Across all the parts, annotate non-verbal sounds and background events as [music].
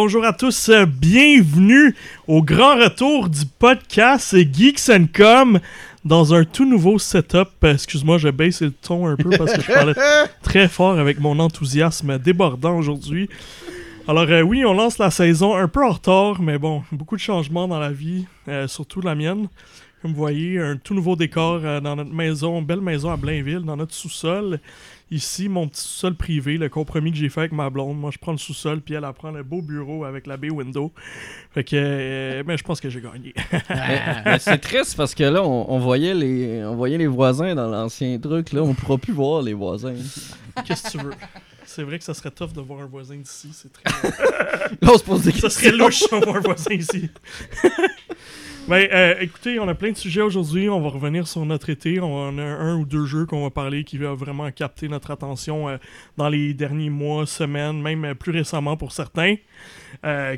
Bonjour à tous, euh, bienvenue au grand retour du podcast Geeks and Com dans un tout nouveau setup. Euh, Excuse-moi, je baisse le ton un peu parce que je parlais [laughs] très fort avec mon enthousiasme débordant aujourd'hui. Alors euh, oui, on lance la saison un peu en retard, mais bon, beaucoup de changements dans la vie, euh, surtout la mienne. Comme vous voyez, un tout nouveau décor euh, dans notre maison, belle maison à Blainville, dans notre sous-sol. Ici, mon petit sous-sol privé, le compromis que j'ai fait avec ma blonde. Moi, je prends le sous-sol, puis elle, elle prend le beau bureau avec la baie window. Fait que, euh, ben, je pense que j'ai gagné. Mais- [laughs] mais c'est triste parce que là, on, on voyait les, on voyait les voisins dans l'ancien truc. Là, on pourra plus voir les voisins. Qu'est-ce que tu veux? C'est vrai que ça serait tough de voir un voisin d'ici. C'est très. Là, on se pose des Ça questions. serait louche de voir un voisin ici. [laughs] Ben, euh, écoutez, on a plein de sujets aujourd'hui. On va revenir sur notre été. On a un ou deux jeux qu'on va parler qui va vraiment capter notre attention euh, dans les derniers mois, semaines, même euh, plus récemment pour certains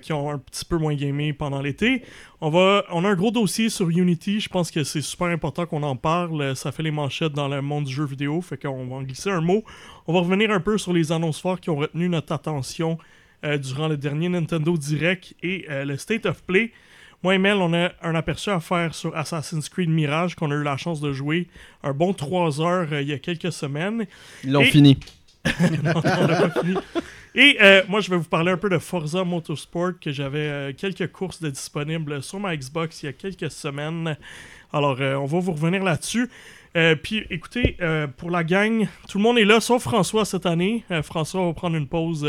qui ont un petit peu moins gamé pendant l'été. On va, on a un gros dossier sur Unity. Je pense que c'est super important qu'on en parle. Ça fait les manchettes dans le monde du jeu vidéo. Fait qu'on va en glisser un mot. On va revenir un peu sur les annonces fortes qui ont retenu notre attention durant le dernier Nintendo Direct et le State of Play. Moi et Mel, on a un aperçu à faire sur Assassin's Creed Mirage qu'on a eu la chance de jouer un bon 3 heures euh, il y a quelques semaines. Ils l'ont Et- fini. [laughs] Non, on n'a pas fini. Et euh, moi, je vais vous parler un peu de Forza Motorsport, que j'avais euh, quelques courses de disponibles sur ma Xbox il y a quelques semaines. Alors, on va vous revenir là-dessus. Euh, puis, écoutez, euh, pour la gang, tout le monde est là, sauf François cette année. Euh, François va prendre une pause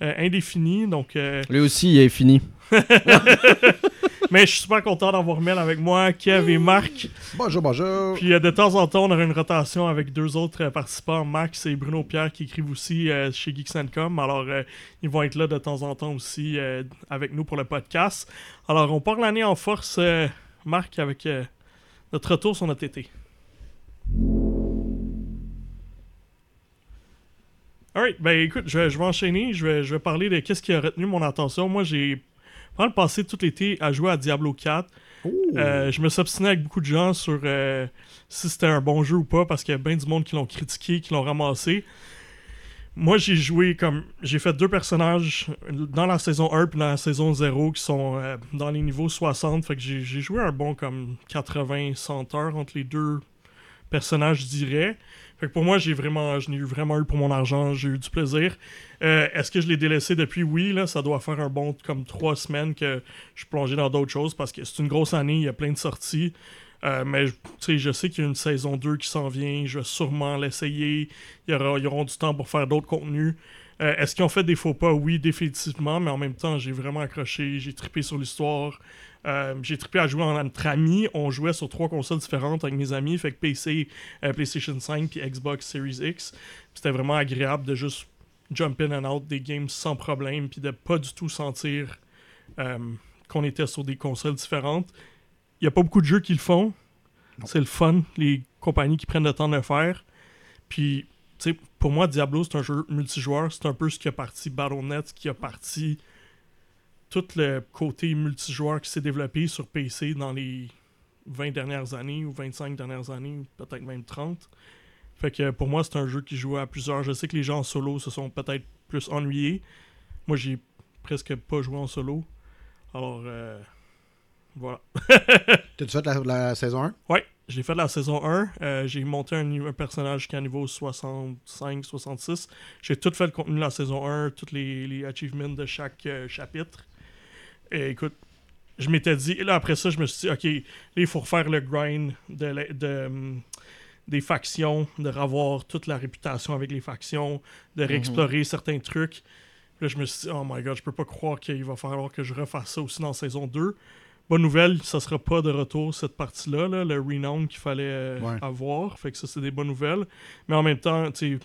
indéfinie. Donc, Lui aussi, il est fini. [laughs] mais je suis super content d'avoir Mel avec moi, Kev et Marc. Bonjour, bonjour. Puis euh, de temps en temps, on aura une rotation avec deux autres euh, participants, Max et Bruno Pierre, qui écrivent aussi euh, chez Geeks and Com. Alors, ils vont être là de temps en temps aussi avec nous pour le podcast. Alors, on part l'année en force, Marc, avec notre retour sur notre été. Alright, ben écoute, je vais, je vais enchaîner. Je vais, je vais parler de qu'est-ce qui a retenu mon attention. Moi, j'ai vraiment passé tout l'été à jouer à Diablo 4. Euh, je me suis obstiné avec beaucoup de gens sur euh, si c'était un bon jeu ou pas parce qu'il y a bien du monde qui l'ont critiqué, qui l'ont ramassé. Moi, j'ai joué comme. J'ai fait deux personnages dans la saison 1 puis dans la saison 0 qui sont euh, dans les niveaux 60. Fait que j'ai j'ai joué un bon comme 80-100 heures entre les deux personnages, je dirais. Fait que pour moi, j'ai vraiment, je n'ai eu vraiment eu pour mon argent, j'ai eu du plaisir. Euh, Est-ce que je l'ai délaissé depuis? Oui, là, ça doit faire un bon comme trois semaines que je suis plongé dans d'autres choses parce que c'est une grosse année, il y a plein de sorties. Euh, mais je sais qu'il y a une saison 2 qui s'en vient, je vais sûrement l'essayer. Il y aura, du temps pour faire d'autres contenus. Euh, Est-ce qu'ils ont fait des faux pas? Oui, définitivement, mais en même temps, j'ai vraiment accroché, j'ai trippé sur l'histoire. Euh, j'ai trippé à jouer en- entre amis. On jouait sur trois consoles différentes avec mes amis, fait que PC, euh, PlayStation 5 puis Xbox Series X. C'était vraiment agréable de juste jump in and out des games sans problème, puis de pas du tout sentir qu'on était sur des consoles différentes. Il n'y a pas beaucoup de jeux qui le font. C'est le fun, les compagnies qui prennent le temps de le faire. Puis, tu sais, pour moi, Diablo, c'est un jeu multijoueur. C'est un peu ce qui a parti Battle.net, qui a parti tout le côté multijoueur qui s'est développé sur PC dans les 20 dernières années ou 25 dernières années, peut-être même 30. Fait que pour moi, c'est un jeu qui joue à plusieurs. Je sais que les gens en solo se sont peut-être plus ennuyés. Moi, j'ai presque pas joué en solo. Alors, euh, voilà. [laughs] T'as-tu fait la, la saison 1? Ouais, j'ai fait la saison 1. euh, j'ai monté un, un personnage jusqu'à niveau 65-66. J'ai tout fait le contenu de la saison 1, tous les, les achievements de chaque euh, chapitre. Et écoute, je m'étais dit, et là après ça, je me suis dit, ok, là, il faut refaire le grind de, la- de, hum, des factions, de revoir toute la réputation avec les factions, de réexplorer certains trucs. Là, je me suis dit, oh my god, je peux pas croire qu'il va falloir que je refasse ça aussi dans saison 2. Bonne nouvelle, ça sera pas de retour cette partie-là, là, le renown qu'il fallait euh, Ouais. avoir. Fait que ça, c'est des bonnes nouvelles. Mais en même temps, tu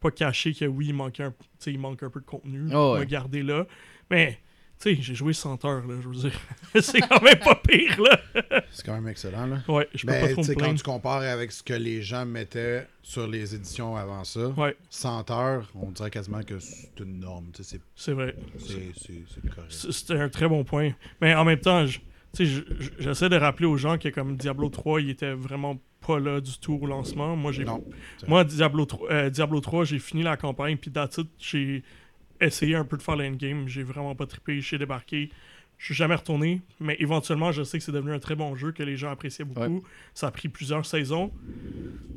pas cacher que oui, il manque un, il manque un peu de contenu. Oh ouais. va garder là. Mais, tu sais, j'ai joué 100 heures, là, je veux dire. [laughs] c'est quand même pas pire, là. [laughs] C'est quand même excellent, là. Ouais, je peux pas Mais trop tu me sais, quand tu compares avec ce que les gens mettaient sur les éditions avant ça, Ouais, 100 heures, on dirait quasiment que c'est une norme. tu sais, c'est vrai. C'est correct. C'était un très bon point. Mais en même temps, j'essaie de rappeler aux gens que comme Diablo 3, il était vraiment pas là du tout au lancement. Moi, j'ai moi Diablo 3, euh, Diablo 3 j'ai fini la campagne, puis it, j'ai essayé un peu de faire l'endgame. J'ai vraiment pas trippé. J'ai débarqué. Je suis jamais retourné, mais éventuellement, je sais que c'est devenu un très bon jeu que les gens appréciaient beaucoup. Ça a pris plusieurs saisons.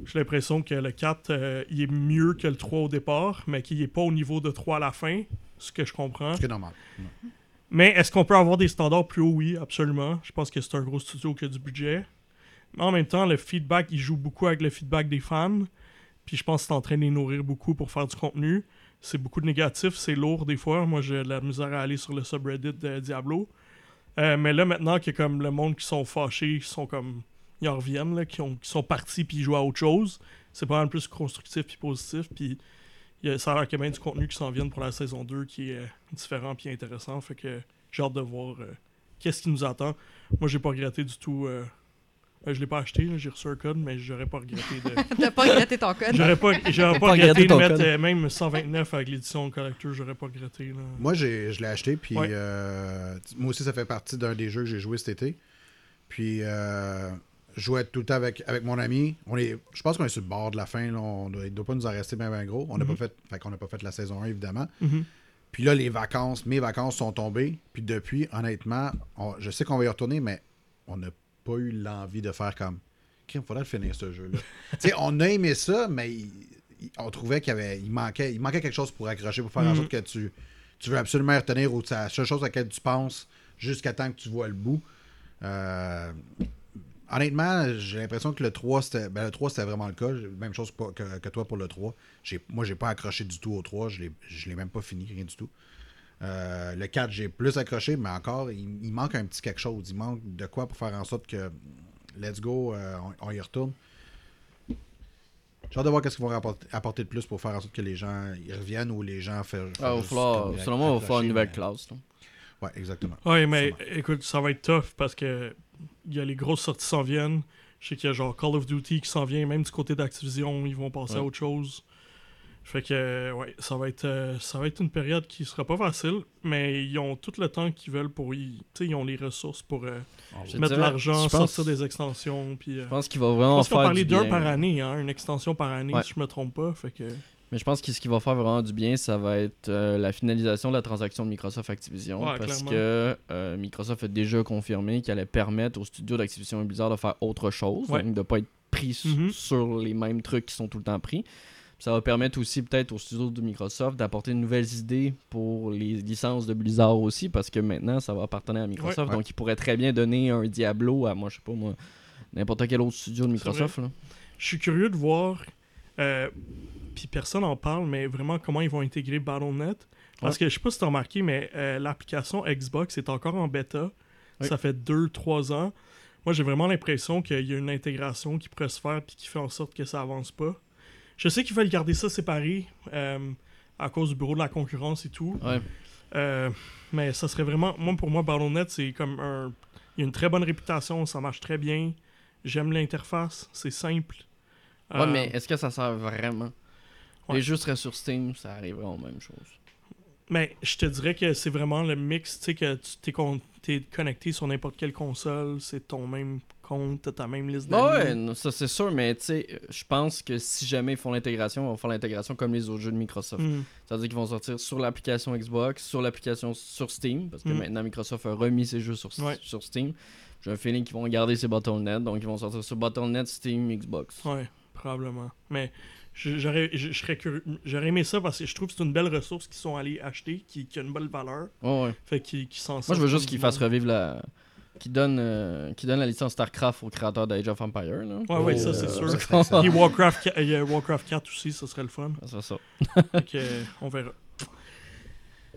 J'ai l'impression que le 4, euh, il est mieux que le 3 au départ, mais qu'il n'est pas au niveau de 3 à la fin, ce que je comprends. Ce qui est normal. Mais est-ce qu'on peut avoir des standards plus hauts? Oui, absolument. Je pense que c'est un gros studio qui a du budget. Mais en même temps, le feedback, il joue beaucoup avec le feedback des fans. Puis je pense que c'est en train de les nourrir beaucoup pour faire du contenu. C'est beaucoup de négatifs, c'est lourd des fois. Moi, j'ai la misère à aller sur le subreddit de Diablo. Euh, mais là, maintenant qu'il y a comme le monde qui sont fâchés, qui sont comme. Ils en reviennent, là, qui, ont, qui sont partis puis ils jouent à autre chose. C'est pas mal plus constructif puis positif. Puis ça a l'air qu'il y a bien du contenu qui s'en vient pour la saison 2 qui est euh, différent puis intéressant. Fait que j'ai hâte de voir euh, qu'est-ce qui nous attend. Moi, j'ai pas regretté du tout. Euh, euh, je l'ai pas acheté, j'ai reçu un code, mais j'aurais pas regretté de. [laughs] T'as pas regretté ton code? J'aurais pas, j'aurais pas pas regretté regretté de mettre euh, même 129 avec l'édition collector, j'aurais pas regretté. Là. Moi, j'ai, je l'ai acheté, puis Ouais. euh, moi aussi, ça fait partie d'un des jeux que j'ai joué cet été. Puis, euh, je jouais tout le temps avec, avec mon ami. On est, je pense qu'on est sur le bord de la fin. Là. On doit, il doit pas nous en rester bien, bien gros. On n'a Mhm. pas fait, fait qu'on n'a pas fait la saison 1, évidemment. Mhm. Puis là, les vacances, mes vacances sont tombées. Puis depuis, honnêtement, on- je sais qu'on va y retourner, mais on n'a pas eu l'envie de faire comme. Il faudrait le finir ce jeu-là. [laughs] on a aimé ça, mais il- il- on trouvait qu'il y avait, il manquait, il manquait quelque chose pour accrocher, pour faire en Mhm. sorte que tu, tu veux absolument y retenir ou c'est la seule chose à laquelle tu penses jusqu'à temps que tu vois le bout. Euh, honnêtement, j'ai l'impression que le 3, c'était, ben, le 3, c'était vraiment le cas. Même chose que, que toi pour le 3. J'ai, moi, j'ai pas accroché du tout au 3. Je l'ai, je l'ai même pas fini, rien du tout. Euh, le 4, j'ai plus accroché, mais encore, il, il manque un petit quelque chose. Il manque de quoi pour faire en sorte que let's go, euh, on, on y retourne. J'ai hâte de voir qu'est-ce qu'ils vont rapporter- apporter de plus pour faire en sorte que les gens y reviennent ou les gens fassent. Ah, falloir, selon moi, il va falloir une nouvelle classe. là. Ouais, exactement. Ouais, mais écoute, ça va être tough parce que il y a les grosses sorties qui s'en viennent. Je sais qu'il y a genre Call of Duty qui s'en vient, même du côté d'Activision, ils vont passer à autre chose. Fait que, euh, ouais, ça va être, euh, ça va être une période qui sera pas facile, mais ils ont tout le temps qu'ils veulent pour y. Tu sais, ils ont les ressources pour euh, Je mettre l'argent, je pense- sortir des extensions. Puis, euh, Je pense qu'il va je vraiment pense qu'on faire parlait du d'un par année, hein, une extension par année, Ouais. si je me trompe pas. Fait que, Mais je pense que ce qui va faire vraiment du bien, ça va être euh, la finalisation de la transaction de Microsoft Activision. Ouais, parce clairement. que euh, Microsoft a déjà confirmé qu'elle allait permettre aux studios d'Activision et Blizzard de faire autre chose, Ouais. donc de ne pas être pris Mhm. sur les mêmes trucs qui sont tout le temps pris. Ça va permettre aussi peut-être aux studios de Microsoft d'apporter de nouvelles idées pour les licences de Blizzard aussi, parce que maintenant ça va appartenir à Microsoft. Ouais. Donc ils pourraient très bien donner un Diablo à moi, je sais pas moi, n'importe quel autre studio de Microsoft. je suis curieux de voir. euh, puis personne en parle, mais vraiment comment ils vont intégrer Battle.net. Parce que je sais pas si t'as remarqué, mais euh, l'application Xbox est encore en bêta. Oui. Ça fait 2-3 ans. Moi, j'ai vraiment l'impression qu'il y a une intégration qui pourrait se faire puis qui fait en sorte que ça avance pas. Je sais qu'ils veulent garder ça séparé euh, à cause du bureau de la concurrence et tout. Ouais. Euh, mais ça serait vraiment. Moi, pour moi, Battle.net, c'est comme un. Il y a une très bonne réputation, ça marche très bien. J'aime l'interface, c'est simple. Ouais, Euh, mais est-ce que ça sert vraiment? Ouais. Les jeux seraient sur Steam, ça arriverait aux mêmes choses. Mais je te dirais que c'est vraiment le mix, tu sais, que tu t'es, con- t'es connecté sur n'importe quelle console, c'est ton même compte, ta même liste d'amis. ouais, ça c'est sûr, mais tu sais, je pense que si jamais ils font l'intégration, ils vont faire l'intégration comme les autres jeux de Microsoft. Hmm. C'est-à-dire qu'ils vont sortir sur l'application Xbox, sur l'application sur Steam, parce que Mm. maintenant Microsoft a remis ses jeux sur, Ouais. sur Steam. J'ai un feeling qu'ils vont garder ces Battle.net, donc ils vont sortir sur Battle.net, Steam, Xbox. Ouais, probablement. Mais j'aurais, aimé ça parce que je trouve que c'est une belle ressource qu'ils sont allés acheter, qui, qui a une bonne valeur. Ouais, ouais. Fait qu'ils, qu'ils s'en Moi, je veux juste qu'ils fassent revivre la. Qui donne, euh, qui donne la licence StarCraft aux créateurs d'Age of Empire. Là. Ouais, ouais, ça Oh, c'est euh, sûr. ça. Puis Warcraft, qua- il y a Warcraft 4 aussi, ça serait le fun. C'est ça. Fait que, euh, on verra.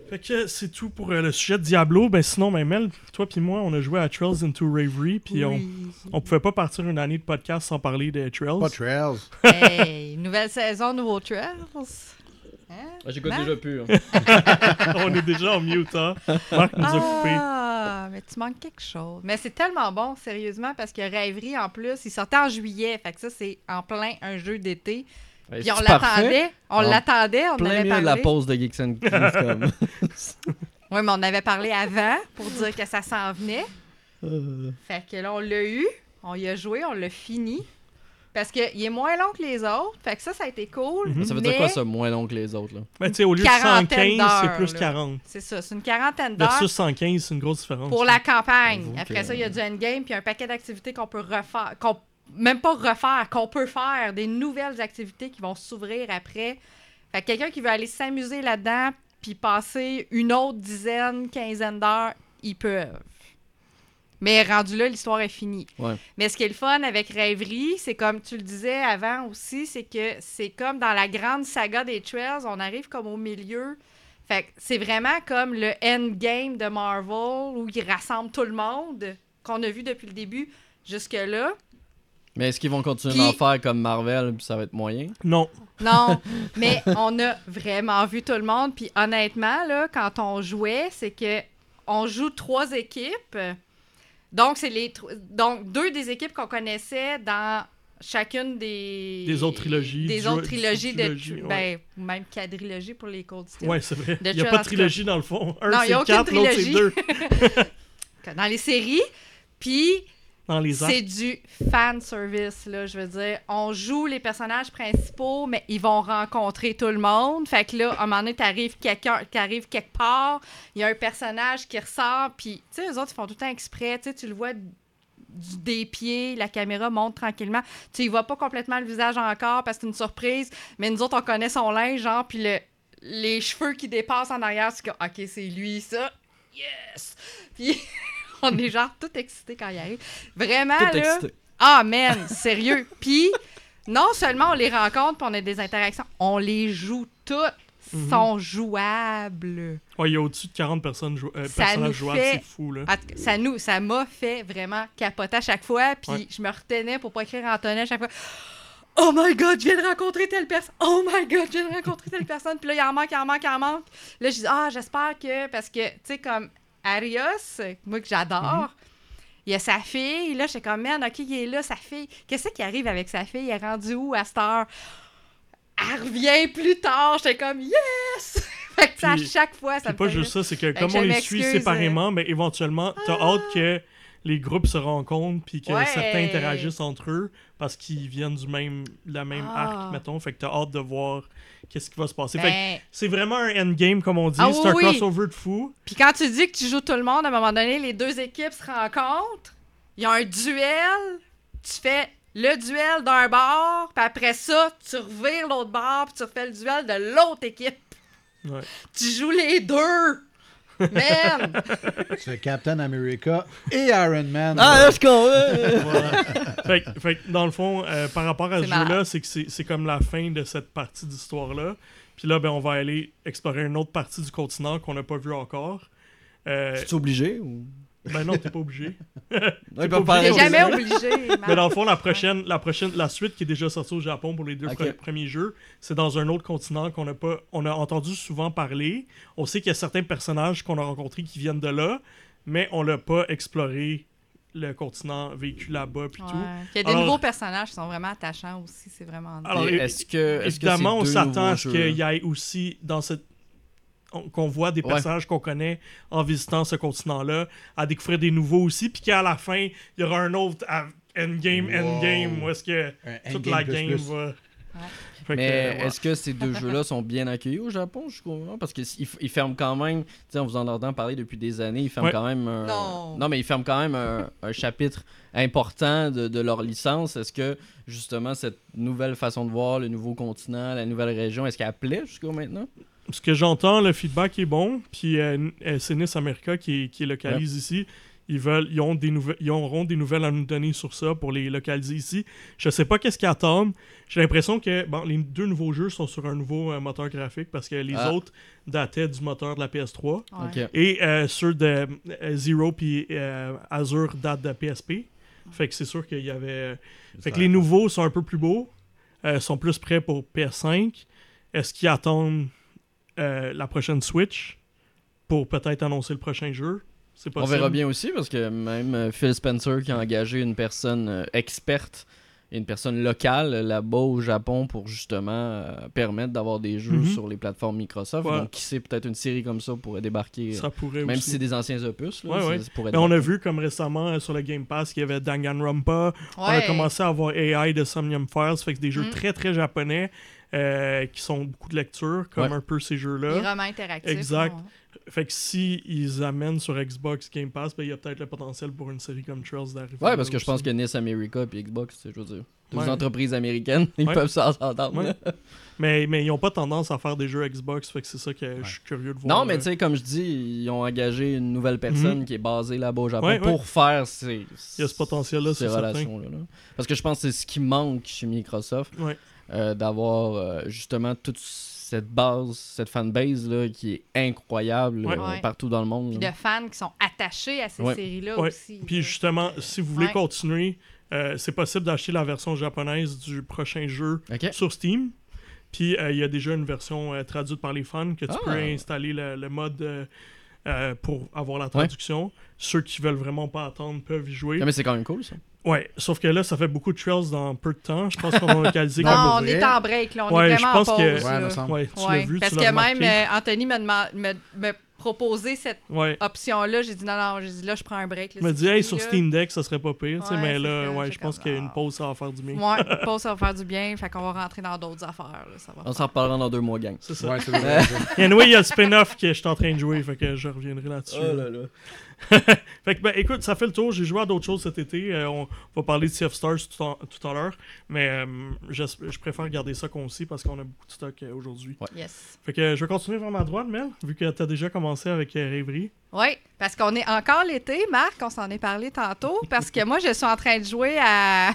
Fait que c'est tout pour euh, le sujet de Diablo. Ben sinon, ben Mel, toi puis moi, on a joué à Trails into Ravery, puis on, Oui. on pouvait pas partir une année de podcast sans parler des Trails. Pas Trails. Hey, nouvelle saison, nouveau Trails. Hein? J'écoute Hein? déjà plus. hein. [laughs] on est déjà en mute, hein. Marc nous a coupé. Ah, mais tu manques quelque chose. Mais c'est tellement bon, sérieusement, parce que Rêverie, en plus, il sortait en juillet. Fait que ça, c'est en plein un jeu d'été. Puis on l'attendait. On En l'attendait, on Plein avait milieu de la pause de Geeks and Gamescom. [laughs] Oui, mais on avait parlé avant pour dire que ça s'en venait. Euh, Fait que là, on l'a eu. On y a joué, on l'a fini. Parce qu'il est moins long que les autres. Fait que ça, ça a été cool. Mhm. Ça veut mais dire quoi, ça, moins long que les autres, là? Ben, tu sais, au lieu de Quarantaine 115, c'est plus là. 40. C'est ça, c'est une quarantaine d'heures. Versus 115, c'est une grosse différence. Pour la campagne. Après que- ça, il y a du endgame, puis un paquet d'activités qu'on peut refaire, qu'on même pas refaire, qu'on peut faire, des nouvelles activités qui vont s'ouvrir après. Fait que quelqu'un qui veut aller s'amuser là-dedans, puis passer une autre dizaine, quinzaine d'heures, ils peuvent. Mais rendu là, l'histoire est finie. Ouais. Mais ce qui est le fun avec Rêverie, c'est comme tu le disais avant aussi, c'est que c'est comme dans la grande saga des Trails, on arrive comme au milieu. Fait que c'est vraiment comme le endgame de Marvel où ils rassemblent tout le monde qu'on a vu depuis le début jusque-là. Mais est-ce qu'ils vont continuer Puis- d'en faire comme Marvel, puis ça va être moyen? Non. Non, [laughs] mais on a vraiment vu tout le monde. Puis honnêtement, là, quand on jouait, c'est que on joue trois équipes. Donc, c'est les tro- donc deux des équipes qu'on connaissait dans chacune des Des autres trilogies, des du- autres du- trilogies de ben ou même quadrilogie pour les codes Steel. Ouais, c'est vrai. De Il n'y a pas de trilogie dans le fond. Un, Non, il y c'est a aucune 4, l'autre, c'est trilogie. 2 [laughs] dans les séries. Puis dans les actes. C'est du fan service, là, je veux dire. On joue les personnages principaux, mais ils vont rencontrer tout le monde. Fait que là, à un moment donné, t'arrives quelqu'un, t'arrives quelque part, il y a un personnage qui ressort, puis, tu sais, eux autres, ils font tout le temps exprès, tu sais, tu le vois des pieds, la caméra monte tranquillement. Tu y vois pas complètement le visage encore parce que c'est une surprise, mais nous autres, on connaît son linge, genre, puis le, les cheveux qui dépassent en arrière, c'est comme, OK, c'est lui, ça. Yes! Puis [laughs] [laughs] on est genre tout excités quand il arrive. Vraiment, Tout là. excité. Ah, man, sérieux. [laughs] Puis, non seulement on les rencontre puis on a des interactions, on les joue toutes. Mhm. sont jouables. Ouais, il y a au-dessus de 40 personnes jou- euh, Ça personnages nous jouables, fait- c'est fou, là. Ça nous, ça m'a fait vraiment capoter à chaque fois. Puis Ouais. je me retenais pour pas écrire Antonin à chaque fois. Oh my god, je viens de rencontrer telle personne. Oh my god, je viens de rencontrer telle personne. Puis là, il en manque, il en manque, il en manque. Là, je dis, ah, j'espère que. Parce que, tu sais, comme Arios, moi que j'adore, il y a sa fille. Là, j'étais comme, man, ok, il est là, sa fille. Qu'est-ce qui arrive avec sa fille? Elle est rendue où à cette heure? Elle revient plus tard. J'étais comme, yes! [laughs] fait que ça, à Puis- chaque fois, ça me pas fait juste ça, c'est que comme on les suit séparément, mais éventuellement, t'as hâte que les groupes se rencontrent puis que Ouais. certains interagissent entre eux parce qu'ils viennent du même, la même Ah. arc, mettons. Fait que t'as hâte de voir qu'est-ce qui va se passer. Ben, c'est vraiment un endgame, comme on dit. Ah c'est un oui. crossover de fou. Puis quand tu dis que tu joues tout le monde, à un moment donné, les deux équipes se rencontrent. Il y a un duel. Tu fais le duel d'un bord, puis après ça, tu revires l'autre bord, puis tu refais le duel de l'autre équipe. Ouais. Tu joues les deux. Man! [laughs] C'est Captain America et Iron Man. Ah, là, je comprends. Voilà. [laughs] fait, que- fait que dans le fond, euh, par rapport à C'est ce jeu-là, c'est que c'est c'est comme la fin de cette partie d'histoire-là. Puis là, ben, on va aller explorer une autre partie du continent qu'on n'a pas vu encore. Euh, Es-tu obligé ou? Ben non, t'es pas obligé. Ouais, [laughs] pas pas T'es obligé. [laughs] jamais obligé. Mais dans le fond, la prochaine, la prochaine, la suite qui est déjà sortie au Japon pour les deux pre- premiers jeux, c'est dans un autre continent qu'on n'a pas, on a entendu souvent parler. On sait qu'il y a certains personnages qu'on a rencontrés qui viennent de là, mais on l'a pas exploré le continent vécu là-bas puis tout. Il y a des Alors- nouveaux personnages qui sont vraiment attachants aussi. C'est vraiment. Alors, est-ce que. est-ce que Évidemment, c'est on deux s'attend à ce qu'il y ait aussi dans cette qu'on voit des Ouais. personnages qu'on connaît en visitant ce continent-là, à découvrir des nouveaux aussi, puis qu'à la fin, il y aura un autre à- endgame, Wow. endgame, où est-ce que Un toute la plus game plus. va... Mais euh, est-ce que ces deux [laughs] jeux-là sont bien accueillis au Japon, je comprends? Parce qu'ils ils ferment quand même, tu sais, on vous en entend parler depuis des années, ils ferment Ouais. quand même un... Non. mais ils ferment quand même un, un chapitre important de, de leur licence. Est-ce que, justement, cette nouvelle façon de voir, le nouveau continent, la nouvelle région, est-ce qu'elle plaît jusqu'à maintenant? Ce que j'entends, le feedback est bon, puis euh, euh, c'est Nice America qui, localise ici. Ils veulent, ils ont des nouvelles, ils auront des nouvelles à nous donner sur ça pour les localiser ici. Je sais pas qu'est-ce qu'ils attendent. J'ai l'impression que bon, les deux nouveaux jeux sont sur un nouveau euh, moteur graphique parce que les Ah. autres dataient du moteur de la PS3. Ouais. Ok. Et euh, ceux de euh, Zero puis euh, Azure datent de PSP. Fait que c'est sûr qu'il y avait. Fait que les nouveaux sont un peu plus beaux, euh, sont plus prêts pour PS5. Est-ce qu'ils attendent euh, la prochaine Switch pour peut-être annoncer le prochain jeu C'est On verra bien aussi, parce que même euh, Phil Spencer qui a engagé une personne euh, experte une personne locale là-bas au Japon pour justement euh, permettre d'avoir des jeux Mhm. sur les plateformes Microsoft. Ouais. Donc, qui sait, peut-être une série comme ça pourrait débarquer, Ça pourrait même aussi. si c'est des anciens opus. Là, Ouais, ça- ouais. ça pourrait Mais on a vu comme récemment euh, sur le Game Pass qu'il y avait Danganronpa. On a commencé à avoir AI de Somnium Files. Fait que des jeux Mm. très très japonais euh, qui sont beaucoup de lecture, comme Ouais. un peu ces Les jeux-là. romans interactifs. Exact. ouais. Fait que si ils amènent sur Xbox Game Pass, ben, il y a peut-être le potentiel pour une série comme Trails d'arriver. Ouais, parce que je pense que NIS America et Xbox, c'est- je veux dire, deux Ouais. entreprises américaines, [laughs] ils Ouais. peuvent s'entendre. Mais, mais ils n'ont pas tendance à faire des jeux Xbox, fait que c'est ça que je suis curieux de voir. Non, mais euh, tu sais, comme je dis, ils ont engagé une nouvelle personne qui est basée là-bas au Japon Mhm. Ouais, pour faire ces, Il y a ce potentiel-là, ces relations-là. là. Parce que je pense que c'est ce qui manque chez Microsoft, Ouais. Euh, d'avoir euh, justement toute cette base, cette fanbase là, qui est incroyable Ouais. euh, Ouais. partout dans le monde. Puis là. de fans qui sont attachés à ces Ouais. séries-là Ouais. aussi. Puis justement, si vous voulez Ouais. continuer, euh, c'est possible d'acheter la version japonaise du prochain jeu sur Steam. Puis euh, il y a déjà une version euh, traduite par les fans que tu Ah. peux installer le, le mode euh, euh, pour avoir la traduction. Ceux qui veulent vraiment pas attendre peuvent y jouer. Ah, mais c'est quand même cool ça. Ouais, sauf que là, ça fait beaucoup de trails dans peu de temps. Je pense qu'on a [laughs] localisé Non, on vrai? est en break, là. On Ouais, est je vraiment en pense que- pause. Ouais, là. semble. Ouais, tu Ouais, l'as vu, parce tu que l'as même remarqué. euh, Anthony me, demande- me, me proposé cette Ouais. option-là. J'ai dit non, non, j'ai dit là, je prends un break. me c'est dis, hey, sur. Steam Deck, ça serait pas pire, tu sais, Ouais, mais là, ça, ouais, je pense qu'une ah. pause, ça va faire du bien. Ouais, une [laughs] pause, ça va faire du bien. Fait qu'on va rentrer dans d'autres affaires. là, ça va On s'en reparlera dans deux mois, gang. C'est ça. Ouais, c'est vrai. Et [laughs] anyway, il y a le spin-off que je suis en train de jouer, fait que je reviendrai là-dessus. Oh là là. [laughs] Fait que, ben, écoute, ça fait le tour. J'ai joué à d'autres choses cet été. Euh, on va parler de Sea of Stars tout, en- tout à l'heure. Mais euh, je, je préfère garder ça concis parce qu'on a beaucoup de stock euh, aujourd'hui. Yes. Fait que euh, je vais continuer vers ma droite, Mel, vu que tu as déjà commencé avec euh, Rêverie. Oui, parce qu'on est encore l'été, Marc, on s'en est parlé tantôt, [laughs] parce que moi, je suis en train de jouer à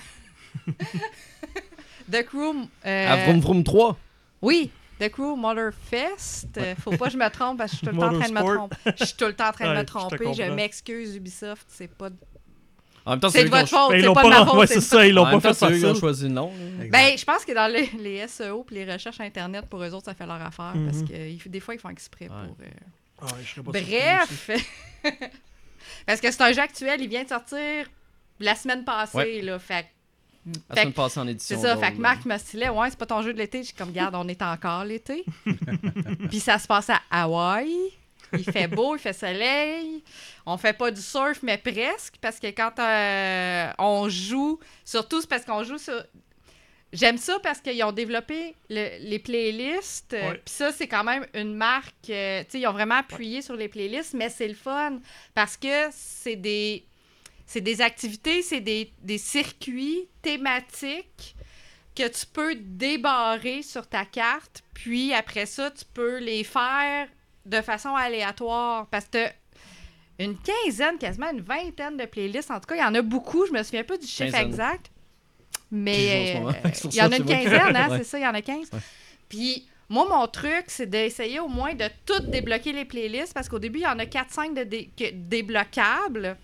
[laughs] The Crew. euh, À Vroom Vroom 3. Oui, The Crew Motorfest. Euh, Faut pas que je me trompe parce que je suis tout le temps en train de me tromper. Je suis tout le temps en train de Ouais, me tromper. Je, m'excuse, Ubisoft. C'est pas de... En même temps, C'est de votre faute, ils c'est l'ont pas de ma faute. ouais, c'est ça, ils l'ont pas fait c'est eux qui ont facile. choisi le nom. Ben, je pense que dans les, les SEO puis les recherches Internet, pour eux autres, ça fait leur affaire. Parce Mhm. que ils- des fois, ils font exprès Ouais. pour... euh, Ah, ouais. Bref! [laughs] parce que c'est un jeu actuel, il vient de sortir la semaine passée, Ouais. là. Fait La Fait semaine que- passée en C'est édition. ça, gold, fait que. Marc me stylait, ouais, c'est pas ton jeu de l'été. J'ai comme, regarde, on est encore l'été. [laughs] Puis ça se passe à Hawaï. Il fait beau, il fait soleil. On fait pas du surf, mais presque, parce que quand euh, on joue, surtout c'est parce qu'on joue sur. J'aime ça parce qu'ils ont développé le- les playlists. Ouais. Puis ça, c'est quand même une marque. euh, tu sais, ils ont vraiment appuyé sur les playlists, mais c'est le fun parce que c'est des. C'est des activités, c'est des, des circuits thématiques que tu peux débarrer sur ta carte, puis après ça, tu peux les faire de façon aléatoire parce que une quinzaine, quasiment une vingtaine de playlists. En tout cas, il y en a beaucoup. Je me souviens pas du chiffre Quinzaine. exact. Mais euh, [laughs] il y en a une quinzaine, hein, [laughs] Ouais. c'est ça, il y en a 15. Ouais. Puis moi, mon truc, c'est d'essayer au moins de tout débloquer les playlists parce qu'au début, il y en a 4-5 de dé- débloquables.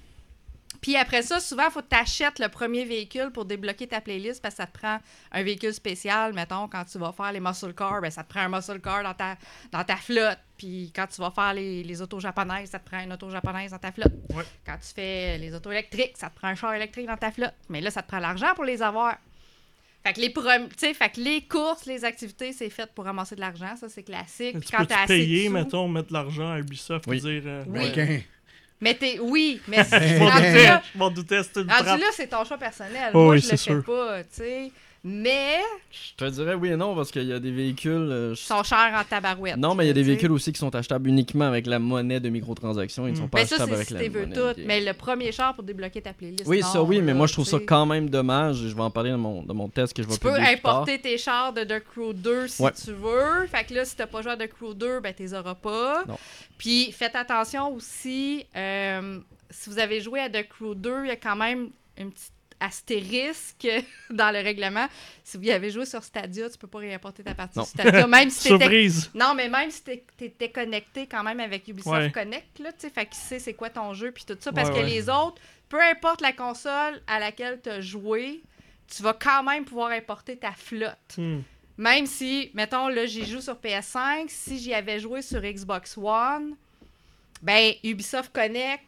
Puis après ça, souvent, il faut que tu achètes le premier véhicule pour débloquer ta playlist parce que ça te prend un véhicule spécial. Mettons, quand tu vas faire les muscle cars, ben, ça te prend un muscle car dans ta, dans ta flotte. Puis quand tu vas faire les, les autos japonaises, ça te prend une auto japonaise dans ta flotte. Ouais. Quand tu fais les autos électriques, ça te prend un char électrique dans ta flotte. Mais là, ça te prend l'argent pour les avoir. Fait que les, tu fait que les courses, les activités, c'est fait pour ramasser de l'argent. Ça, c'est classique. Puis Tu quand t'as assez payer, de sous- mettons, mettre de l'argent à Ubisoft Oui. dire. euh, Oui. ouais. Quelqu'un. Mais t'es... Oui, mais [laughs] c'est... Je m'en doutais, là, je m'en doutais, c'était une trappe. là, c'est ton choix personnel. Oh Moi, oui, je le c'est fais sûr. pas, tu sais. Mais Je te dirais oui et non parce qu'il y a des véhicules. euh, je- sont chers en tabarouette. Non, mais il y a des tu véhicules aussi qui sont achetables uniquement avec la monnaie de microtransactions. Ils ne sont Mm. pas Mais ça, achetables c'est avec si la veux monnaie. tout. Mais le premier char pour débloquer ta playlist. Oui, ça oui, mais là, moi je trouve tu ça quand même dommage. Je vais en parler dans mon, dans mon test que je vais Tu peux importer tes chars de The Crew 2 si Ouais. tu veux. Fait que là, si t'as pas joué à The Crew 2, ben t'es auras pas. Non. Puis faites attention aussi, euh, si vous avez joué à The Crew 2, il y a quand même une petite astérisque [laughs] dans le règlement. Si vous y avez joué sur Stadia, tu peux pas réimporter ta partie Non. sur Stadia, même si [laughs] Surprise! non, mais même si t'es- t'étais connecté quand même avec Ubisoft Ouais. Connect, là, tu sais, fait qu'il sait c'est quoi ton jeu, puis tout ça, parce Ouais, que ouais. les autres, peu importe la console à laquelle tu as joué, tu vas quand même pouvoir importer ta flotte. Hmm. Même si, mettons, là, j'y joue sur PS5, si j'y avais joué sur Xbox One, ben, Ubisoft Connect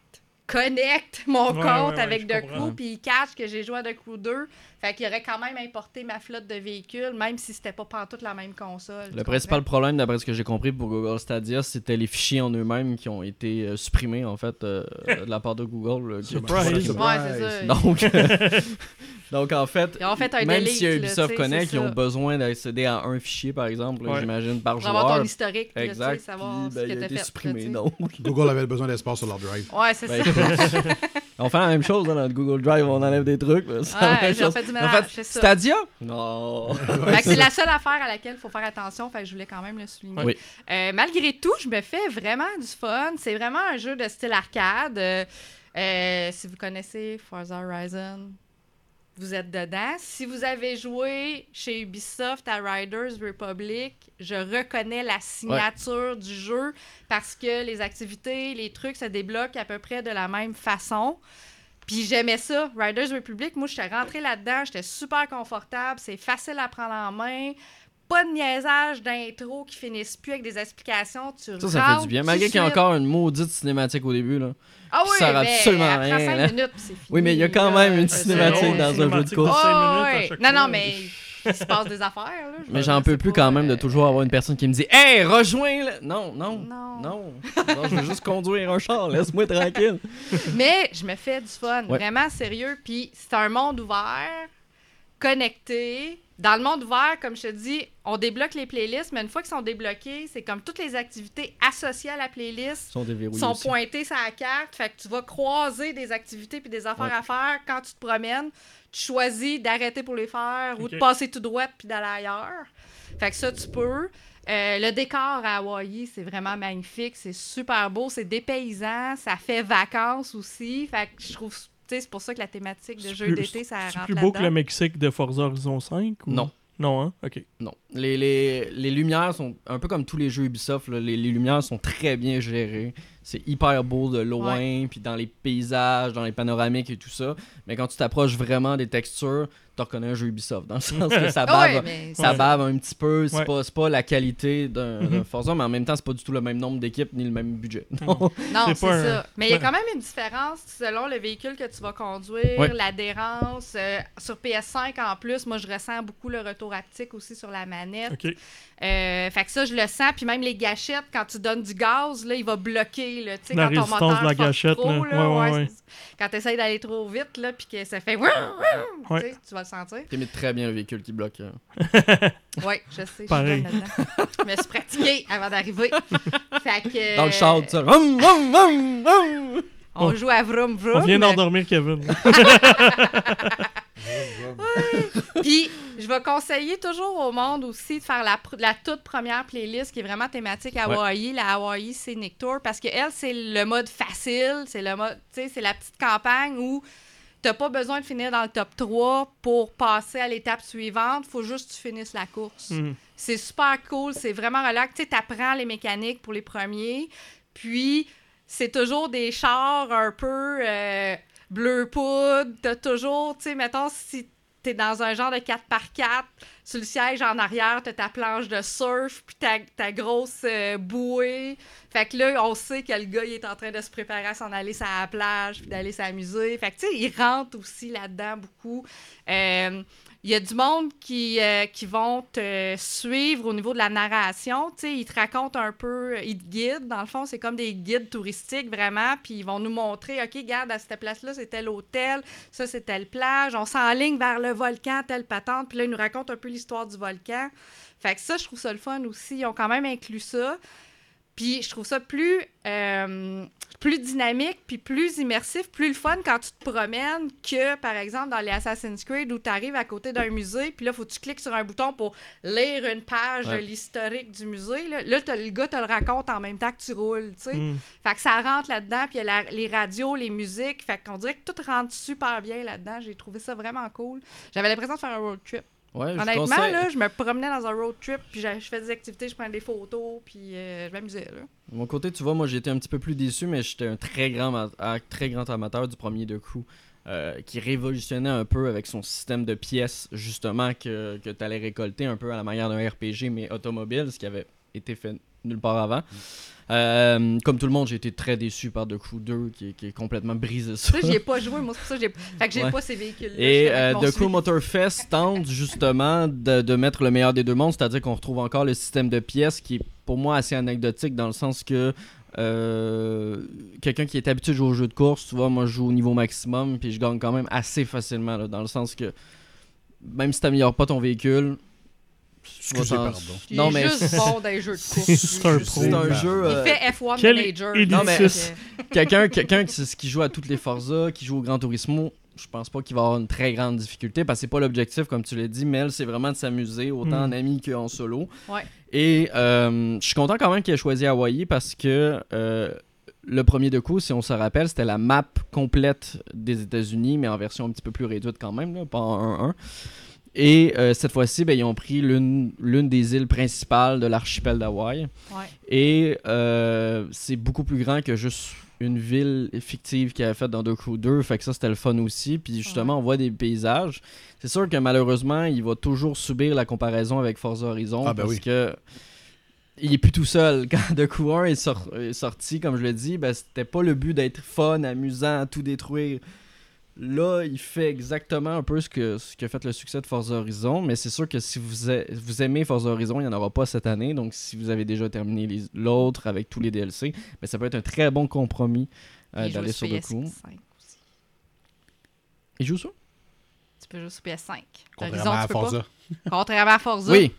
connecte mon Ouais, compte ouais, avec comprends. Crew, puis il catch que j'ai joué à The Crew 2. Fait qu'il aurait quand même importé ma flotte de véhicules, même si c'était pas pantoute la même console. Le principal comprends? problème, d'après ce que j'ai compris pour Google Stadia, c'était les fichiers en eux-mêmes qui ont été euh, supprimés en fait euh, de la part de Google. euh, qui- Surprise. Ouais, c'est ça. Donc, [laughs] [laughs] donc en fait, Ils ont fait un même delete, si là, Ubisoft Connect, ils ont ça. besoin d'accéder à un fichier par exemple, Ouais. j'imagine par Pour avoir ton joueur. historique, là, tu sais, Exact. savoir Puis, ce ben, que il a t'as été fait. là, supprimé donc. Google avait besoin d'espace sur leur drive. Ouais, c'est Ben, ça. [laughs] on fait la même chose hein, dans le Google Drive, on enlève des trucs. la Ouais, En fait. Stadia? Non. [laughs] C'est la seule affaire à laquelle il faut faire attention, fait que je voulais quand même le souligner. Oui. Euh, malgré tout, je me fais vraiment du fun. C'est vraiment un jeu de style arcade. Euh, euh, si vous connaissez Forza Horizon, vous êtes dedans. Si vous avez joué chez Ubisoft à Riders Republic, je reconnais la signature du jeu parce que les activités, les trucs se débloquent à peu près de la même façon. Puis j'aimais ça. Riders Republic, moi, j'étais rentrée là-dedans, j'étais super confortable, c'est facile à prendre en main. Pas de niaisage d'intro qui finissent plus avec des explications. Tu Ça, ça fait du bien. Malgré qu'il y a encore une maudite cinématique au début. Là. Ah oui, sert mais absolument à après rien, 5 là. minutes, c'est fini. Oui, mais il y a quand même une cinématique long. dans un jeu de course. ouais. chaque Non, non, mais il se passe des affaires. Là. Je Mais j'en peux plus quand même de euh, toujours avoir une personne qui me dit Hey, rejoins le. Non, non. Non. Non. Non, je veux juste conduire un char, laisse-moi tranquille. Mais je me fais du fun, Ouais. vraiment sérieux. Puis c'est un monde ouvert, connecté. Dans le monde ouvert, comme je te dis, on débloque les playlists, mais une fois qu'ils sont débloqués, c'est comme toutes les activités associées à la playlist Ils sont sont pointées sur la carte. Fait que tu vas croiser des activités puis des affaires Ouais. à faire quand tu te promènes. Tu choisis d'arrêter pour les faire ou de passer tout droit puis d'aller ailleurs. Fait que ça, tu peux. Euh, le décor à Hawaï, c'est vraiment magnifique. C'est super beau. C'est dépaysant. Ça fait vacances aussi. Fait que je trouve... C'est pour ça que la thématique de C'est jeu plus- d'été, ça C'est rentre plus beau que le Mexique de Forza Horizon 5 ou... Non. Non, hein? Ok. Non. Les, les, les lumières sont un peu comme tous les jeux Ubisoft. là, les, les lumières sont très bien gérées. C'est hyper beau de loin, puis dans les paysages, dans les panoramiques et tout ça. Mais quand tu t'approches vraiment des textures, tu reconnais un jeu Ubisoft. Dans le [laughs] sens que ça Ah bave, ouais, mais ça Ouais. bave un petit peu. C'est Ouais. pas, c'est pas la qualité d'un Mhm. Forza, mais en même temps, c'est pas du tout le même nombre d'équipes ni le même budget. Mhm. Non. Non, C'est un- ça. Mais il y a quand même une différence selon le véhicule que tu vas conduire, Ouais. l'adhérence. Euh, sur PS5, en plus, moi, je ressens beaucoup le retour haptique aussi sur la manette. Ok. Euh, fait que ça, je le sens. Puis même les gâchettes, quand tu donnes du gaz, là, il va bloquer. Là, tu sais, La quand ton résistance moteur de la gâchette, trop, là. là, Ouais, ouais, ouais, ouais. c'est- Quand tu essaies d'aller trop vite, là, puis que ça fait... Tu vas le sentir. T'imites très bien le véhicule qui bloque. [laughs] euh. Oui, je sais, je suis Pareil. Je me suis pratiquée avant d'arriver. [laughs] fait que... Dans le char. Hum, hum, hum, hum. On On- joue à vroom vroom. On vient d'endormir Kevin. [laughs] Puis, je vais conseiller toujours au monde aussi de faire la, toute première playlist qui est vraiment thématique Hawaii, la Hawaii Scenic Tour, parce que elle, c'est le mode facile, c'est le mode, tu sais, c'est la petite campagne où t'as pas besoin de finir dans le top 3 pour passer à l'étape suivante, faut juste que tu finisses la course. Hmm. C'est super cool, c'est vraiment relax. Tu sais, t'apprends les mécaniques pour les premiers. Puis, c'est toujours des chars un peu euh, bleu poudre. T'as toujours, tu sais, mettons, si t'es dans un genre de 4x4, sur le siège en arrière, t'as ta planche de surf, puis ta, ta grosse euh, bouée. Fait que là, on sait que le gars, il est en train de se préparer à s'en aller sur la plage, puis d'aller s'amuser. Fait que, tu sais, il rentre aussi là-dedans beaucoup. Euh, il y a du monde qui, euh, qui vont te suivre au niveau de la narration. Ils te racontent un peu, ils te guident. Dans le fond, c'est comme des guides touristiques, vraiment. Puis ils vont nous montrer, OK, regarde, à cette place-là, c'est tel hôtel, ça, c'est telle plage. On s'enligne vers le volcan, telle patente. Puis là, ils nous racontent un peu l'histoire du volcan. Fait que ça, je trouve ça le fun aussi. Ils ont quand même inclus ça. Puis je trouve ça plus, euh, plus dynamique, puis plus immersif, plus le fun quand tu te promènes que, par exemple, dans les Assassin's Creed où tu arrives à côté d'un musée, puis là, faut que tu cliques sur un bouton pour lire une page Ouais. de l'historique du musée. Là, le gars te le raconte en même temps que tu roules, tu sais. Hmm. Fait que ça rentre là-dedans, puis il y a la- les radios, les musiques. Fait qu'on dirait que tout rentre super bien là-dedans. J'ai trouvé ça vraiment cool. J'avais l'impression de faire un road trip. Ouais, je Honnêtement, conseille- là, je me promenais dans un road trip, puis je je faisais des activités, je prenais des photos, puis euh, je m'amusais, là. De mon côté, tu vois, moi j'ai été un petit peu plus déçu, mais j'étais un très grand, très grand amateur du premier de coup. euh, qui révolutionnait un peu avec son système de pièces, justement, que, que tu allais récolter un peu à la manière d'un RPG, mais automobile, ce qui avait été fait nulle part avant. Euh, comme tout le monde, j'ai été très déçu par The Crew 2 qui, qui est complètement brisé ça. Ça, j'y ai pas joué, moi, c'est pour ça que j'ai fait que j'ai Ouais. pas ces véhicules-là. Et euh, The Crew. Motor Fest [laughs] tente justement de, de mettre le meilleur des deux mondes, c'est-à-dire qu'on retrouve encore le système de pièces qui est pour moi assez anecdotique dans le sens que euh, quelqu'un qui est habitué de jouer au jeu de course, tu vois, moi je joue au niveau maximum puis je gagne quand même assez facilement là, dans le sens que même si t'améliores pas ton véhicule, tu Excusez, t'en- pardon. Il Non, mais juste bon [laughs] dans les jeux de course. C'est un pro. c'est un jeu. euh, Il fait F1 Quel Manager. Non, mais- Fait [laughs] quelqu'un quelqu'un qui, qui joue à toutes les Forza, qui joue au Gran Turismo, je pense pas qu'il va avoir une très grande difficulté parce que c'est pas l'objectif, comme tu l'as dit, Mel, c'est vraiment de s'amuser autant Hmm. en ami qu'en solo. Ouais. Et euh, je suis content quand même qu'il ait choisi Hawaii parce que euh, le premier de coup, si on se rappelle, c'était la map complète des États-Unis, mais en version un petit peu plus réduite quand même, là, pas en 1-1. Et euh, cette fois-ci, ben, ils ont pris l'une des îles principales de l'archipel d'Hawaï. Ouais. Et euh, c'est beaucoup plus grand que juste une ville fictive qu'il avait faite dans The Crew 2. Fait que ça, c'était le fun aussi. Puis justement, on voit des paysages. C'est sûr que malheureusement, il va toujours subir la comparaison avec Forza Horizon. Ah, ben parce oui. que il est plus tout seul. [laughs] Quand The Crew 1 est, sor- est sorti, comme je l'ai dit, ben, c'était pas le but d'être fun, amusant, tout détruire. Là, il fait exactement un peu ce que ce qui a fait le succès de Forza Horizon, mais c'est sûr que si vous, a- vous aimez Forza Horizon, il n'y en aura pas cette année. Donc, si vous avez déjà terminé les- l'autre avec tous les DLC, ben, ça peut être un très bon compromis euh, Il joue d'aller sur. PS5 aussi. Il joue ça Tu peux jouer sur PS5. Contrairement à Horizon, Forza. Contrairement à Forza. Oui.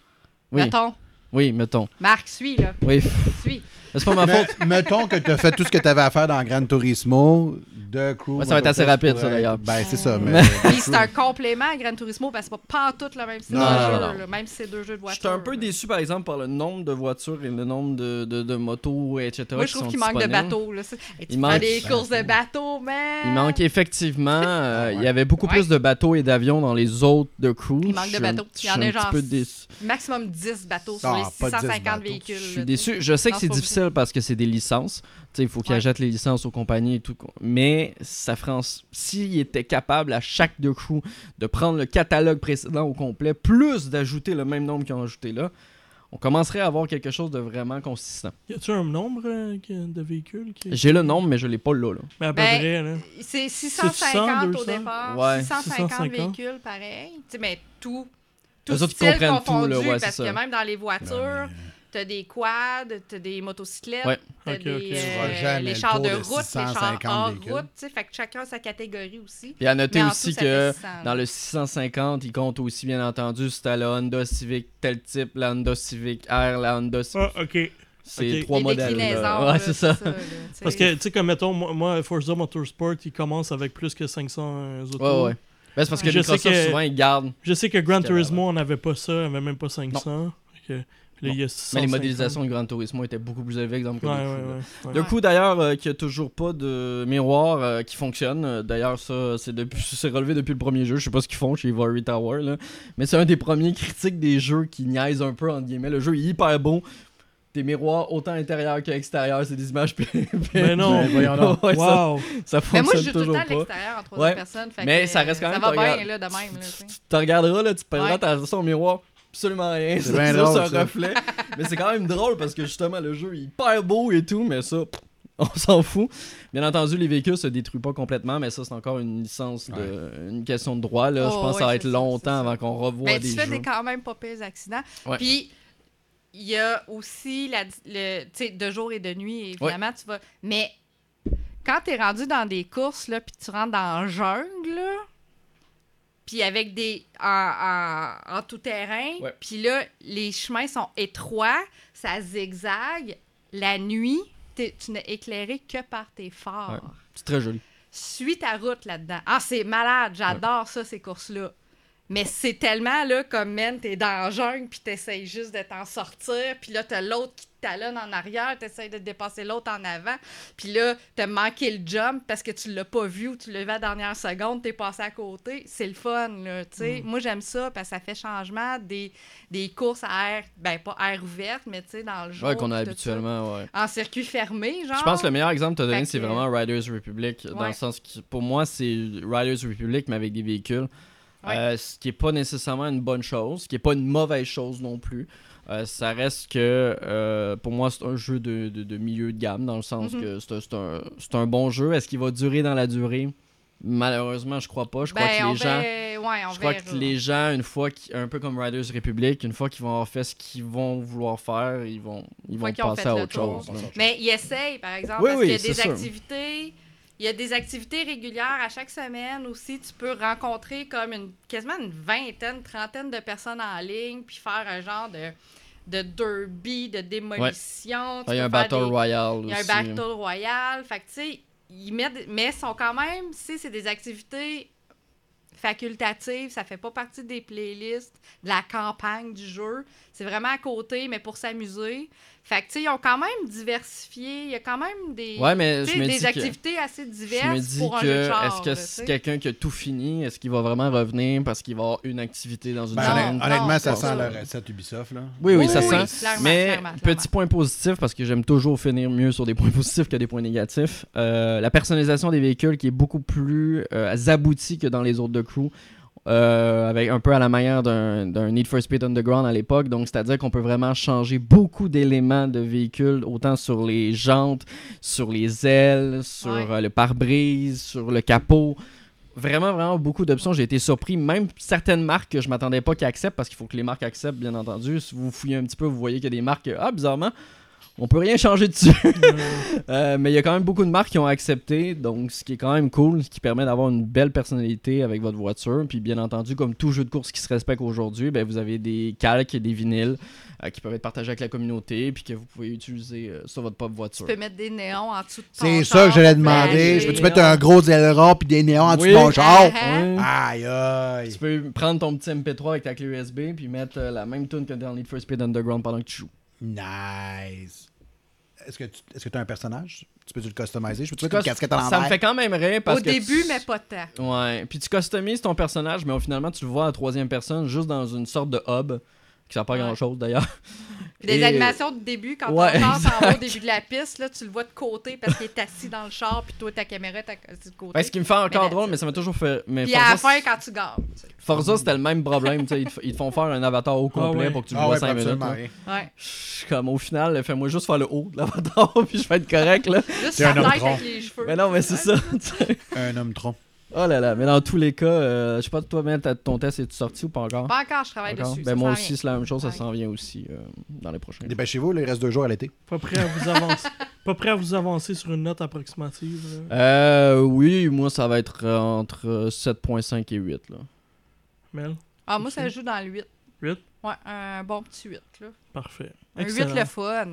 Oui, Mettons. oui, mettons. Marc, suis, là. Oui, Suis. c'est pas ma Mais- faute. mettons que tu as fait tout ce que tu avais à faire dans Gran Turismo, de Crew. Ouais, ça va être assez rapide, ça, d'ailleurs. Ben, c'est ça. Ouais. Mais, Puis c'est un complément à Gran Turismo parce que c'est pas pantoute le même style Non, de non, jeu, là, même si c'est deux jeux de voiture. J'étais un peu déçu, par exemple, par le nombre de voitures et le nombre de, de, de motos, etc. Moi, je trouve qu'il manque de bateaux. Là. C'est- Et tu Il manque- des courses de bateaux, man! Il manque effectivement, [laughs] euh, Ah ouais. il y avait beaucoup Ouais. plus de bateaux et d'avions dans les autres de crew. Il manque de Je suis bateaux. je Il y en suis a genre peu déçu. Maximum 10 bateaux sur les pas 10 650 bateaux. véhicules. Je suis déçu. Je sais que c'est pas difficile parce que c'est des licences. Il faut qu'ils Ouais. achètent les licences aux compagnies et tout. Mais ça ferait en... s'ils étaient capables à chaque deux crew de prendre le catalogue précédent au complet, plus d'ajouter le même nombre qu'ils ont ajouté là, on commencerait à avoir quelque chose de vraiment consistant. Y a-tu un nombre euh, de véhicules qui... J'ai le nombre, mais je l'ai pas là. là. Mais à peu Ben, près, là. C'est 100, 650 au 200? départ. Ouais. 650 650. véhicules, pareil. Tu sais, mais tout. Tout style comprennent tout, confondu, là, ouais, parce que même dans les voitures, Non, t'as des quads, t'as des motocyclettes, Ouais. t'as euh, les le chars de de route, les chars 650 hors véhicules. route, tu sais, fait que chacun a sa catégorie aussi. Et à noter Mais aussi tout, que fait 600, là. dans le 650, il compte aussi, bien entendu, si t'as la Honda Civic tel type, la Honda Civic R, la Honda Civic. Ah, ok. C'est trois Les modèles. là. Ouais, c'est ça. là. Parce que, tu sais, comme mettons, moi, Forza Motorsport, il commence avec plus que 500 autos. Ouais, ouais. Ben, c'est parce que Je sais que- souvent, ils gardent. Je sais que Gran Turismo, on n'avait pas ça, on avait même pas 500. Fait Mais 650. les modélisations de Gran Turismo étaient beaucoup plus élevées, exemple, que Ouais, le ouais. Le coup d'ailleurs euh, qu'il n'y a toujours pas de miroir euh, qui fonctionne. Euh, D'ailleurs, ça c'est depuis [laughs] c'est relevé depuis le premier jeu. Je sais pas ce qu'ils font chez Ivory Tower là. Mais c'est un des premiers critiques des jeux qui niaisent un peu entre guillemets. Le jeu est hyper beau. Des miroirs autant intérieurs qu'extérieurs, c'est des images [laughs] Mais non. Voyons donc. Ouais, ça, ça Mais moi, je fonctionne joue tout le toujours temps à pas. l'extérieur en troisième Ouais. personne. Mais que, ça reste quand même, Ça va tu bien, là, de même. Là, tu te regarderas là, tu perdras Ouais. ta son miroir, absolument rien. C'est C'est bien juste drôle, un ça. reflet. mais c'est quand même drôle parce que justement le jeu est hyper beau et tout, mais ça, on [laughs] s'en fout. Bien entendu, les véhicules se détruisent pas complètement, mais ça c'est encore une licence de, une question de droit là. Je Oh, pense que ça va être ça, longtemps ça. avant qu'on revoie Ben, des tu fais jeux. des quand même pas pires accidents. Ouais. Puis, il y a aussi la, le, tu sais, de jour et de nuit, évidemment, tu vas. Mais quand tu es rendu dans des courses, là, puis tu rentres dans la jungle, là, puis avec des. en, en, en tout terrain, Ouais. puis là, les chemins sont étroits, ça zigzague. La nuit, tu n'es éclairé que par tes phares. Ouais. C'est très joli. Suis ta route là-dedans. Ah, c'est malade, j'adore ça, ces courses-là. Mais c'est tellement, là, comme, man, t'es dans la jungle, puis t'essayes juste de t'en sortir, puis là, t'as l'autre qui te talonne en arrière, t'essayes de dépasser l'autre en avant, puis là, t'as manqué le jump parce que tu l'as pas vu ou tu l'as vu à la dernière seconde, t'es passé à côté. C'est le fun, là, tu sais. Moi, j'aime ça parce que ça fait changement des, des courses à air, ben, pas air ouverte, mais tu sais, dans le jour. Ouais, qu'on a habituellement, ouais. En circuit fermé, genre. Je pense que le meilleur exemple que tu as donné, c'est que- vraiment Riders Republic. Dans le sens que pour moi, c'est Riders Republic, mais avec des véhicules. Ouais. Euh, ce qui est pas nécessairement une bonne chose, ce qui est pas une mauvaise chose non plus. Euh, ça reste que euh, pour moi c'est un jeu de, de- de milieu de gamme dans le sens Mhm. que c'est un, un- bon jeu. Est-ce qu'il va durer dans la durée? Malheureusement, je crois pas. Je crois Ben, que les gens, ouais, je crois que les gens, une fois, un peu comme Riders Republic, une fois qu'ils vont avoir fait ce qu'ils vont vouloir faire, ils vont, ils vont passer à autre chose. Mais ils essayent, par exemple, Oui, parce oui, qu'il y a des sûr. activités. Il y a des activités régulières à chaque semaine aussi. Tu peux rencontrer comme une quasiment une vingtaine, trentaine de personnes en ligne, puis faire un genre de, de derby, de démolition. Tu Il y a un Battle des- Il y a un. Battle Royale. Fait que, tu sais, ils mettent. Mais sont quand même. C'est des activités facultatives. Ça fait pas partie des playlists de la campagne du jeu. C'est vraiment à côté, mais pour s'amuser. Fait que, tu sais, ils ont quand même diversifié. Il y a quand même des. Ouais, mais tu je sais, me des dis que- activités assez Je diverses me dis pour un que de char, est-ce que c'est quelqu'un qui a tout fini, est-ce qu'il va vraiment revenir parce qu'il va avoir une activité dans une Ben, honnêtement, non, ça sent la recette Ubisoft. Là. Oui, oui, ça Oui, sent. clairement, Mais clairement, clairement. petit point positif, parce que j'aime toujours finir mieux sur des points [laughs] positifs que des points négatifs. euh, la personnalisation des véhicules qui est beaucoup plus euh, aboutie que dans les autres de crew. Euh, avec un peu à la manière d'un Need for Speed Underground à l'époque. Donc, c'est-à-dire qu'on peut vraiment changer beaucoup d'éléments de véhicules, autant sur les jantes, sur les ailes, sur Ouais. euh, le pare-brise, sur le capot. Vraiment, vraiment beaucoup d'options. J'ai été surpris. Même certaines marques que je m'attendais pas qu'ils acceptent, parce qu'il faut que les marques acceptent, bien entendu. Si vous fouillez un petit peu, vous voyez qu'il y a des marques, ah, bizarrement, on peut rien changer dessus. [laughs] Euh, mais il y a quand même beaucoup de marques qui ont accepté, donc ce qui est quand même cool, ce qui permet d'avoir une belle personnalité avec votre voiture. Puis bien entendu, comme tout jeu de course qui se respecte aujourd'hui, ben, vous avez des calques et des vinyles euh, qui peuvent être partagés avec la communauté, puis que vous pouvez utiliser euh, sur votre propre Tu voiture. peux mettre des néons en dessous de ton C'est ça que j'allais demander. Je peux-tu mettre un gros aileron puis des néons en dessous Oui. de mon char? Ah, Ouais. Aïe, aïe. Tu peux prendre ton petit MP3 avec ta clé USB, puis mettre euh, la même tune que dans Need for Speed Underground pendant que tu joues. Nice. Est-ce que tu as un personnage? Tu peux-tu le customiser? Je peux-tu Tu mettre une casquette à Ça me l'envers? fait quand même rire parce Au que début, tu- mais pas tant. Ouais, puis tu customises ton personnage, mais au finalement, tu le vois en troisième personne, juste dans une sorte de hub, qui sert pas à grand chose d'ailleurs. Puis des Et- animations de début, quand Ouais, on s'en va au début de la piste, là, tu le vois de côté parce qu'il est assis dans le char, puis toi, ta caméra est assis de côté. Ben, ce qui me fait encore Mais drôle, mais ça m'a toujours fait. Mais Puis à la Forza, fin, quand tu gardes. tu sais. Forza, c'était le même problème. Ils, te, f- ils te font faire un avatar au complet ouais. pour que tu le Ah vois ouais, 5 minutes. Ouais. Je suis comme au final, fais-moi juste faire le haut de l'avatar, [laughs] puis je vais être correct là. Juste un homme tronc. avec les cheveux. Mais non, mais c'est ça. Un homme tronc. Oh là là, mais dans tous les cas, euh, je sais pas, toi, Mel, t'as- ton test est sorti ou pas encore? Pas encore, je travaille Encore? dessus. Ben moi aussi, c'est la même chose, ça s'en vient aussi euh, dans les prochains. Dépêchez-vous, il reste deux jours à l'été. Pas prêt à vous avancer. [laughs] pas prêt à vous avancer sur une note approximative. Euh, oui, moi, ça va être euh, entre euh, 7.5 et 8 là. Mel, Ah, moi, ça joue dans le 8. 8? Ouais, un bon petit 8. Là. parfait. Un 8 Excellent. le fun.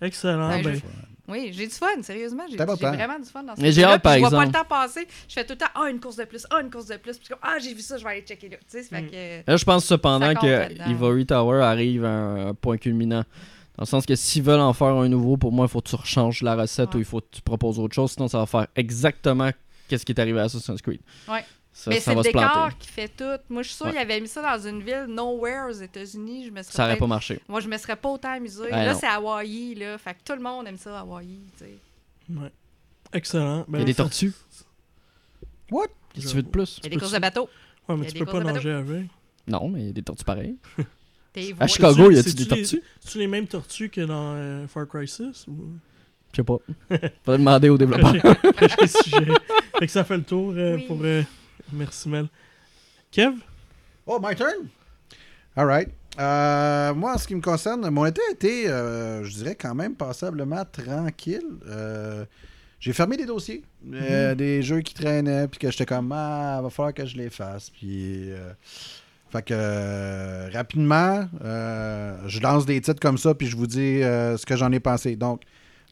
Excellent. Ben, jeu. Oui, j'ai du fun, sérieusement. J'ai vraiment du fun dans ce Mais j'ai hâte, par Je vois pas le temps passer. Je fais tout le temps, ah, une course de plus, ah, une course de plus. Puis comme, ah, j'ai vu ça, je vais aller checker là. Tu sais, ça fait Mm. que. Là, je pense cependant que. Ivory Tower arrive à un, un point culminant. Dans le sens que s'ils veulent en faire un nouveau, pour moi, il faut que tu rechanges la recette Ouais. ou il faut que tu proposes autre chose. Sinon, ça va faire exactement qu'est-ce qui est arrivé à Assassin's Creed. Ouais. Ça, mais ça c'est va le se planter. décor qui fait tout. Moi, je suis sûre Ouais. qu'il avait mis ça dans une ville nowhere aux États-Unis. Je me serais Ça aurait pas marché. Moi, je me serais pas autant amusée. Ah, là, c'est Hawaï, là. Fait que tout le monde aime ça, Hawaï, tu sais. ouais. Excellent. Il Ben, y a des tortues. What? Qu'est-ce que tu veux de plus? Il y a des courses de bateau. Ouais, mais Il y a tu des peux pas courses de nager avec. Non, mais il y a des tortues pareilles. [laughs] À Chicago, y a-tu des tortues? C'est-tu les mêmes tortues que dans euh, Far Cry 6 ou... Je sais pas. [laughs] Faudrait demander aux développeurs. [laughs] Fait que ça fait le tour euh, Oui. pour. Merci, Mel. Kev? Oh, my turn? All right. Euh, moi, en ce qui me concerne, mon été a été, euh, je dirais, quand même passablement tranquille. Euh, j'ai fermé des dossiers, euh, des jeux qui traînaient, puis que j'étais comme, ah, va falloir que je les fasse. Puis, fait que, rapidement, je lance des titres comme ça, puis je vous dis ce que j'en ai pensé. Donc,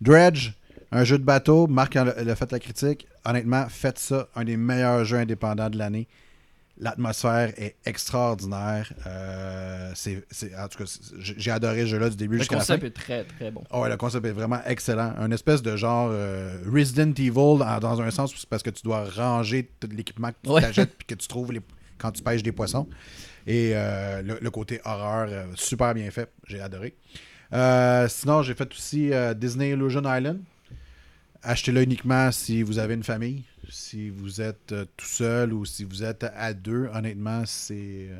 Dredge, un jeu de bateau, Marc a le, le fait la critique. Honnêtement, faites ça, un des meilleurs jeux indépendants de l'année. L'atmosphère est extraordinaire. Euh, c'est, en tout cas, j'ai adoré ce jeu-là du début Le jusqu'à la fin. concept est très très bon. Oh, ouais, le concept est vraiment excellent. Un espèce de genre euh, Resident Evil dans un sens, c'est parce que tu dois ranger tout l'équipement que tu Ouais. t'achètes puis que tu trouves les- quand tu pêches des poissons. Et euh, le, le côté horreur, super bien fait. J'ai adoré. Sinon, j'ai fait aussi Disney Illusion Island. Achetez-le uniquement si vous avez une famille. Si vous êtes euh, tout seul ou si vous êtes à deux, honnêtement, c'est euh,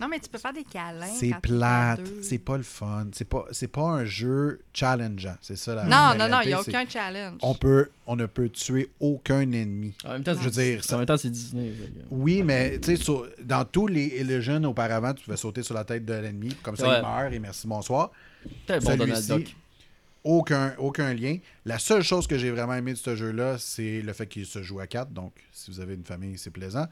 Non, mais tu peux faire des câlins. c'est quand t'es à plate, deux. c'est pas le fun, c'est pas c'est pas un jeu challengeant, c'est ça la Non, la non, non, il n'y a réalité, c'est- aucun challenge. On peut on ne peut tuer aucun ennemi. En même temps, Je veux dire, en même temps, c'est Disney. fait que- Oui, mais tu sais, sur- dans tous les Illusion auparavant, tu pouvais sauter sur la tête de l'ennemi, comme ça Ouais. il meurt et merci bonsoir. T'es bon, Donald Celui-ci, Duck. Aucun, aucun lien. La seule chose que j'ai vraiment aimé de ce jeu-là, c'est le fait qu'il se joue à 4. Donc, si vous avez une famille, c'est plaisant.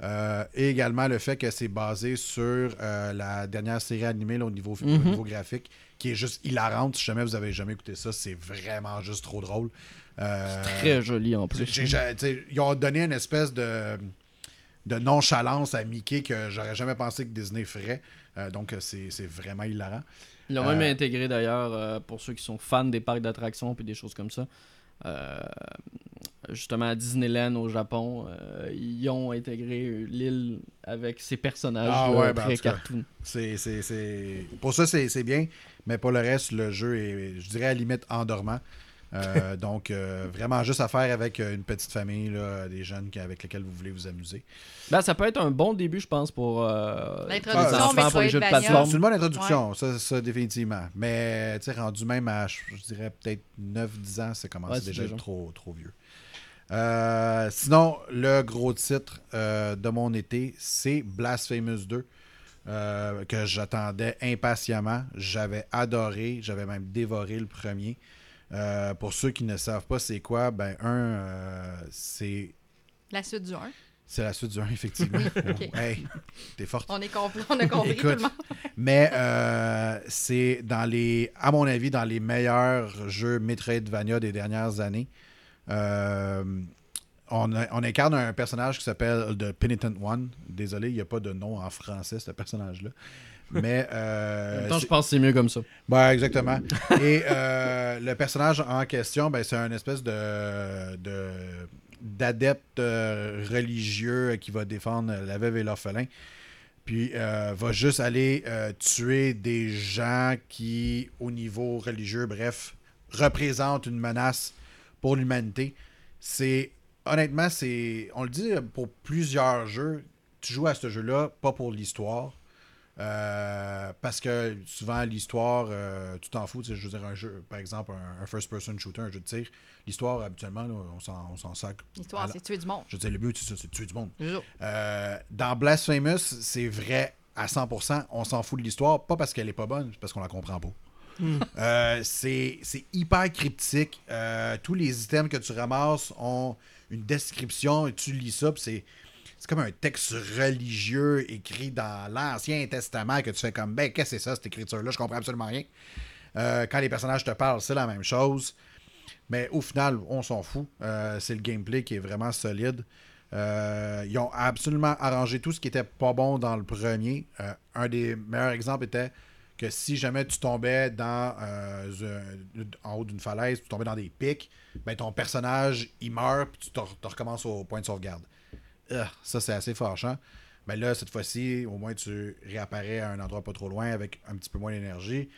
Euh, et également le fait que c'est basé sur euh, la dernière série animée là, au, niveau, au Mhm. niveau graphique, qui est juste hilarante. Si jamais vous avez jamais écouté ça, c'est vraiment juste trop drôle. Euh, Très joli en plus. tu sais, ils ont donné une espèce de, de nonchalance à Mickey que j'aurais jamais pensé que Disney ferait. Donc, c'est c'est vraiment hilarant. Ils l'ont même Euh, intégré d'ailleurs euh, pour ceux qui sont fans des parcs d'attractions et des choses comme ça. Euh, justement à Disneyland au Japon, euh, ils ont intégré l'île avec ces personnages Ah ouais, ben, très cartoon. C'est, c'est, c'est... Pour ça, c'est, c'est bien, mais pour le reste, le jeu est, je dirais, à la limite endormant. Euh, [laughs] donc, euh, vraiment juste à faire avec euh, une petite famille, là, des jeunes qui- avec lesquels vous voulez vous amuser. Ben, ça peut être un bon début, je pense, pour euh, L'introduction, les enfants, mais pour les jeux de plateforme. C'est une bonne introduction, ça, ça, définitivement. Mais, tu sais, rendu même à, je je dirais, peut-être 9-10 ans, ça commence Ouais, c'est déjà à déjà. être trop, trop vieux. Euh, sinon, le gros titre euh, de mon été, c'est Blasphemous 2. euh, que j'attendais impatiemment. J'avais adoré, j'avais même dévoré le premier. Euh, pour ceux qui ne savent pas c'est quoi, ben un, euh, c'est La suite du 1. c'est la suite du 1, effectivement. [laughs] ok. Hey, t'es forte. On, est compris, on a compris tout le monde. [laughs] Mais euh, c'est dans les, à mon avis, dans les meilleurs jeux Metroidvania des dernières années. Euh, on, a- on incarne un personnage qui s'appelle The Penitent One. Désolé, il n'y a pas de nom en français, ce personnage-là. Mais. [laughs] En Euh, même temps, je pense que c'est mieux comme ça. Ouais, exactement. [laughs] Et euh, le personnage en question, ben, c'est un espèce de, de- d'adepte euh, religieux qui va défendre la veuve et l'orphelin. Puis euh, va juste aller euh, tuer des gens qui, au niveau religieux, bref, représentent une menace pour l'humanité. C'est honnêtement, c'est on le dit pour plusieurs jeux. Tu joues à ce jeu-là pas pour l'histoire, euh, parce que souvent, l'histoire, euh, tu t'en fous. Je veux dire, un jeu, par exemple, un, un first-person shooter, un jeu de tir, l'histoire, habituellement, là, on s'en, sacre. L'histoire, c'est tuer du monde. Je veux dire, le but, c'est ça, c'est tuer du monde. Euh, dans Blasphemous, c'est vrai à 100%. On s'en fout de l'histoire, pas parce qu'elle est pas bonne, c'est parce qu'on la comprend pas. Euh, c'est hyper cryptique. Tous les items que tu ramasses ont une description et tu lis ça, c'est. C'est comme un texte religieux écrit dans l'Ancien Testament que tu fais comme, ben, qu'est-ce que c'est ça, cette écriture-là? Je comprends absolument rien. Euh, quand les personnages te parlent, c'est la même chose. Mais au final, on s'en fout. Euh, c'est le gameplay qui est vraiment solide. Euh, ils ont absolument arrangé tout ce qui était pas bon dans le premier. Un des meilleurs exemples était que si jamais tu tombais dans en haut d'une falaise, tu tombais dans des pics, ben ton personnage il meurt puis tu te recommences au point de sauvegarde. Ah, ça c'est assez fâchant. Mais là, cette fois-ci, au moins tu réapparais à un endroit pas trop loin avec un petit peu moins d'énergie.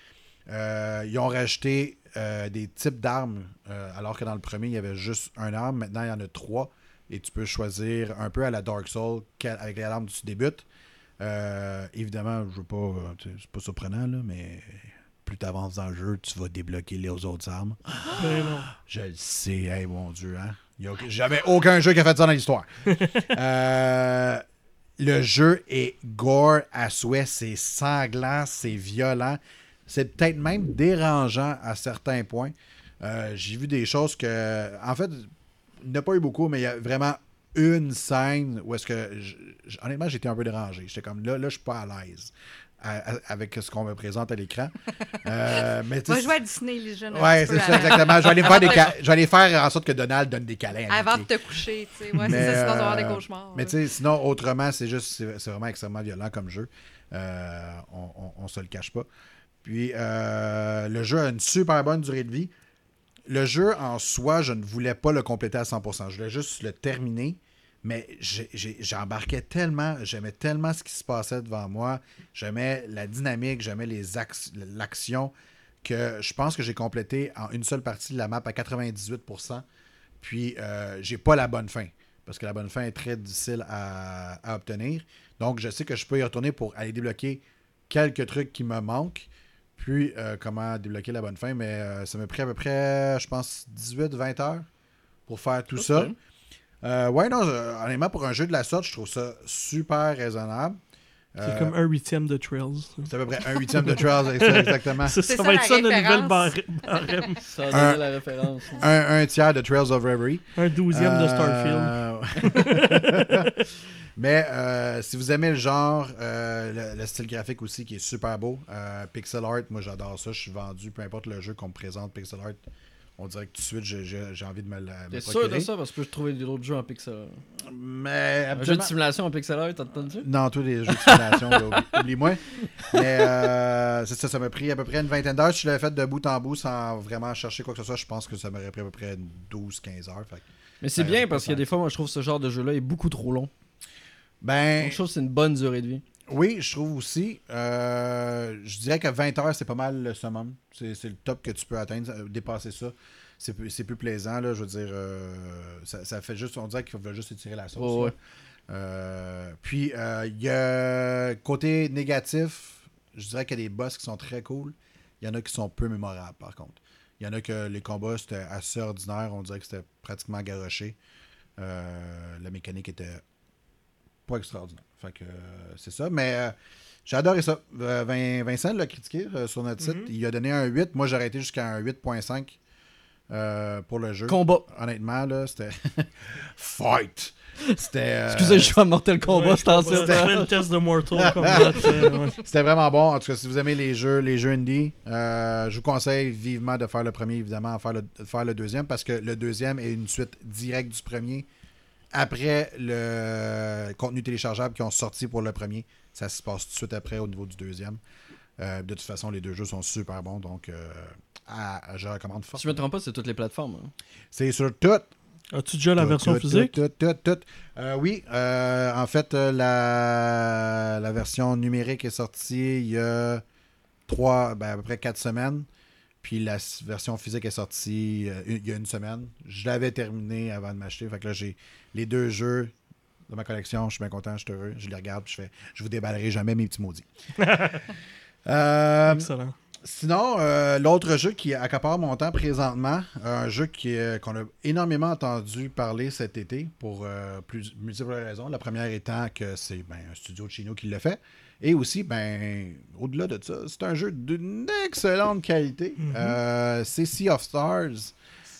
Euh, ils ont rajouté euh, des types d'armes, euh, alors que dans le premier, il y avait juste un arme. Maintenant, il y en a trois. Et tu peux choisir un peu à la Dark Souls avec les armes tu débutes. Évidemment, je veux pas. C'est pas surprenant, là, mais plus tu avances dans le jeu, tu vas débloquer les autres armes. Non. Je le sais, hey, mon Dieu, hein? Il y a aucun- jamais aucun jeu qui a fait ça dans l'histoire. [laughs] Euh, le jeu est gore à souhait, c'est sanglant, c'est violent. C'est peut-être même dérangeant à certains points. Euh, J'ai vu des choses que. En fait, il n'y a pas eu beaucoup, mais il y a vraiment une scène où est-ce que. je- honnêtement, j'étais un peu dérangé. J'étais comme là, là, je suis pas à l'aise à- à- avec ce qu'on me présente à l'écran. [laughs] Euh, mais Va sais, jouer à Disney, les jeunes. petit c'est ça, exactement. Je vais aller faire, des [laughs] ca- je vais aller faire en sorte que Donald donne des câlins. Avant de te coucher, tu sais. Ouais, c'est ça, sinon tu vas avoir des euh, cauchemars. Mais tu sais, sinon, autrement, c'est juste, c'est vraiment extrêmement violent comme jeu. Euh, on, on se le cache pas. Puis, euh, le jeu a une super bonne durée de vie. Le jeu en soi, je ne voulais pas le compléter à 100%. Je voulais juste le terminer. Mais j'embarquais tellement, j'aimais tellement ce qui se passait devant moi. J'aimais la dynamique, j'aimais l'action. que je pense que j'ai complété en une seule partie de la map à 98%. Puis, euh, j'ai pas la bonne fin. Parce que la bonne fin est très difficile à, à obtenir. Donc, je sais que je peux y retourner pour aller débloquer quelques trucs qui me manquent. Puis, euh, comment débloquer la bonne fin? Mais euh, ça m'a pris à peu près, je pense, 18-20 heures pour faire tout ça. Euh, ouais, non, euh, honnêtement, pour un jeu de la sorte, je trouve ça super raisonnable. C'est Euh, comme un huitième de Trails. c'est à peu près un huitième de Trails, c'est [laughs] ça, exactement. Ça, C'est ça ça, va être ça, notre nouvelle barème. [laughs] Ça a Un- donné la référence. Un, un tiers de Trails of Reverie. Un douzième de Starfield. Starfield. [laughs] Mais euh, si vous aimez le genre, euh, le, le style graphique aussi qui est super beau, euh, pixel art, moi j'adore ça. Je suis vendu, peu importe le jeu qu'on me présente, pixel art, on dirait que tout de suite j'ai- envie de me, la- T'es sûr de ça? Parce que je peux trouver d'autres jeux en pixel. Mais Un jeu de simulation en pixel art, t'as entendu? Non, tous les jeux de simulation, oublie-moi. Mais euh, c'est ça, ça m'a pris à peu près une vingtaine d'heures. Si je l'avais fait de bout en bout sans vraiment chercher quoi que ce soit, je pense que ça m'aurait pris à peu près 12-15 heures. Fait que- Mais c'est bien parce pas qu'il y a des fois, moi, je trouve que ce genre de jeu-là est beaucoup trop long. Ben, Donc, je trouve que c'est une bonne durée de vie. Oui, je trouve aussi. euh, je dirais que 20 heures, c'est pas mal le summum. C'est le top que tu peux atteindre. Ça- Dépasser ça, c'est plus, plaisant. Là, je veux dire, euh, ça, ça fait juste, on dirait qu'il faut juste étirer la sauce. Ouais. Euh, puis, euh, il y a côté négatif, je dirais qu'il y a des boss qui sont très cool. Il y en a qui sont peu mémorables, par contre. Il y en a que les combats, c'était assez ordinaire. On dirait que c'était pratiquement garoché. Euh, la mécanique était pas extraordinaire. Fait que euh, c'est ça. Mais euh, j'ai adoré ça. Euh, Vin- Vincent l'a critiqué euh, sur notre site. Mhm. Il a donné un 8. Moi, j'aurais été jusqu'à un 8.5 euh, pour le jeu. Combat. Honnêtement, là, c'était. [laughs] Fight! C'était. euh, Excusez, je joue à Mortal Kombat, c'est en le test de Mortal [laughs] Kombat. C'était vraiment bon. En tout cas, si vous aimez les jeux, les jeux indie, euh, je vous conseille vivement de faire le premier, évidemment, de faire le, de faire le deuxième, parce que le deuxième est une suite directe du premier. Après le contenu téléchargeable qui ont sorti pour le premier, ça se passe tout de suite après au niveau du deuxième. Euh, de toute façon, les deux jeux sont super bons, donc euh, à- je recommande fort. Si je me trompe pas, c'est toutes les plateformes. hein. C'est sur tout. As-tu déjà la Tout, version tout, physique? Tout, tout, tout, tout. Euh, oui, euh, en fait, la, la version numérique est sortie il y a trois, ben, à peu près quatre semaines. Puis la version physique est sortie euh, il y a une semaine. Je l'avais terminé avant de m'acheter. Fait que là, j'ai les deux jeux de ma collection. Je suis bien content, je suis heureux. Je les regarde, puis je fais je vous déballerai jamais mes petits maudits. [laughs] Euh, Excellent. Sinon, euh, l'autre jeu qui accapare mon temps présentement, un jeu qui, euh, qu'on a énormément entendu parler cet été pour plus, multiples raisons. La première étant que c'est ben, un studio de chez nous qui l'a fait. Et aussi, ben, au-delà de ça, c'est un jeu d'une excellente qualité. Mhm. Euh, c'est Sea of Stars.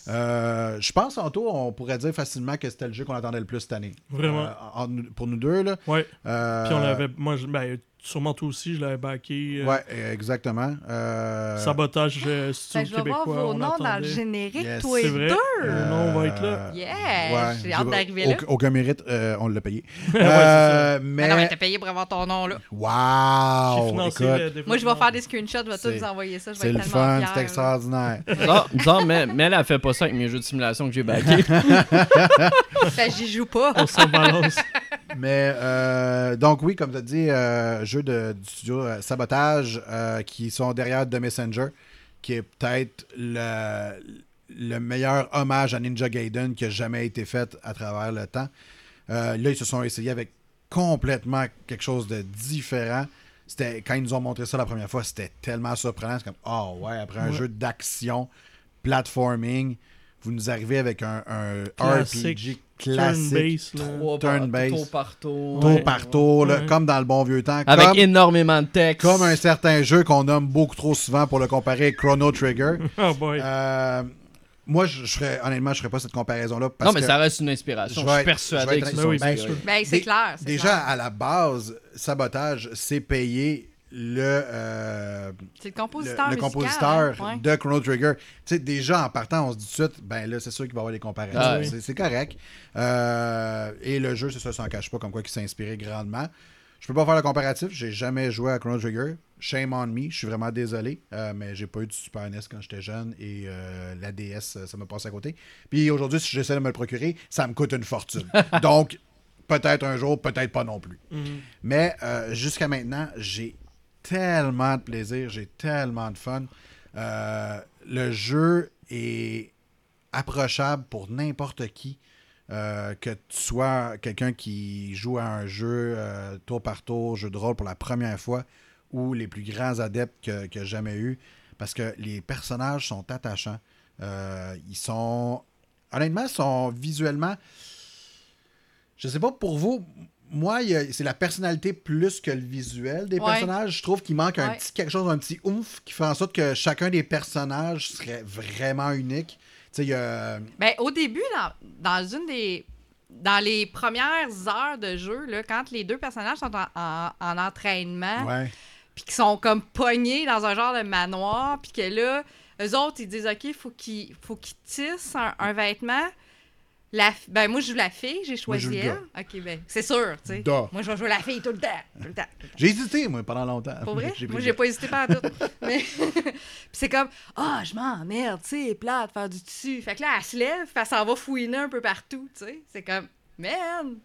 Euh, je pense, Anto, on pourrait dire facilement que c'était le jeu qu'on attendait le plus cette année. Vraiment. Euh, en- en- pour nous deux, là. Ouais. Puis on l'avait. Moi, je- ben, sûrement toi aussi, je l'avais backé. euh, Ouais, exactement. Euh, Sabotage euh, studio que je vais voir québécois. vos noms dans le générique, Yes, toi et C'est vrai. deux. Le nom va être là. Yeah! Ouais, J'ai hâte d'arriver là. aucun- Aucun mérite, euh, on l'a payé. [laughs] Ouais, Euh, Mais mais. non, mais t'as payé pour avoir ton nom là. J'ai Wow! financé Écoute, le développement. Moi, je vais faire des screenshots, je vais tous C'est- vous envoyer ça. Je vais c'est être le tellement fun, c'est extraordinaire. [laughs] Bizarre, bizarre, mais, mais elle a fait pas ça avec mes jeux de simulation que j'ai. Fait que [laughs] j'y joue pas. On s'en balance. Mais euh, donc oui, comme tu as dit, euh, jeu de, du studio euh, Sabotage qui sont derrière The Messenger, qui est peut-être le, le meilleur hommage à Ninja Gaiden qui a jamais été fait à travers le temps. Là, ils se sont essayés avec complètement quelque chose de différent. C'était quand ils nous ont montré ça la première fois, c'était tellement surprenant. C'est comme oh ouais, après un Ouais. jeu d'action, platforming, vous nous arrivez avec un, un. RPG classique. Turn base. tour par tour. tour Ouais. par tour, là, Ouais. comme dans le bon vieux temps. Avec comme, énormément de texte. comme un certain jeu qu'on nomme beaucoup trop souvent pour le comparer avec Chrono Trigger. [laughs] Oh boy. Euh, moi, je, je ferais, honnêtement, je ferais pas cette comparaison-là. Parce Non, mais que ça reste une inspiration. Je Je, vais suis persuadé que c'est Ben oui. Ben, c'est Dé- clair. Déjà, clair. à la base, Sabotage, c'est payer le, euh, le le, compositeur. musical, hein, de Chrono Trigger. Tu sais, déjà, en partant, on se dit tout de suite, ben là, c'est sûr qu'il va y avoir des comparaisons. Ah oui. C'est- correct. Euh, et le jeu, c'est ça, s'en cache pas, comme quoi qu'il s'est inspiré grandement. Je peux pas faire le comparatif, j'ai jamais joué à Chrono Trigger. Shame on me, je suis vraiment désolé, euh, mais j'ai pas eu de Super NES quand j'étais jeune et euh, la DS, ça me passe à côté. Puis aujourd'hui, si j'essaie de me le procurer, ça me coûte une fortune. [laughs] Donc, peut-être un jour, peut-être pas non plus. Mhm. Mais euh, jusqu'à maintenant, j'ai tellement de plaisir, j'ai tellement de fun. Euh, le jeu est approchable pour n'importe qui. Euh, que tu sois quelqu'un qui joue à un jeu euh, tour par tour, jeu de rôle pour la première fois, ou les plus grands adeptes que, que j'ai jamais eu. Parce que les personnages sont attachants. Ils sont. Honnêtement, sont visuellement. Je sais pas pour vous. Moi, c'est la personnalité plus que le visuel des Ouais. personnages. Je trouve qu'il manque un petit quelque chose, un petit oomph qui fait en sorte que chacun des personnages serait vraiment unique. Tu sais, il y a. Ben, au début, dans, dans une des. Dans les premières heures de jeu, là, quand les deux personnages sont en, en- en entraînement, puis qu'ils sont comme pognés dans un genre de manoir, puis que là, eux autres, ils disent OK, faut qu'ils faut qu'ils tissent un, un vêtement. La, f- ben, moi, je joue la fille, j'ai choisi elle. OK, ben, c'est sûr, tu sais. Da. Moi, je vais jouer la fille tout le temps. Tout le temps. J'ai hésité, moi, pendant longtemps. Pour vrai? [laughs] Moi, j'ai pas hésité pas tout. [laughs] Mais [laughs] c'est comme, ah, je m'emmerde, tu sais, plate, faire du tissu. Fait que là, elle se lève, puis elle s'en va fouiner un peu partout, tu sais. C'est comme, man,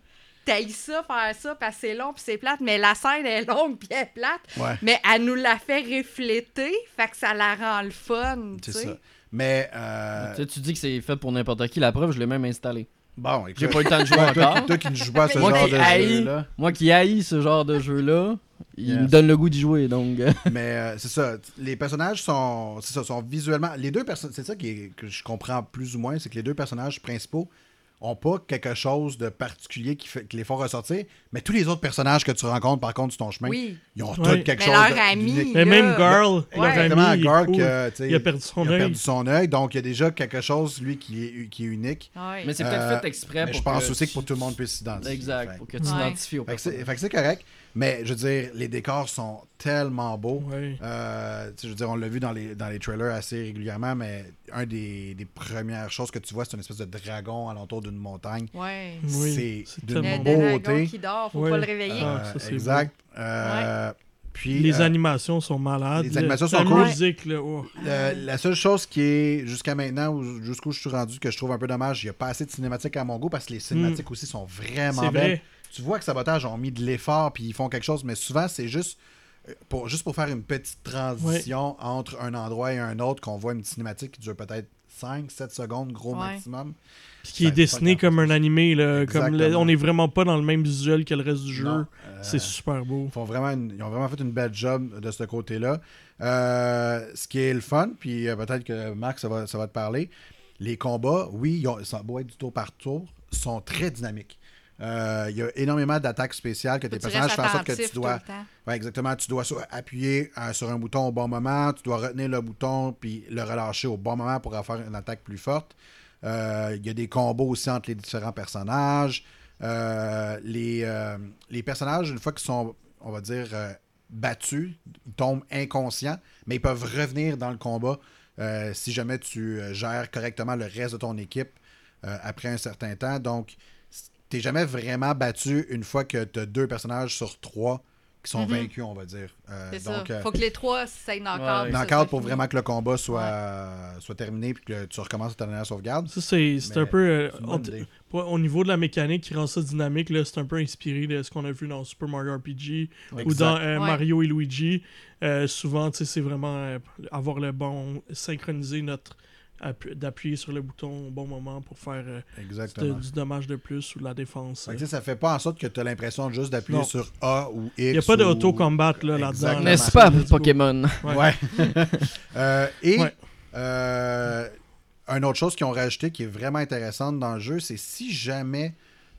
t'as ça, faire ça, parce que c'est long, puis c'est plate, mais la scène est longue, puis elle est plate. Ouais. Mais elle nous la fait refléter, fait que ça la rend le fun, C'est ça. Mais. euh, Tu sais, tu dis que c'est fait pour n'importe qui. La preuve, je l'ai même installé. Bon, écoute. J'ai pas eu le temps de jouer toi encore. toi qui ne joues pas à ce Moi genre de jeu-là. Moi qui haïs ce genre de jeu-là, il Yes. me donne le goût d'y jouer. Donc, [laughs] Mais euh, c'est ça. Les personnages sont, c'est ça, sont visuellement. Les deux personnes. C'est ça qui est- que je comprends plus ou moins, c'est que les deux personnages principaux ont pas quelque chose de particulier qui, fait, qui les font ressortir. Mais tous les autres personnages que tu rencontres, par contre, sur ton chemin, Oui. ils ont Ouais. tous quelque Mais chose leur de- ami. Mais même Girl, Ouais. leur ami, il a perdu son il a œil. perdu son œil, donc il y a déjà quelque chose, lui, qui est, qui est unique. Ouais. mais c'est peut-être Euh, fait exprès Mais pour je pense que aussi que pour tout le monde puisse s'identifier. Exact, Fait- pour que Ouais. tu t'identifies au fait que c'est correct, mais je veux dire, les décors sont tellement beaux. Euh, je veux dire, on l'a vu dans les, dans les trailers assez régulièrement, mais un des, des premières choses que tu vois, c'est une espèce de dragon alentour d'une montagne. Ouais. Oui, c'est d'une beauté. dragon qui dort, faut pas le réveiller. Ah, Euh, ça, c'est exact. Euh, Puis Les euh, animations sont malades. les Le- animations sont la cool. musique, là, oh. le- la seule chose qui est jusqu'à maintenant, jusqu'où je suis rendu, que je trouve un peu dommage, il n'y a pas assez de cinématiques à mon goût parce que les cinématiques aussi sont vraiment belles. vrai. Tu vois que Sabotage ont mis de l'effort puis ils font quelque chose, mais souvent c'est juste euh, pour, juste pour faire une petite transition entre un endroit et un autre qu'on voit une cinématique qui dure peut-être 5-7 secondes, gros Ouais. maximum. Puis qui est dessiné comme un animé. Là, comme le- on est vraiment pas dans le même visuel que le reste du jeu. Non, euh, C'est super beau. ils, font vraiment une- ils ont vraiment fait une belle job de ce côté-là. Euh, ce qui est le fun, puis euh, peut-être que Marc, ça va, ça va te parler. Les combats, oui, ils ont, ça doit être du tour par tour, sont très dynamiques. Euh, Il y a énormément d'attaques spéciales que tes personnages font en sorte que tu dois. Ouais, exactement. Tu dois appuyer euh, sur un bouton au bon moment, tu dois retenir le bouton puis le relâcher au bon moment pour en faire une attaque plus forte. Euh, Il y a des combos aussi entre les différents personnages. Les, les personnages, une fois qu'ils sont, on va dire, battus, ils tombent inconscients, mais ils peuvent revenir dans le combat si jamais tu gères correctement le reste de ton équipe après un certain temps. Donc, t'es jamais vraiment battu une fois que tu as deux personnages sur trois qui sont Mhm. vaincus, on va dire. Euh, C'est donc, ça. euh, Faut que les trois s'aillent knock-out. Pour fini. vraiment que le combat soit, soit terminé puis que tu recommences ta dernière sauvegarde. Ça, c'est un peu. euh, on- au niveau de la mécanique qui rend ça dynamique, là, c'est un peu inspiré de ce qu'on a vu dans Super Mario RPG ou Exact. dans euh, Ouais. Mario et Luigi. Euh, souvent, tu sais, c'est vraiment euh, avoir le bon. synchroniser notre. Appu- d'appuyer sur le bouton au bon moment pour faire euh, de- du dommage de plus ou de la défense. Sais, ça fait pas en sorte que tu as l'impression juste d'appuyer sur A ou X. Il n'y a pas ou- d'auto-combat là, là-dedans. Là. N'est-ce pas. Pokémon? Ouais. Ouais. [laughs] Euh, et Ouais. euh, une autre chose qu'ils ont rajouté qui est vraiment intéressante dans le jeu, c'est si jamais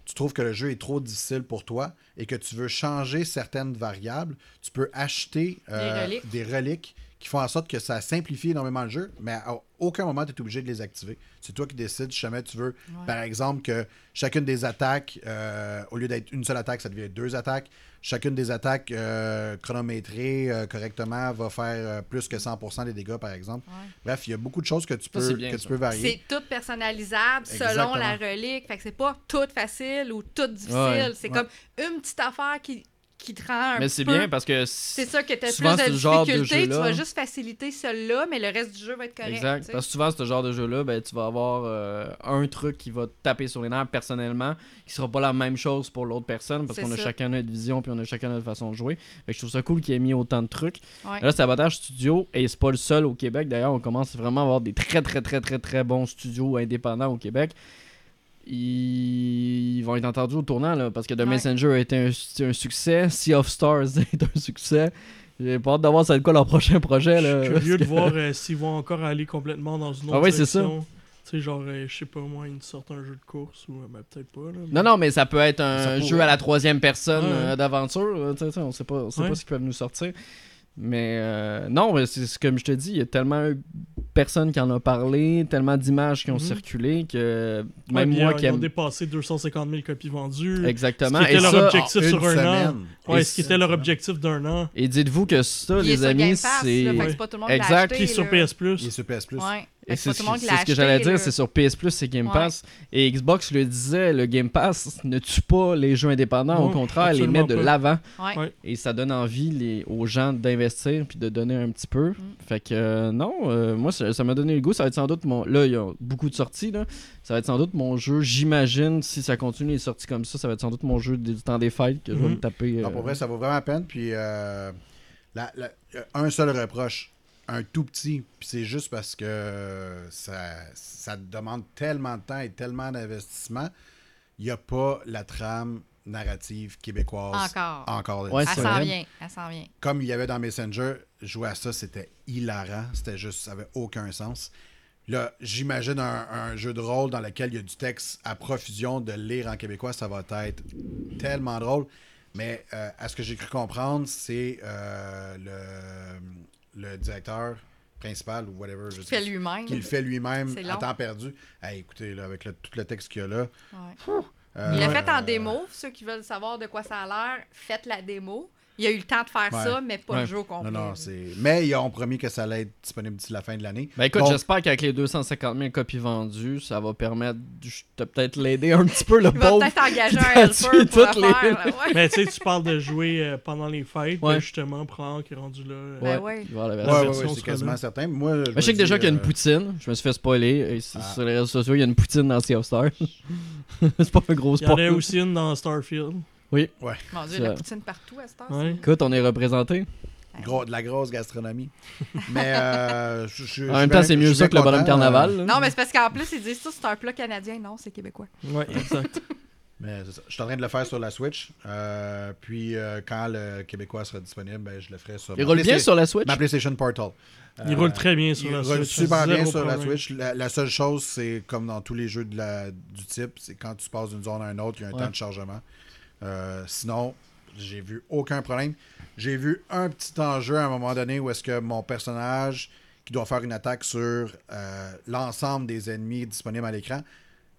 tu trouves que le jeu est trop difficile pour toi et que tu veux changer certaines variables, tu peux acheter euh, Des reliques. des reliques qui font en sorte que ça simplifie énormément le jeu, mais à aucun moment tu es obligé de les activer. C'est toi qui décides si jamais tu veux, par exemple, que chacune des attaques, euh, au lieu d'être une seule attaque, ça devient deux attaques. Chacune des attaques euh, chronométrées euh, correctement va faire euh, plus que 100% des dégâts, par exemple. Ouais. Bref, il y a beaucoup de choses que tu peux, bien, que tu peux varier. C'est tout personnalisable selon la relique. Fait que c'est pas tout facile ou tout difficile. Ouais. C'est Ouais. comme une petite affaire qui, qui te rend un Mais c'est bien parce que C'est ça que t'as plus de genre de difficulté, tu vas juste faciliter celui-là, mais le reste du jeu va être correct. Exact. tu sais. Parce que souvent, ce genre de jeu-là, ben, tu vas avoir euh, un truc qui va te taper sur les nerfs personnellement, qui sera pas la même chose pour l'autre personne, parce qu'on a chacun notre vision, puis on a chacun notre façon de jouer. Fait que je trouve ça cool qu'il ait mis autant de trucs. Ouais. Là, c'est Avantage Studio, et c'est pas le seul au Québec. D'ailleurs, on commence vraiment à avoir des très, très, très, très, très bons studios indépendants au Québec. Ils vont être entendus au tournant, là, parce que The Ouais. Messenger a été un, succès, Sea of Stars [laughs] est un succès. J'ai pas hâte de voir ça être quoi leur prochain projet. Là, Je suis curieux de voir [laughs] euh, s'ils vont encore aller complètement dans une autre Ah ouais, c'est ça. direction. Tu sais, genre, euh, je sais pas moi, ils sortent un jeu de course ou euh, ben, peut-être pas. Là, mais- Non, non, mais ça peut être un Ça pourrait. jeu à la troisième personne Ouais. euh, d'aventure. on sait pas, on sait Ouais. pas ce qu'ils peuvent nous sortir. Mais euh, non, mais c'est comme je te dis, il y a tellement de personnes qui en ont parlé, tellement d'images qui ont Mhm. circulé que même moi qui ils ont dépassé 250 000 copies vendues. Exactement. Ce qui Et, était leur ça- objectif sur une un an. semaine. Ouais, Et ce qui était leur objectif d'un an. et dites-vous que ça, il les amis, c'est. Ouais. c'est pas tout le monde qui l'a Exact. Puis sur. PS Plus. Il est sur PS Plus. Ouais. Et c'est l'a ce que j'allais dire, c'est sur PS Plus, c'est Game Ouais. Pass. Et Xbox le disait, le Game Pass ne tue pas les jeux indépendants, au contraire, les absolument met de l'avant. Ouais. Et ça donne envie les, aux gens d'investir puis de donner un petit peu. Fait que euh, non, euh, moi ça m'a donné le goût. Ça va être sans doute mon. Là, il y a beaucoup de sorties. Là. Ça va être sans doute mon jeu. J'imagine, si ça continue les sorties comme ça, ça va être sans doute mon jeu du temps des fêtes que je vais Mhm. me taper. Non, euh, pour vrai, ça vaut vraiment la peine. Puis, euh, la- la- un seul reproche, un tout petit, puis c'est juste parce que ça, ça demande tellement de temps et tellement d'investissement. Il n'y a pas la trame narrative québécoise Encore. encore. Ouais, Elle s'en vient. Elle s'en vient. Comme il y avait dans Messenger, jouer à ça, c'était hilarant. C'était juste, ça avait aucun sens. Là, j'imagine un, un jeu de rôle dans lequel il y a du texte à profusion de lire en québécois, ça va être tellement drôle. Mais euh, à ce que j'ai cru comprendre, c'est euh, le, le directeur principal ou whatever, sais fait lui-même. qui le fait lui-même à long. temps perdu. Hey, écoutez, là, avec le- tout le texte qu'il y a là. Ouais. euh, Il l'a fait en euh, démo. Ceux qui veulent savoir de quoi ça a l'air, faites la démo. Il a eu le temps de faire Ouais. ça, mais pas le Ouais. jeu au complet. Non, non, c'est. Mais ils ont promis que ça allait être disponible d'ici la fin de l'année. Ben écoute, Donc, j'espère qu'avec les 250 000 copies vendues, ça va permettre de peut-être l'aider un petit peu le Il va pauvre. peut-être engager un helper pour le les- faire. là, [laughs] ouais. Mais tu sais, tu parles de jouer euh, pendant les fêtes, Ouais. ben, justement, prends qui est rendu là. euh, Ben ouais. Ouais, c'est quasiment là. certain. Moi, je, Ben, je sais que déjà qu'il y a une euh, poutine. Je me suis fait spoiler. Ah. Sur les réseaux sociaux, il y a une poutine dans Sea of Stars. [laughs] c'est pas un gros Il y en spoil. a aussi une dans Starfield. Mon Dieu, la poutine partout à cette heure. Ouais. Écoute, on est représenté. Gros, de la grosse gastronomie. [laughs] Mais euh, je, je- En même temps, c'est mieux ça que le bonhomme carnaval. euh, là. Non, mais c'est parce qu'en plus, ils disent ça, c'est un plat canadien. Non, c'est québécois. Ouais, [laughs] exact. mais c'est ça. Je suis en train de le faire sur la Switch. euh, puis euh, quand le québécois sera disponible, ben, je le ferai sur Il roule bien sur la Switch? ma PlayStation Portal. Il Euh, roule très bien sur il la roule Switch. super bien sur la. Switch. La, la seule chose, c'est comme dans tous les jeux de la, du type, c'est quand tu passes d'une zone à une autre, il y a un Ouais. temps de chargement. Euh, sinon, j'ai vu aucun problème. J'ai vu un petit enjeu à un moment donné où est-ce que mon personnage, qui doit faire une attaque sur euh, l'ensemble des ennemis disponibles à l'écran,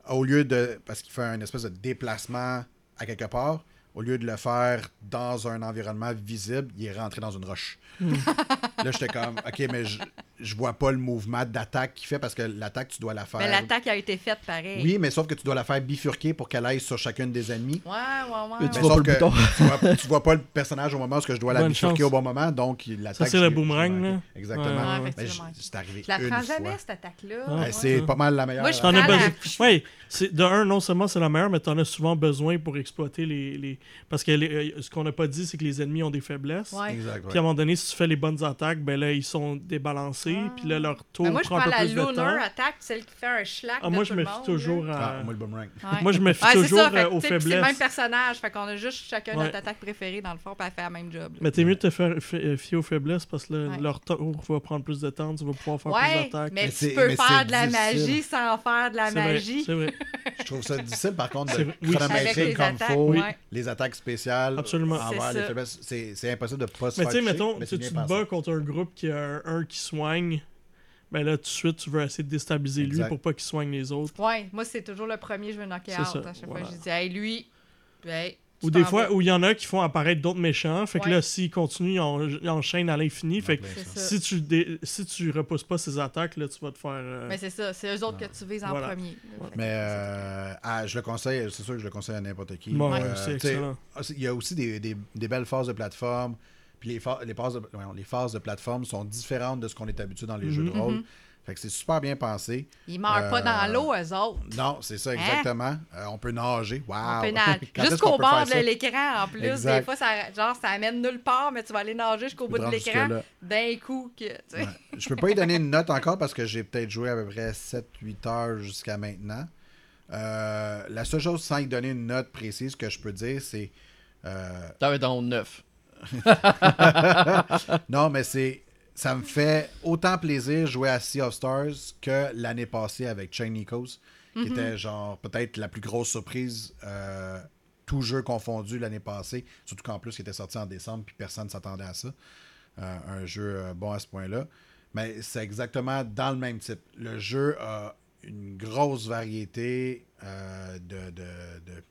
au lieu de. Parce qu'il fait un espèce de déplacement à quelque part, au lieu de le faire dans un environnement visible, il est rentré dans une roche. [laughs] Là, j'étais comme, OK, mais je, je vois pas le mouvement d'attaque qu'il fait parce que l'attaque, tu dois la faire. Mais l'attaque a été faite pareil. Oui, mais sauf que tu dois la faire bifurquer pour qu'elle aille sur chacune des ennemis. Ouais, ouais, ouais. Mais ouais. tu Mais vois sauf pas le bouton. tu, vois, tu vois pas le personnage au moment où je dois la Bonne bifurquer chance. au bon moment, donc il- l'attaque. Ça, c'est le boomerang, là. Exactement. Ouais, Ouais, c'est arrivé Je la prends fois. jamais, cette attaque-là. Ah, Ouais, Ouais. c'est pas mal la meilleure. Moi, je T'en prends as la- c'est de un, non seulement c'est la meilleure, mais t'en as souvent besoin pour exploiter les. les... Parce que les- euh, ce qu'on n'a pas dit, c'est que les ennemis ont des faiblesses. Ouais. Exact, ouais. Puis à un moment donné, si tu fais les bonnes attaques, ben là, ils sont débalancés. Ah. Puis là, leur tour Mais moi, je prend prends un peu la plus de temps. Lunar attaque, celle qui fait un schlack. Ah, de moi, tout je me fie toujours. Ah, à. moi, le boomerang. Ouais. [laughs] Moi, je me fie toujours ça, fait que, aux puis C'est le même faiblesses. personnage, fait qu'on a juste chacun Ouais. notre attaque préférée dans le fond, puis elle fait la même job. là. Mais t'es mieux de te faire fi- euh, fier aux faiblesses parce que leur tour va prendre plus de temps, tu vas pouvoir faire plus d'attaques. mais, tu peux faire de la magie sans faire de la magie. C'est vrai. Je trouve ça difficile, par contre, de chronométrer comme ouais. les attaques spéciales Absolument. envers C'est les ça. faiblesses. C'est c'est impossible de pas se Mais faire tu sais, mettons, mais tu te bats contre un groupe qui a un, un qui soigne. Ben là, tout de suite, tu veux essayer de déstabiliser lui pour pas qu'il soigne les autres. Ouais, moi, c'est toujours le premier, je veux knocker out. À chaque voilà. fois, je dis, hey, lui, hey, Ou des fois, où il y en a qui font apparaître d'autres méchants. Fait que Ouais. là, s'ils continuent, ils, en- ils enchaînent à l'infini. Fait que ça. si tu, dé- si tu repousses pas ces attaques, là, tu vas te faire. euh, Mais c'est ça, c'est eux autres que tu vises en Voilà. premier. Mais euh, ah, je le conseille, c'est sûr que je le conseille à n'importe qui. Bon, Euh, ah, Il y a aussi des, des- des belles phases de plateforme. Puis les, pha- les, phases de, les phases de plateforme sont différentes de ce qu'on est habitué dans les jeux de Mhm. rôle. Fait que c'est super bien pensé. Ils meurent pas euh, dans l'eau, eux autres. Non, c'est ça, exactement. Euh, on peut nager. Wow! On peut [laughs] nager. Jusqu'au bord de l'écran, en plus. Exact. Des fois, ça, genre, ça amène nulle part, mais tu vas aller nager jusqu'au bout de l'écran d'un coup. Que, tu sais. Ouais. Je peux pas y donner une note encore parce que j'ai peut-être joué à peu près 7-8 heures jusqu'à maintenant. Euh, la seule chose sans y donner une note précise que je peux dire, c'est. euh, être en 9. non, mais c'est. Ça me fait autant plaisir jouer à Sea of Stars que l'année passée avec Chain Nikos, qui était genre peut-être la plus grosse surprise, euh, tout jeu confondu l'année passée. Surtout qu'en plus, il était sorti en décembre, puis personne ne s'attendait à ça. Euh, un jeu euh, bon à ce point-là. Mais c'est exactement dans le même type. Le jeu a une grosse variété euh, de, de, de-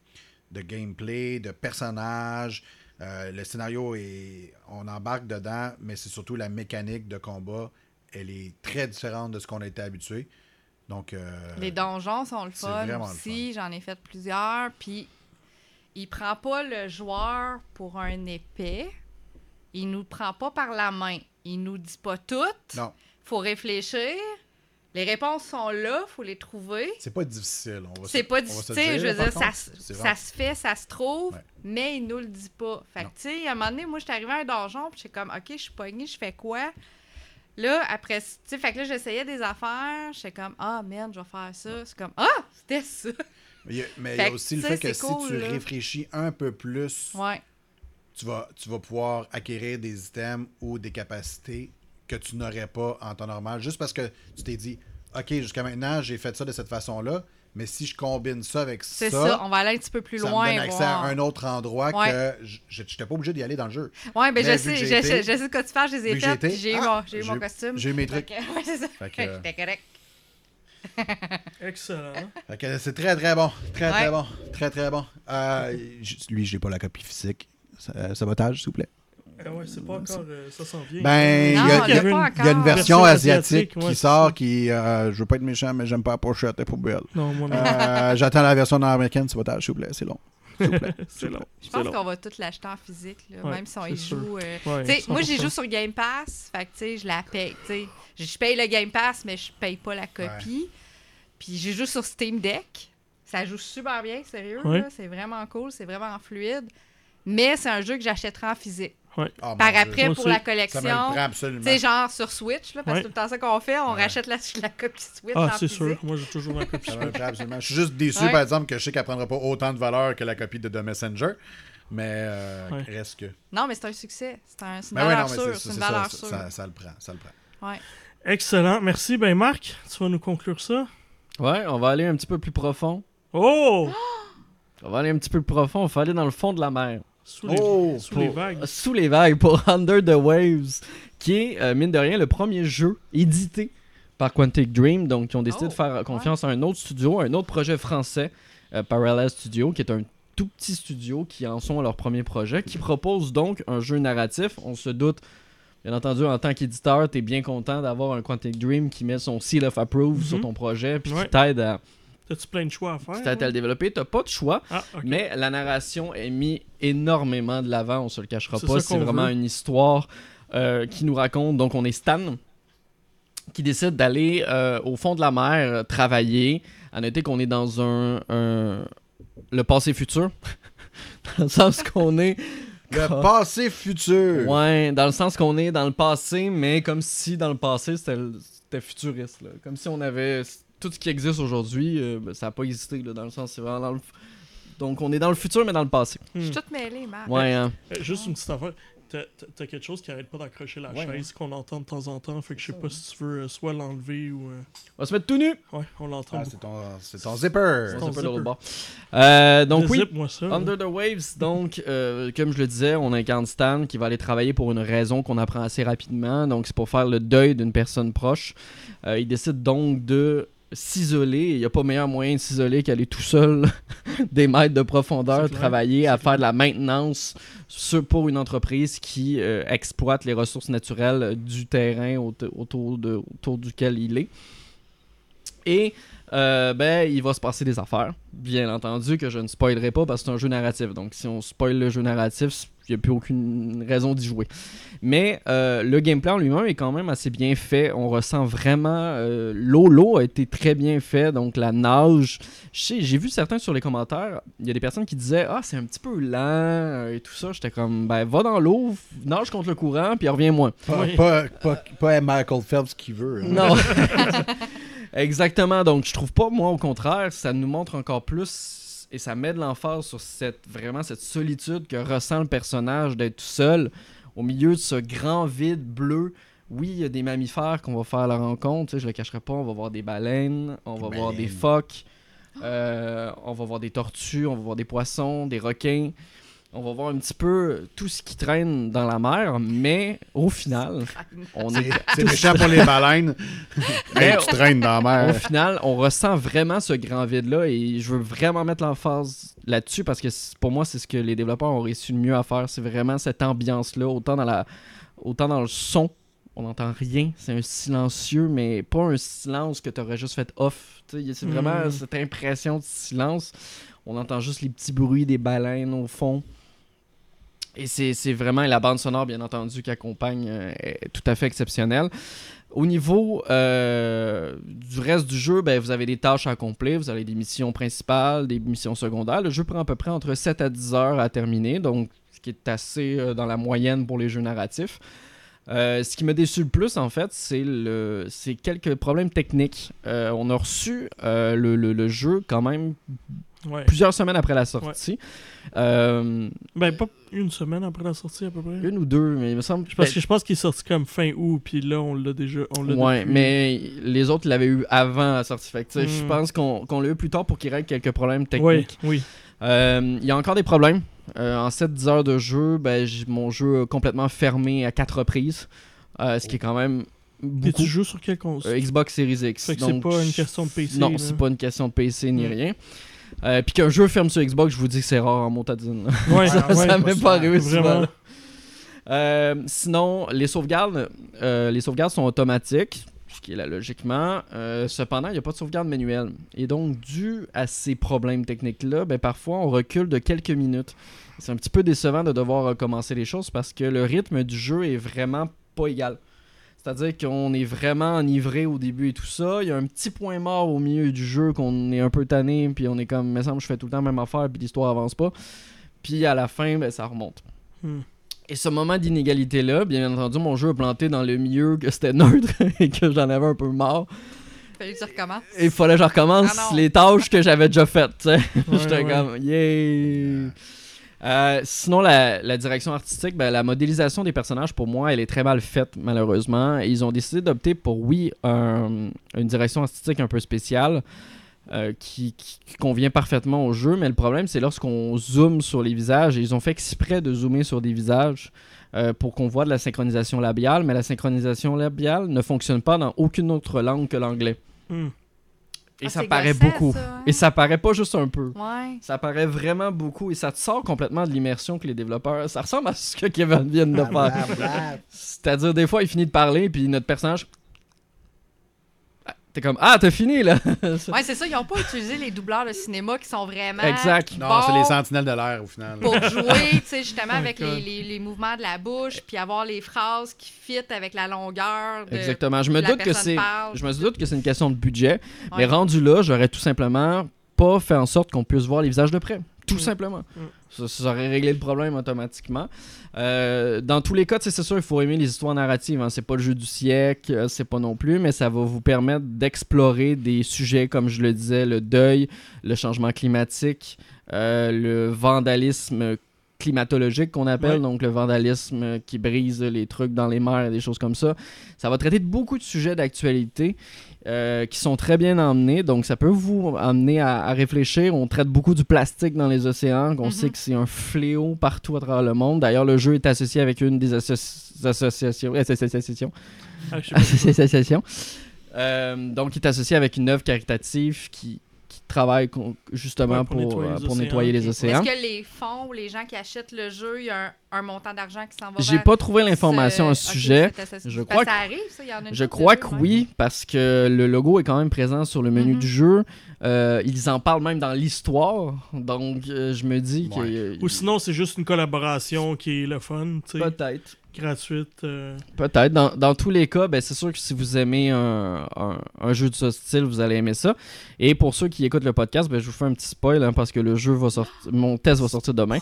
de gameplay, de personnages. Euh, le scénario est. On embarque dedans, mais c'est surtout la mécanique de combat. Elle est très différente de ce qu'on a été habitué. Donc. euh, Les donjons sont le fun aussi. J'en ai fait plusieurs. Puis, il prend pas le joueur pour un épée. Il nous prend pas par la main. Il nous dit pas tout. Non, faut réfléchir. Les réponses sont là, faut les trouver. c'est pas difficile. On va C'est se- pas difficile, le je veux dire, ça, se- ça fait, ça se trouve, Ouais. mais il nous le dit pas. Fait que, tu sais, à un moment donné, moi, j'étais arrivée à un donjon, puis j'étais comme, OK, je suis pognée, je fais quoi? Là, après, tu sais, fait que là, j'essayais des affaires, j'étais comme, ah, merde, je vais faire ça. C'est comme, ah, c'était ça. Mais il y a, mais il y Fait a que, aussi le fait que si cool, tu là. réfléchis un peu plus, Ouais. tu vas, tu vas pouvoir acquérir des items ou des capacités que tu n'aurais pas en temps normal, juste parce que tu t'es dit, OK, jusqu'à maintenant, j'ai fait ça de cette façon-là, mais si je combine ça avec ça, C'est ça, on va aller un petit peu plus ça loin. me donne accès voir. à un autre endroit Ouais. que je n'étais pas obligé d'y aller dans le jeu. Ouais, ben Mais je sais, je, été- je sais ce que tu fais, je les ai j'ai faites, été- puis j'ai eu, Ah, mon, j'ai eu j'ai- mon costume. J'ai eu mes trucs. ouais, c'est ça. [laughs] J'étais correct. Excellent. C'est très très bon. Très très bon. Très très bon. Euh, [laughs] lui, j'ai pas la copie physique. Euh, sabotage, s'il vous plaît. Ah ouais, c'est pas encore. euh, ça s'en vient. Ben, il y, a- y y une version Version asiatique, asiatique, ouais, qui sort qui. euh, je veux pas être méchant, mais j'aime pas la pochette, elle est pas belle. Non, moi non. Euh, [laughs] J'attends la version nord-américaine, s'il vous plaît. C'est long. S'il vous plaît. [laughs] c'est long. Je pense qu'on va tout l'acheter en physique, là, Ouais, même si on y sûr. joue. euh, Ouais, moi, j'y 100%. joue sur Game Pass. Fait que, tu sais, je la paye. tu sais. Je paye le Game Pass, mais je paye pas la copie. Puis, j'y joue sur Steam Deck. Ça joue super bien, sérieux. C'est vraiment cool, c'est vraiment fluide. Mais c'est un jeu que j'achèterai en physique. Ah, Par après, pour aussi. la collection. sais, genre sur Switch, là, parce que c'est tout le temps ça qu'on fait. On Ouais. rachète la, la copie Switch Ah, en c'est physique. sûr. Moi, j'ai toujours ma copie. Absolument. Je suis juste déçu, Ouais. par exemple, que je sais qu'elle prendra pas autant de valeur que la copie de The Messenger. Mais euh, Ouais. reste que. Non, mais c'est un succès. C'est un, c'est une Ben ouais, valeur non, sûre. c'est- C'est une c'est valeur ça, sûre. ça, ça le prend. Ça le prend. Ouais. Excellent. Merci. Ben, Marc, tu vas nous conclure ça? Ouais, on va aller un petit peu plus profond. Oh! [gasps] On va aller un petit peu plus profond. On va aller dans le fond de la mer. Sous les, Oh! sous les Pour- vagues. Sous les vagues pour [laughs] Under the Waves, qui est, euh, mine de rien, le premier jeu édité par Quantic Dream. Donc, ils ont décidé Oh, de faire confiance à un autre studio, un autre projet français, euh, Parallel Studio, qui est un tout petit studio qui en sont à leur premier projet, qui propose donc un jeu narratif. On se doute, bien entendu, en tant qu'éditeur, tu es bien content d'avoir un Quantic Dream qui met son seal of approve sur ton projet, puis Ouais. qui t'aide à, T'as-tu plein de choix à faire? t'aide à ouais? le développer. Tu pas de choix. Ah. Mais la narration est mise énormément de l'avant, on se le cachera pas. C'est vraiment veut. une histoire euh, qui nous raconte. Donc, on est Stan qui décide d'aller euh, au fond de la mer euh, travailler. À noter qu'on est dans un, un- le passé futur. [laughs] dans le sens qu'on est. [laughs] Le passé futur. Ouais, dans le sens qu'on est dans le passé, mais comme si dans le passé c'était c'était futuriste. là. Comme si on avait tout ce qui existe aujourd'hui, euh, ben, ça n'a pas existé. Là, dans le sens, c'est vraiment dans le. Donc, on est dans le futur, mais dans le passé. Je Hmm. suis toute mêlée, Marc. Ouais, hein. Euh, juste une petite affaire. T'as- T'as t'as quelque chose qui arrête pas d'accrocher la Ouais, chaise qu'on entend de temps en temps. Fait que je sais pas si tu veux euh, soit l'enlever ou. euh, On va se mettre tout nu. Ouais, on l'entend. Ah, c'est ton, c'est ton zipper. ton On se met de l'autre zipper. bord. Euh, donc, oui. Ça. Under the Waves, donc, euh, comme je le disais, on incarne Stan qui va aller travailler pour une raison qu'on apprend assez rapidement. Donc, c'est pour faire le deuil d'une personne proche. Euh, il décide donc de s'isoler. Il n'y a pas meilleur moyen de s'isoler qu'aller tout seul [laughs] des mètres de profondeur, travailler à faire de la maintenance sur- pour une entreprise qui euh, exploite les ressources naturelles du terrain aut- autour, de, autour duquel il est. Et euh, ben, il va se passer des affaires, bien entendu, que je ne spoilerai pas parce que c'est un jeu narratif. Donc, si on spoil le jeu narratif, il n'y a plus aucune raison d'y jouer. Mais euh, le gameplay en lui-même est quand même assez bien fait. On ressent vraiment. euh, l'eau, l'eau a été très bien fait. Donc, la nage. Je sais, J'ai vu certains sur les commentaires. Il y a des personnes qui disaient Ah, c'est un petit peu lent et tout ça. J'étais comme Ben, va dans l'eau, nage contre le courant, puis reviens-moi. Pas, Oui. pas, pas, pas Michael Phelps qui veut. hein. Non. [laughs] [laughs] Exactement. Donc, je trouve pas, moi, au contraire, ça nous montre encore plus et ça met de l'emphase sur cette vraiment cette solitude que ressent le personnage d'être tout seul au milieu de ce grand vide bleu. Oui, il y a des mammifères qu'on va faire à la rencontre, tu sais, je le cacherai pas, on va voir des baleines, on va voir des phoques, euh, on va voir des tortues, on va voir des poissons, des requins. On va voir un petit peu tout ce qui traîne dans la mer, mais au final, on est C'est méchant pour les baleines. [laughs] Mais tu traînes dans la Au mer. final, on ressent vraiment ce grand vide-là et je veux vraiment mettre l'emphase là-dessus parce que pour moi, c'est ce que les développeurs ont réussi le mieux à faire. C'est vraiment cette ambiance-là, autant dans, la, autant dans le son, on n'entend rien, c'est un silencieux, mais pas un silence que tu aurais juste fait off. C'est vraiment Mm. cette impression de silence. On entend juste les petits bruits des baleines au fond. Et c'est vraiment la bande sonore, bien entendu, qui accompagne, euh, tout à fait exceptionnelle. Au niveau euh, du reste du jeu, ben, vous avez des tâches à accomplir, vous avez des missions principales, des missions secondaires. Le jeu prend à peu près entre 7 à 10 heures à terminer, donc ce qui est assez euh, dans la moyenne pour les jeux narratifs. Ce qui m'a déçu le plus, en fait, c'est quelques problèmes techniques. On a reçu le jeu quand même Ouais. plusieurs semaines après la sortie. Euh, Ben, pas une semaine après la sortie, à peu près. une ou deux, mais il me semble. Parce que je pense qu'il est sorti comme fin août, puis là, on l'a déjà. On l'a Ouais, depuis. mais les autres l'avaient eu avant la sortie. Fait que, Je Mm. pense qu'on qu'on l'a eu plus tard pour qu'il règle quelques problèmes Oui, techniques. oui. Euh, Il y a encore des problèmes. Euh, en 7-10 heures de jeu, ben, j'ai mon jeu a complètement fermé à 4 reprises. Euh, ce qui est quand même Et beaucoup. tu joues sur quelle console? Xbox Series X. C'est pas une question de PC. Non, c'est pas une question de PC ni Mm. rien. Euh, Puis qu'un jeu ferme sur Xbox, je vous dis que c'est rare en motadine. Ouais, [laughs] ça ouais, ça m'est pas arrivé souvent. Euh, sinon, les sauvegardes, euh, les sauvegardes sont automatiques, ce qui est là logiquement. Euh, cependant, il n'y a pas de sauvegarde manuelle. Et donc, dû à ces problèmes techniques-là, ben, parfois on recule de quelques minutes. C'est un petit peu décevant de devoir recommencer les choses parce que le rythme du jeu est vraiment pas égal. C'est-à-dire qu'on est vraiment enivré au début et tout ça. Il y a un petit point mort au milieu du jeu qu'on est un peu tanné, puis on est comme, me semble, je fais tout le temps la même affaire, puis l'histoire avance pas. Puis à la fin, ben, ça remonte. Hmm. Et ce moment d'inégalité-là, bien entendu, mon jeu a planté dans le milieu que c'était neutre [laughs] et que j'en avais un peu marre. Fallait que tu recommences. Et il fallait que je recommence Ah les tâches que j'avais déjà faites. tu sais. [laughs] Ouais, J'étais ouais. comme, yeah! Euh, sinon, la, direction artistique, ben, la modélisation des personnages, pour moi, elle est très mal faite, malheureusement. Ils ont décidé d'opter pour, oui, un- une direction artistique un peu spéciale euh, qui convient parfaitement au jeu. Mais le problème, c'est lorsqu'on zoome sur les visages, et ils ont fait exprès de zoomer sur des visages euh, pour qu'on voit de la synchronisation labiale, mais la synchronisation labiale ne fonctionne pas dans aucune autre langue que l'anglais. Hmm. Et Ah, ça paraît gossant, beaucoup. ça? Et ça paraît pas juste un peu. Ouais. Ça paraît vraiment beaucoup et ça te sort complètement de l'immersion que les développeurs. Ça ressemble à ce que Kevin vient de faire. C'est-à-dire, des fois, il finit de parler puis notre personnage. T'es comme Ah, t'as fini là [laughs] Ouais, c'est ça, ils n'ont pas utilisé les doubleurs de cinéma qui sont vraiment. Exact. Non, c'est les sentinelles de l'air au final. Pour jouer, tu sais, justement, Oh avec les, les- les mouvements de la bouche, puis avoir les phrases qui fit avec la longueur. De, Exactement. Je me doute que c'est. Je me doute que c'est une question de budget. Ouais. Mais rendu là, j'aurais tout simplement pas fait en sorte qu'on puisse voir les visages de près. Tout Mm. simplement. Mm. Ça, ça aurait réglé le problème automatiquement. Euh, dans tous les cas, c'est sûr, il faut aimer les histoires narratives. hein. C'est pas le jeu du siècle, euh, c'est pas non plus, mais ça va vous permettre d'explorer des sujets, comme je le disais, le deuil, le changement climatique, euh, le vandalisme climatologique qu'on appelle, Ouais. donc le vandalisme qui brise les trucs dans les mers et des choses comme ça. Ça va traiter de beaucoup de sujets d'actualité euh, qui sont très bien emmenés, donc ça peut vous amener à, à réfléchir. On traite beaucoup du plastique dans les océans, qu'on Mhm. sait que c'est un fléau partout à travers le monde. D'ailleurs, le jeu est associé avec une des associ- associations, [laughs] associations, Ah, associations Euh, donc, il est associé avec une œuvre caritative qui, qui travaille justement Ouais, pour pour, nettoyer euh, les pour océans. nettoyer les Est-ce océans. que les fonds ou les gens qui achètent le jeu, il y a un, un montant d'argent qui s'en va J'ai pas trouvé l'information à ce ok, sujet. Je crois que ça arrive, ça, il y en a une Je crois que oui, parce que le logo est quand même présent sur le menu Mhm. du jeu. Euh, ils en parlent même dans l'histoire. Donc, euh, je me dis Ouais. que. Ou sinon, c'est juste une collaboration qui est le fun, tu sais, Peut-être. gratuite. euh, Peut-être. Dans, dans tous les cas, ben, c'est sûr que si vous aimez un, un- un jeu de ce style, vous allez aimer ça. Et pour ceux qui écoutent le podcast, ben, je vous fais un petit spoil hein, parce que le jeu va sortir. Mon test va sortir demain.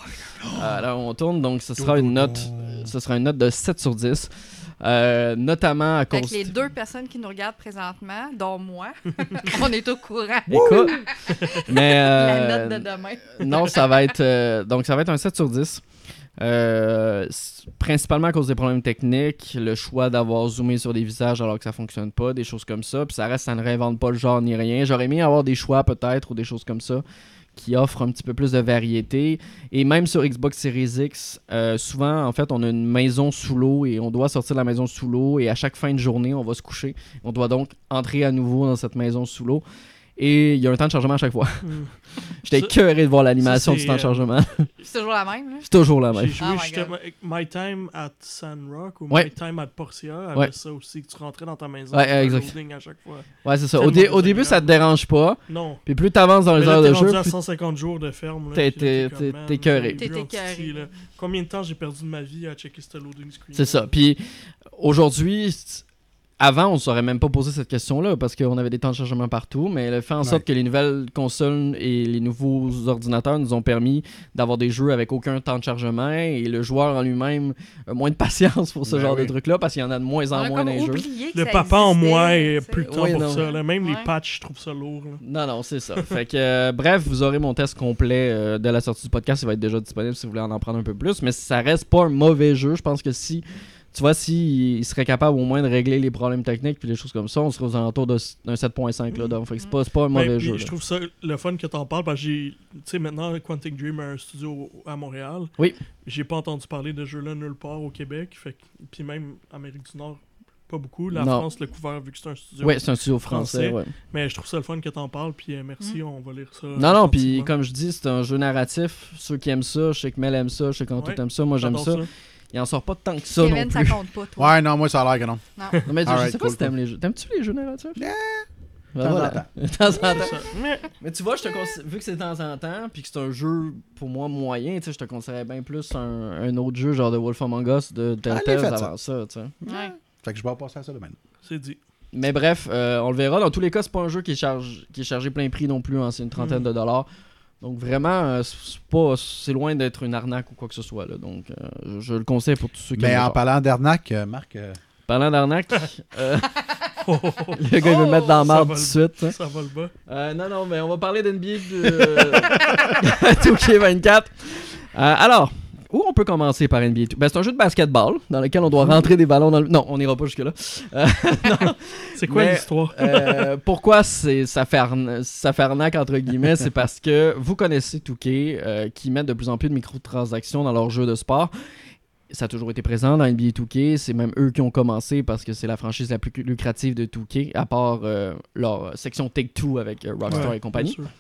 Euh, là, on tourne, donc ce sera une note. Ce sera une note de 7 sur 10. Euh, notamment à cause. que les deux personnes qui nous regardent présentement, dont moi, [laughs] on est au courant. Écoute, mais [laughs] La euh, note de demain. non, ça va être euh, donc ça va être un 7 sur 10. Euh, s- principalement à cause des problèmes techniques, le choix d'avoir zoomé sur des visages alors que ça fonctionne pas, des choses comme ça. Puis ça reste, ça ne réinvente pas le genre ni rien. J'aurais aimé avoir des choix peut-être ou des choses comme ça qui offrent un petit peu plus de variété. Et même sur Xbox Series X, euh, souvent en fait on a une maison sous l'eau et on doit sortir de la maison sous l'eau et à chaque fin de journée on va se coucher. On doit donc entrer à nouveau dans cette maison sous l'eau. Et il y a un temps de chargement à chaque fois. hmm. [laughs] J'étais écœuré de voir l'animation du temps de euh, chargement. [laughs] C'est toujours la même. Là? C'est toujours la J'ai même. joué Oh my justement avec My Time at Sandrock ou Ouais. My Time at Portia avait Ouais. ça aussi, que tu rentrais dans ta maison. Ouais, exact. loading à chaque fois. Ouais, c'est ça. Au, dé- au début, ça te dérange pas. Non. Puis plus t'avances dans Mais les là, heures t'es de jeu, à plus 150 jours de ferme. là, T'es- t'es- t'es- t'es écœuré. j'ai T'es écœuré. Combien de temps j'ai perdu de ma vie à checker ce loading screen? c'est ça. Puis aujourd'hui, avant, on saurait même pas poser cette question-là parce qu'on avait des temps de chargement partout, mais le fait en sorte Ouais. que les nouvelles consoles et les nouveaux ordinateurs nous ont permis d'avoir des jeux avec aucun temps de chargement et le joueur en lui-même a moins de [laughs] patience pour ce Ben genre oui. de trucs-là parce qu'il y en a de moins en moins dans les jeux. Le papa en moi est plus de temps Oui, pour non. ça. là. Même les patchs, je trouve ça lourd. là. Non, non, c'est ça. [laughs] fait que, euh, bref, vous aurez mon test complet euh, de la sortie du podcast. Il va être déjà disponible si vous voulez en, en prendre un peu plus. Mais ça reste pas un mauvais jeu. Je pense que si, tu vois, si il serait capable au moins de régler les problèmes techniques puis les choses comme ça, on serait aux alentours de- d'un 7.5. Là, donc, fait que c'est pas, pas un mauvais Ben, puis jeu. je trouve ça le fun que t'en parles parce que j'ai. Tu sais, maintenant, Quantic Dream a un studio à Montréal. Oui. J'ai pas entendu parler de ce jeu-là nulle part au Québec. Fait que- Puis même Amérique du Nord, pas beaucoup. La Non. France l'a couvert vu que c'est un studio. Ouais, c'est un studio français. français. ouais. Mais je trouve ça le fun que t'en parles. Puis euh, merci, on va lire ça. Non, non, puis comme je dis, c'est un jeu narratif. Ceux qui aiment ça, je sais que Mel aime ça, je sais qu'Anto Ouais, aime ça, moi j'aime ça. Il en sort pas tant que ça non Kevin, ça plus. compte pas, toi. Ouais, non, moi, ça a l'air que non. Non. Non, mais je Alright, sais pas cool, si t'aimes les jeux? T'aimes-tu les jeux narratifs? Yeah. Ben De temps en temps. De temps en temps. Ça. Mais tu vois, je te consi- vu que c'est de temps en temps, puis que c'est un jeu pour moi moyen, tu sais, je te conseillerais bien plus un, un autre jeu genre de Wolf Among Us de Telltale ça. avant ça, tu sais. Ouais. Fait que je vais passer à ça demain. c'est dit. Mais bref, euh, on le verra. Dans tous les cas, c'est pas un jeu qui est, charge- qui est chargé plein prix non plus, hein, c'est une trentaine Mm. de dollars. Donc vraiment, euh, c'est pas, c'est loin d'être une arnaque ou quoi que ce soit. Là. Donc euh, je, je le conseille pour tous ceux qui Mais en parlant d'arnaque, euh, Marc, euh, Parlant d'arnaque, [laughs] euh, Oh, oh, oh, [laughs] le gars il veut me mettre dans la marde tout de suite. hein. Ça va le bas. Euh, non, non, mais on va parler d'NBA de [laughs] 2K24. Euh, alors, où on peut commencer par NBA 2 ben, C'est un jeu de basketball dans lequel on doit rentrer des ballons dans le... Non, on n'ira pas jusque-là. Euh, [laughs] non. [laughs] C'est quoi l'histoire? Euh, pourquoi c'est ça fait, arna- ça fait arnaque entre guillemets? C'est parce que vous connaissez Touquet euh, qui mettent de plus en plus de microtransactions dans leurs jeux de sport. Ça a toujours été présent dans NBA 2K. C'est même eux qui ont commencé parce que c'est la franchise la plus lucrative de 2K, à part euh, leur section Take-Two avec euh, Rockstar Ouais, et compagnie. bien sûr.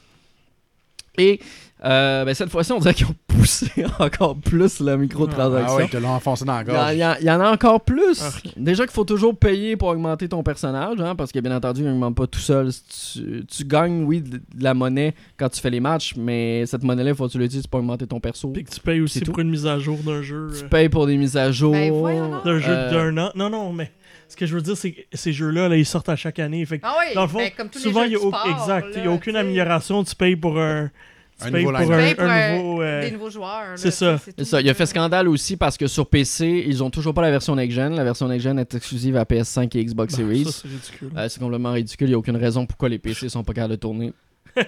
Et euh, ben, cette fois-ci, on dirait qu'ils ont [laughs] poussé encore plus la ah microtransaction. ouais, ils te l'ont enfoncé dans la Il y, en- gorge. il y en- il y en a encore plus. Arc. Déjà qu'il faut toujours payer pour augmenter ton personnage, hein, parce que bien entendu, il n'augmente pas tout seul. Tu, tu gagnes, oui, de, de la monnaie quand tu fais les matchs, mais cette monnaie-là, il faut que tu l'utilises pour augmenter ton perso. Puis que tu payes aussi tout. pour une mise à jour d'un jeu. Tu euh, payes pour des mises à jour. Ben, donc. D'un jeu Euh, d'un an. Non, non, mais ce que je veux dire, c'est que ces jeux-là, là, ils sortent à chaque année. Fait que, Ah oui, dans le fond, ben, comme tous souvent, les il jeux y a, sport, exact, là, n'y a aucune amélioration. Tu payes pour un. Tu Un payes nouveau pour line-up. un, Tu payes pour un un- nouveau. euh, Des nouveaux joueurs. c'est ça. ça. Il a fait scandale aussi parce que sur PC, ils ont toujours pas la version next-gen. La version next-gen est exclusive à PS5 et Xbox [laughs] Series. ça, c'est ridicule. Euh, c'est complètement ridicule. Il n'y a aucune raison pourquoi les PC sont pas capables de tourner. [laughs]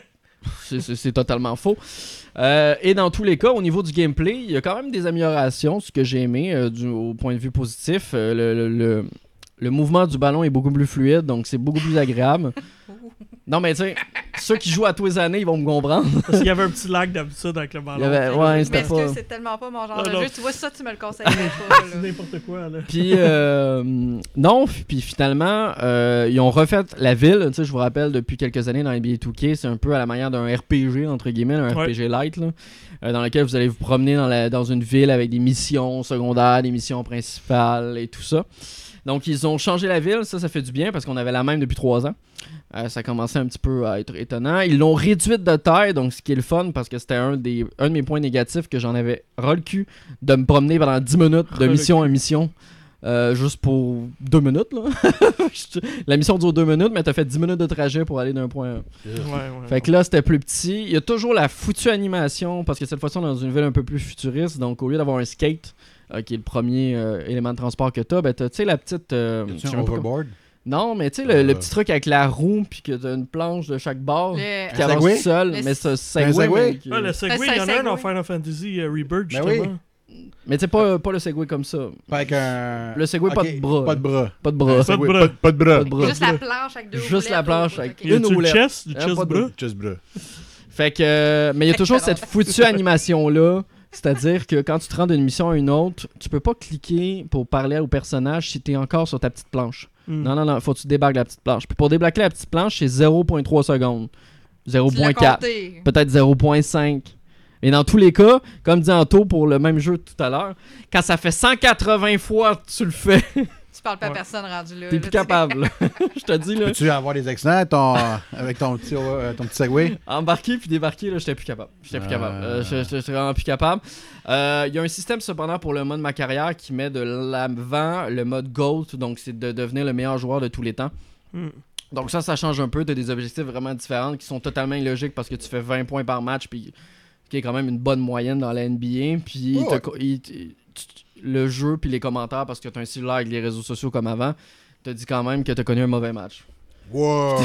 C'est- C'est c'est totalement faux. Euh, et dans tous les cas, au niveau du gameplay, il y a quand même des améliorations, ce que j'ai aimé euh, du, au point de vue positif. Euh, le, le- le- le mouvement du ballon est beaucoup plus fluide, donc c'est beaucoup plus agréable. [laughs] Non, mais tu sais, Ceux qui jouent à tous les années, ils vont me comprendre. Parce qu'il y avait un petit lag d'habitude avec le ballon. Avait- ouais, c'était pas. c'est tellement pas mon genre Ah, de non. jeu? Tu vois, ça, tu me le conseillerais pas. [laughs] C'est n'importe quoi, là. Puis euh, non, puis finalement, euh, ils ont refait la ville. Tu sais, je vous rappelle, depuis quelques années dans NBA 2K, c'est un peu à la manière d'un RPG entre guillemets, un Ouais. RPG light, là, euh, dans lequel vous allez vous promener dans, la, dans une ville avec des missions secondaires, des missions principales et tout ça. Donc ils ont changé la ville, ça, ça fait du bien parce qu'on avait la même depuis trois ans. Euh, ça commençait un petit peu à être étonnant. Ils l'ont réduite de taille, donc ce qui est le fun parce que c'était un, des, un de mes points négatifs que j'en avais ras le cul de me promener pendant 10 minutes de mission en mission. euh, juste pour deux minutes là. [laughs] la mission dure deux minutes, mais t'as fait 10 minutes de trajet pour aller d'un point à un. Ouais, ouais. Fait que là, c'était plus petit. Il y a toujours la foutue animation, parce que cette fois-ci, on est dans une ville un peu plus futuriste. Donc, au lieu d'avoir un skate, euh, qui est le premier euh, élément de transport que t'as, ben, t'as, tu sais, la petite. euh, sais un overboard? Non, mais tu sais, le, le Euh. petit truc avec la roue, puis que t'as une planche de chaque bord, Le- qui Un avance Segway? tout seul. Le- Mais c'est un Un Segway. Segway? mais qui- Ah, le Segway, il y en a un dans Segway. Final Fantasy euh, Rebirth, Ben justement. oui. Mais tu sais, pas, pas le Segway comme ça. Pas avec un. Le Segway, pas Ok, de bras. Pas de bras. Pas de bras. Pas de Segway, bras. Pas de- pas de bras. Pas de bras. Juste la planche avec deux Juste roulettes, la planche avec ok. Il y a Une du roulette. chest, du Hein, chest pas de bras? Bras. Fait que. euh, mais il y a toujours cette foutue animation-là. C'est-à-dire que quand tu te rends d'une mission à une autre, tu peux pas cliquer pour parler au personnage si t'es encore sur ta petite planche. Hmm. Non, non, non, faut que tu débarques la petite planche. Puis pour débloquer la petite planche, c'est 0.3 secondes. Tu l'as 0.4. compté. Peut-être 0.5. Et dans tous les cas, comme dit Anto pour le même jeu tout à l'heure, quand ça fait 180 fois que tu le fais, [laughs] Tu parles pas à Ouais. personne rendu là. t'es plus capable. là. [laughs] Je te dis, là, Peux-tu avoir des accidents ton- avec ton petit, euh, ton petit Segway? embarquer puis débarquer, là, j'étais plus capable. J'étais plus capable. Euh, J'étais vraiment plus capable. Euh, Il y a un système cependant pour le mode ma carrière qui met de l'avant le mode GOAT, donc c'est de devenir le meilleur joueur de tous les temps. Hmm. Donc ça, ça change un peu. Tu des objectifs vraiment différents qui sont totalement illogiques parce que tu fais 20 points par match, puis qui est quand même une bonne moyenne dans la NBA. Puis Oh, le jeu puis les commentaires, parce que tu as un cellulaire avec les réseaux sociaux comme avant, te dit quand même que tu as connu un mauvais match. Wow,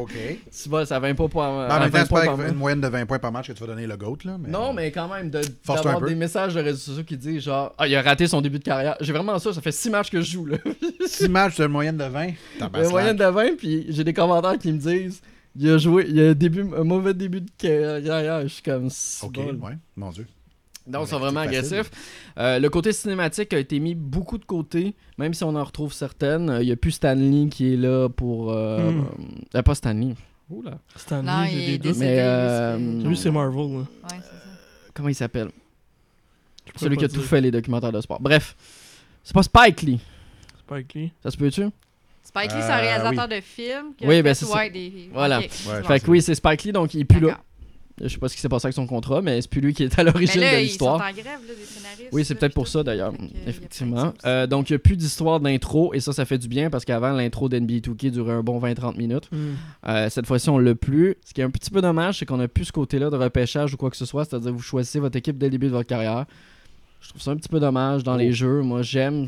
ok. [laughs] Tu vois, ça 20 pas pour En à même 20 temps, c'est pas par avec match. une moyenne de 20 points par match que tu vas donner le GOAT, là. Mais... Non, mais quand même, d'avoir des messages de réseaux sociaux qui disent genre, ah, il a raté son début de carrière. J'ai vraiment ça, ça fait 6 matchs que je joue là. [laughs] 6 matchs, as une moyenne de 20. T'as Une moyenne de 20, puis j'ai des commentaires qui me disent, il a joué, il a un, début, un mauvais début de carrière. Je suis comme, c'est Ok, bon. ouais, mon Dieu. Donc, ils sont vraiment c'est facile. agressifs. Euh, le côté cinématique a été mis beaucoup de côté, même si on en retrouve certaines. Euh, Il n'y a plus Stanley qui est là pour. Euh, Hmm. euh, pas Stanley. Oula. Stanley, Non, j'ai il est des doutes. Mais, lui, euh, c'est- Lui, c'est Marvel. là. Ouais, c'est ça. Comment il s'appelle? Celui qui a tout fait les documentaires de sport. Bref. C'est pas Spike Lee. Spike Lee. Ça se peut-tu? Spike Lee, c'est un réalisateur de films. qui a Oui, fait, ben, c'est ça. des- Voilà. Ouais. Fait que oui, c'est Spike Lee, donc il est plus là. Je sais pas ce qui s'est passé avec son contrat, mais c'est plus lui qui est à l'origine de ils sont l'histoire. en grève, là, des scénaristes. Oui, c'est peut-être pour ça d'ailleurs, y effectivement. Euh, donc il n'y a plus d'histoire d'intro et ça, ça fait du bien parce qu'avant, l'intro d'NBA 2K durait un bon 20-30 minutes. Hmm. Euh, cette fois-ci, on l'a plus. Ce qui est un petit peu dommage, c'est qu'on a plus ce côté-là de repêchage ou quoi que ce soit, c'est-à-dire vous choisissez votre équipe dès le début de votre carrière. Je trouve ça un petit peu dommage dans Oh. les jeux. Moi, j'aime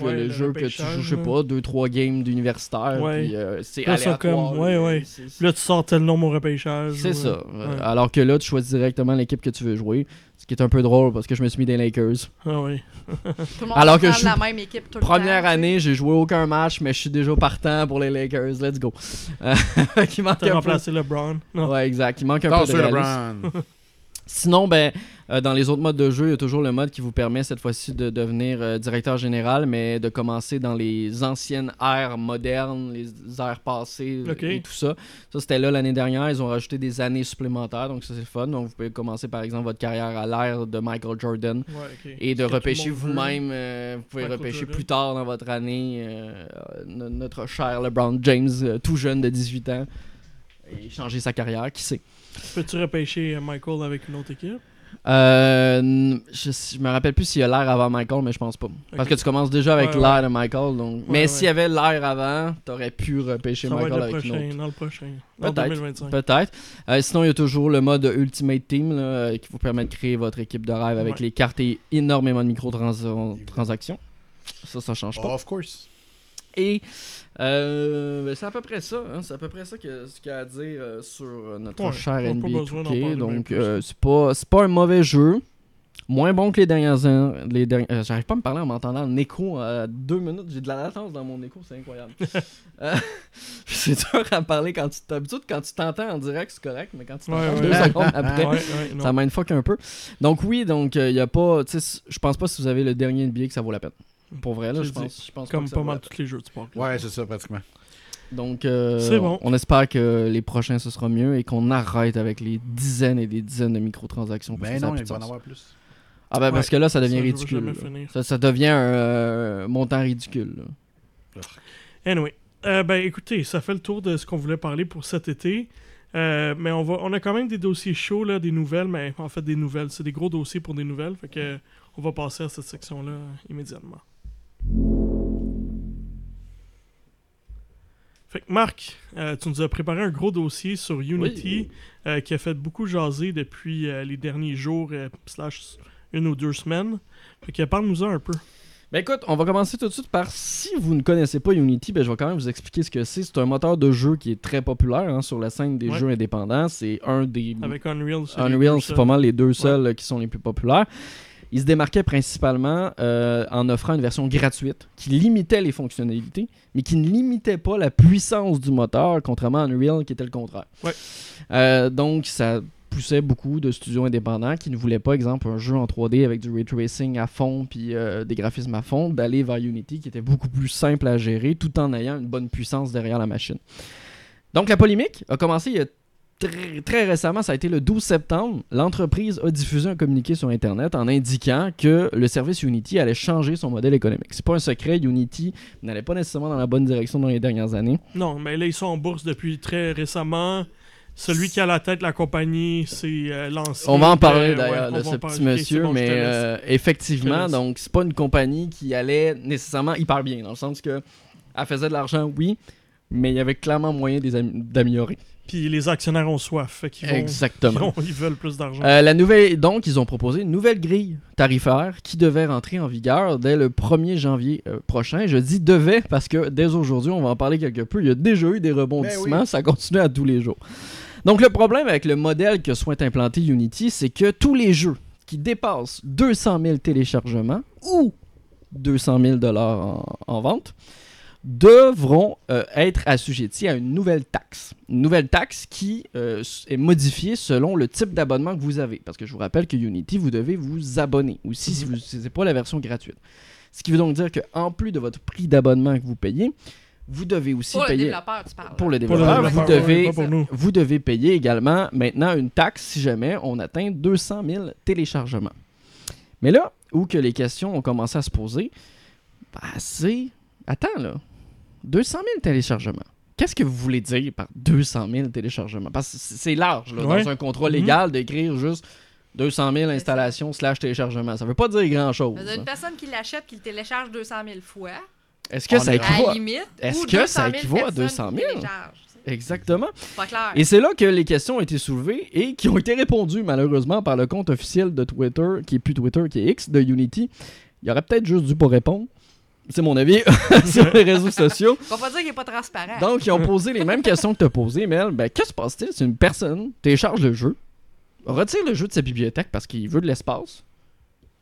Ouais, le, le jeu que tu joues, je sais pas, 2-3 games d'universitaire, Ouais. puis euh, c'est aléatoire. comme- ouais, là. ouais. Là, tu sors tel nom, mon repêchage. c'est ça. ouais. Alors que là, tu choisis directement l'équipe que tu veux jouer. Ce qui est un peu drôle parce que je me suis mis des Lakers. Ah oui. [laughs] Tout le monde Alors que je la même équipe tout le Première temps, tu année, j'ai joué aucun match, mais je suis déjà partant pour les Lakers. Let's go. [laughs] Il manque T'as un peu. remplacé LeBron. Non. Ouais, exact. Il manque un peu de le. Brown. [laughs] Sinon, ben, euh, dans les autres modes de jeu, il y a toujours le mode qui vous permet cette fois-ci de devenir euh, directeur général, mais de commencer dans les anciennes ères modernes, les ères passées euh, et tout ça. Ça, c'était là l'année dernière. Ils ont rajouté des années supplémentaires, donc ça, c'est fun. Donc, vous pouvez commencer, par exemple, votre carrière à l'ère de Michael Jordan. Ouais. Et de repêcher vous-même, euh, vous pouvez Michael repêcher Jordan. plus tard dans votre année no- notre cher LeBron James, tout jeune de 18 ans, et changer sa carrière, qui sait. Peux-tu repêcher euh, Michael avec une autre équipe? Euh, je, je me rappelle plus s'il y a l'air avant Michael, mais je pense pas. Parce que tu commences déjà avec Ouais, l'air de Michael. Donc... mais ouais. s'il y avait l'air avant, t'aurais pu repêcher Ça va être Michael le avec une prochain, autre. dans le prochain. Peut-être. 2025. Peut-être. Euh, sinon, il y a toujours le mode Ultimate Team là, qui vous permet de créer votre équipe de rêve avec Ouais. les cartes et énormément de microtransactions. Ça, ça change pas. Of course. Et euh, ben, c'est à peu près ça. hein, C'est à peu près ça que, ce qu'il y a à dire euh, sur notre Ouais, cher pas NBA besoin d'en 2K. parler bien Donc, euh, c'est pas, c'est pas un mauvais jeu. Moins bon que les dernières les euh, J'arrive pas à me parler en m'entendant en écho à deux minutes. J'ai de la latence dans mon écho, c'est incroyable. [laughs] [laughs] C'est dur à parler quand tu t'habitues. Quand tu t'entends en direct, c'est correct, mais quand tu t'entends ouais. deux secondes [laughs] après, ça mindfuck un peu. Donc oui, donc il y a pas, je pense pas si vous avez le dernier NBA que ça vaut la peine. Pour vrai là, Je pense, je pense Comme pas vaut mal tous les jeux de sport. Ouais, c'est ça, pratiquement. Donc euh, C'est bon. on espère que les prochains ce sera mieux et qu'on arrête avec les dizaines et des dizaines de microtransactions. Ben non, plus il va en avoir plus. Ah ben parce que là ça devient Ça, ridicule. Ça, ça devient un euh, montant ridicule. là. Anyway, euh, ben écoutez, ça fait le tour de ce qu'on voulait parler pour cet été. Euh, mais on va, on a quand même des dossiers chauds là, des nouvelles, mais en fait des nouvelles, c'est des gros dossiers pour des nouvelles, fait que on va passer à cette section là immédiatement. Fait que Marc, euh, tu nous as préparé un gros dossier sur Unity euh, qui a fait beaucoup jaser depuis euh, les derniers jours slash une ou deux semaines. Fait que parle-nous-en un peu. Ben écoute, on va commencer tout de suite par si vous ne connaissez pas Unity, ben je vais quand même vous expliquer ce que c'est. C'est un moteur de jeu qui est très populaire hein, sur la scène des Ouais. jeux indépendants. C'est un des Avec Unreal, c'est Unreal, c'est pas mal les deux seuls qui sont les plus populaires. Il se démarquait principalement euh, en offrant une version gratuite qui limitait les fonctionnalités, mais qui ne limitait pas la puissance du moteur, contrairement à Unreal qui était le contraire. Ouais. Euh, donc, ça poussait beaucoup de studios indépendants qui ne voulaient pas, exemple, un jeu en 3D avec du ray tracing à fond puis euh, des graphismes à fond, d'aller vers Unity qui était beaucoup plus simple à gérer tout en ayant une bonne puissance derrière la machine. Donc, la polémique a commencé il y a très, très récemment, ça a été le 12 septembre, l'entreprise a diffusé un communiqué sur Internet en indiquant que le service Unity allait changer son modèle économique. C'est pas un secret, Unity n'allait pas nécessairement dans la bonne direction dans les dernières années. Non, mais là, ils sont en bourse depuis très récemment. Celui qui a la tête de la compagnie, c'est euh, l'ancien. On va en parler ouais, d'ailleurs de ce petit monsieur, bon, mais euh, effectivement, donc c'est pas une compagnie qui allait nécessairement hyper bien, dans le sens que elle faisait de l'argent, oui, mais il y avait clairement moyen d'améliorer. Puis les actionnaires ont soif, fait qu'ils vont. Exactement. Ils, [laughs] ont- ils veulent plus d'argent. Euh, la nouvelle, donc, ils ont proposé une nouvelle grille tarifaire qui devait rentrer en vigueur dès le 1er janvier euh, prochain. Je dis devait parce que dès aujourd'hui, on va en parler quelque peu. Il y a déjà eu des rebondissements, Ben oui. ça continue à tous les jours. Donc, le problème avec le modèle que souhaite implanter Unity, c'est que tous les jeux qui dépassent 200 000 téléchargements ou 200 000 dollars en, en vente devront euh, être assujettis à une nouvelle taxe. Une nouvelle taxe qui euh, est modifiée selon le type d'abonnement que vous avez. Parce que je vous rappelle que Unity, vous devez vous abonner aussi si vous n'utilisez pas la version gratuite. Ce qui veut donc dire qu'en plus de votre prix d'abonnement que vous payez, vous devez aussi Pour le payer développeur, tu parles. pour le Pour le développeur. développeur, vous, ouais, devez, pas pour nous. vous devez payer également maintenant une taxe si jamais on atteint 200 000 téléchargements. Mais là où que les questions ont commencé à se poser, bah, c'est... Attends là, 200 000 téléchargements. Qu'est-ce que vous voulez dire par 200 000 téléchargements? Parce que c'est large là, Ouais. dans un contrat Mhm. légal d'écrire juste 200 000 installations slash téléchargements. Ça veut pas dire grand-chose. Il y a une personne qui l'achète qui le télécharge 200 000 fois. Est-ce que ça est- équivaut À limite. Est-ce ou que ça 200 000 équivaut à personnes 200 000? qui téléchargent, tu sais. Exactement. C'est pas clair. Et c'est là que les questions ont été soulevées et qui ont été répondues malheureusement par le compte officiel de Twitter, qui est plus Twitter, qui est X, de Unity. Il aurait peut-être juste dû pas répondre. C'est mon avis [laughs] sur les réseaux sociaux. On va pas dire qu'il est pas transparent. Donc, ils ont posé les mêmes questions que tu as posées, Mel. Ben, que se passe-t-il? Si une personne télécharge le jeu, retire le jeu de sa bibliothèque parce qu'il veut de l'espace,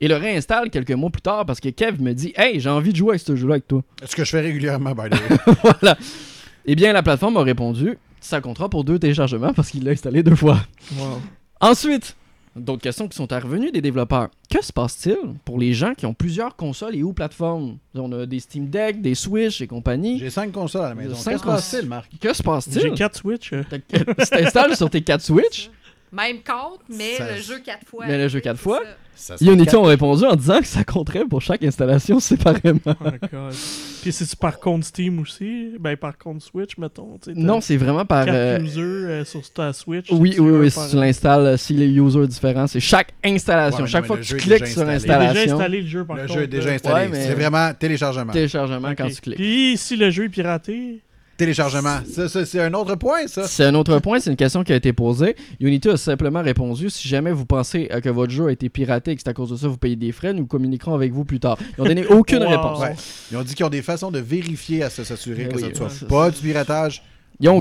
et le réinstalle quelques mois plus tard parce que Kev me dit Hey, j'ai envie de jouer avec ce jeu-là avec toi. Ce que je fais régulièrement, by the way? [laughs] voilà. Eh bien, la plateforme a répondu Ça comptera pour deux téléchargements parce qu'il l'a installé deux fois. Wow. Ensuite, d'autres questions qui sont revenues des développeurs. Que se passe-t-il pour les gens qui ont plusieurs consoles et ou plateformes? On a des Steam Deck, des Switch et compagnie. J'ai cinq consoles à la maison. Qui se passe-t-il, Marc? Que se passe-t-il? J'ai 4 Switch. euh. T'as- [laughs] Tu t'installes sur tes 4 Switch? Même compte, mais Ça- le jeu quatre fois. Mais le jeu quatre fois? ça. Ça Unity quatre- ont répondu en disant que ça compterait pour chaque installation [laughs] séparément? Oh my God. Puis c'est par contre Steam aussi? Ben par contre Switch, mettons. Non, c'est vraiment par. quatre euh, users euh, sur ta Switch. Oui, oui, oui, si tu l'installes, euh, si les users différents, c'est chaque installation. Ouais, chaque non, fois que le tu cliques sur est déjà l'installation, installé le jeu par Le contre. jeu est déjà installé. Ouais, mais- C'est vraiment téléchargement. téléchargement quand tu cliques. Puis si le jeu est piraté, Téléchargement. Ça, ça, c'est un autre point, ça. C'est un autre point, c'est une question qui a été posée. Unity a simplement répondu si jamais vous pensez euh, que votre jeu a été piraté et que c'est à cause de ça vous payez des frais, nous communiquerons avec vous plus tard. Ils ont donné [laughs] aucune Wow. réponse. Ouais. Ils ont dit qu'ils ont des façons de vérifier à se- s'assurer que oui, ça ne soit ouais, c'est pas ça. du piratage Il n'y a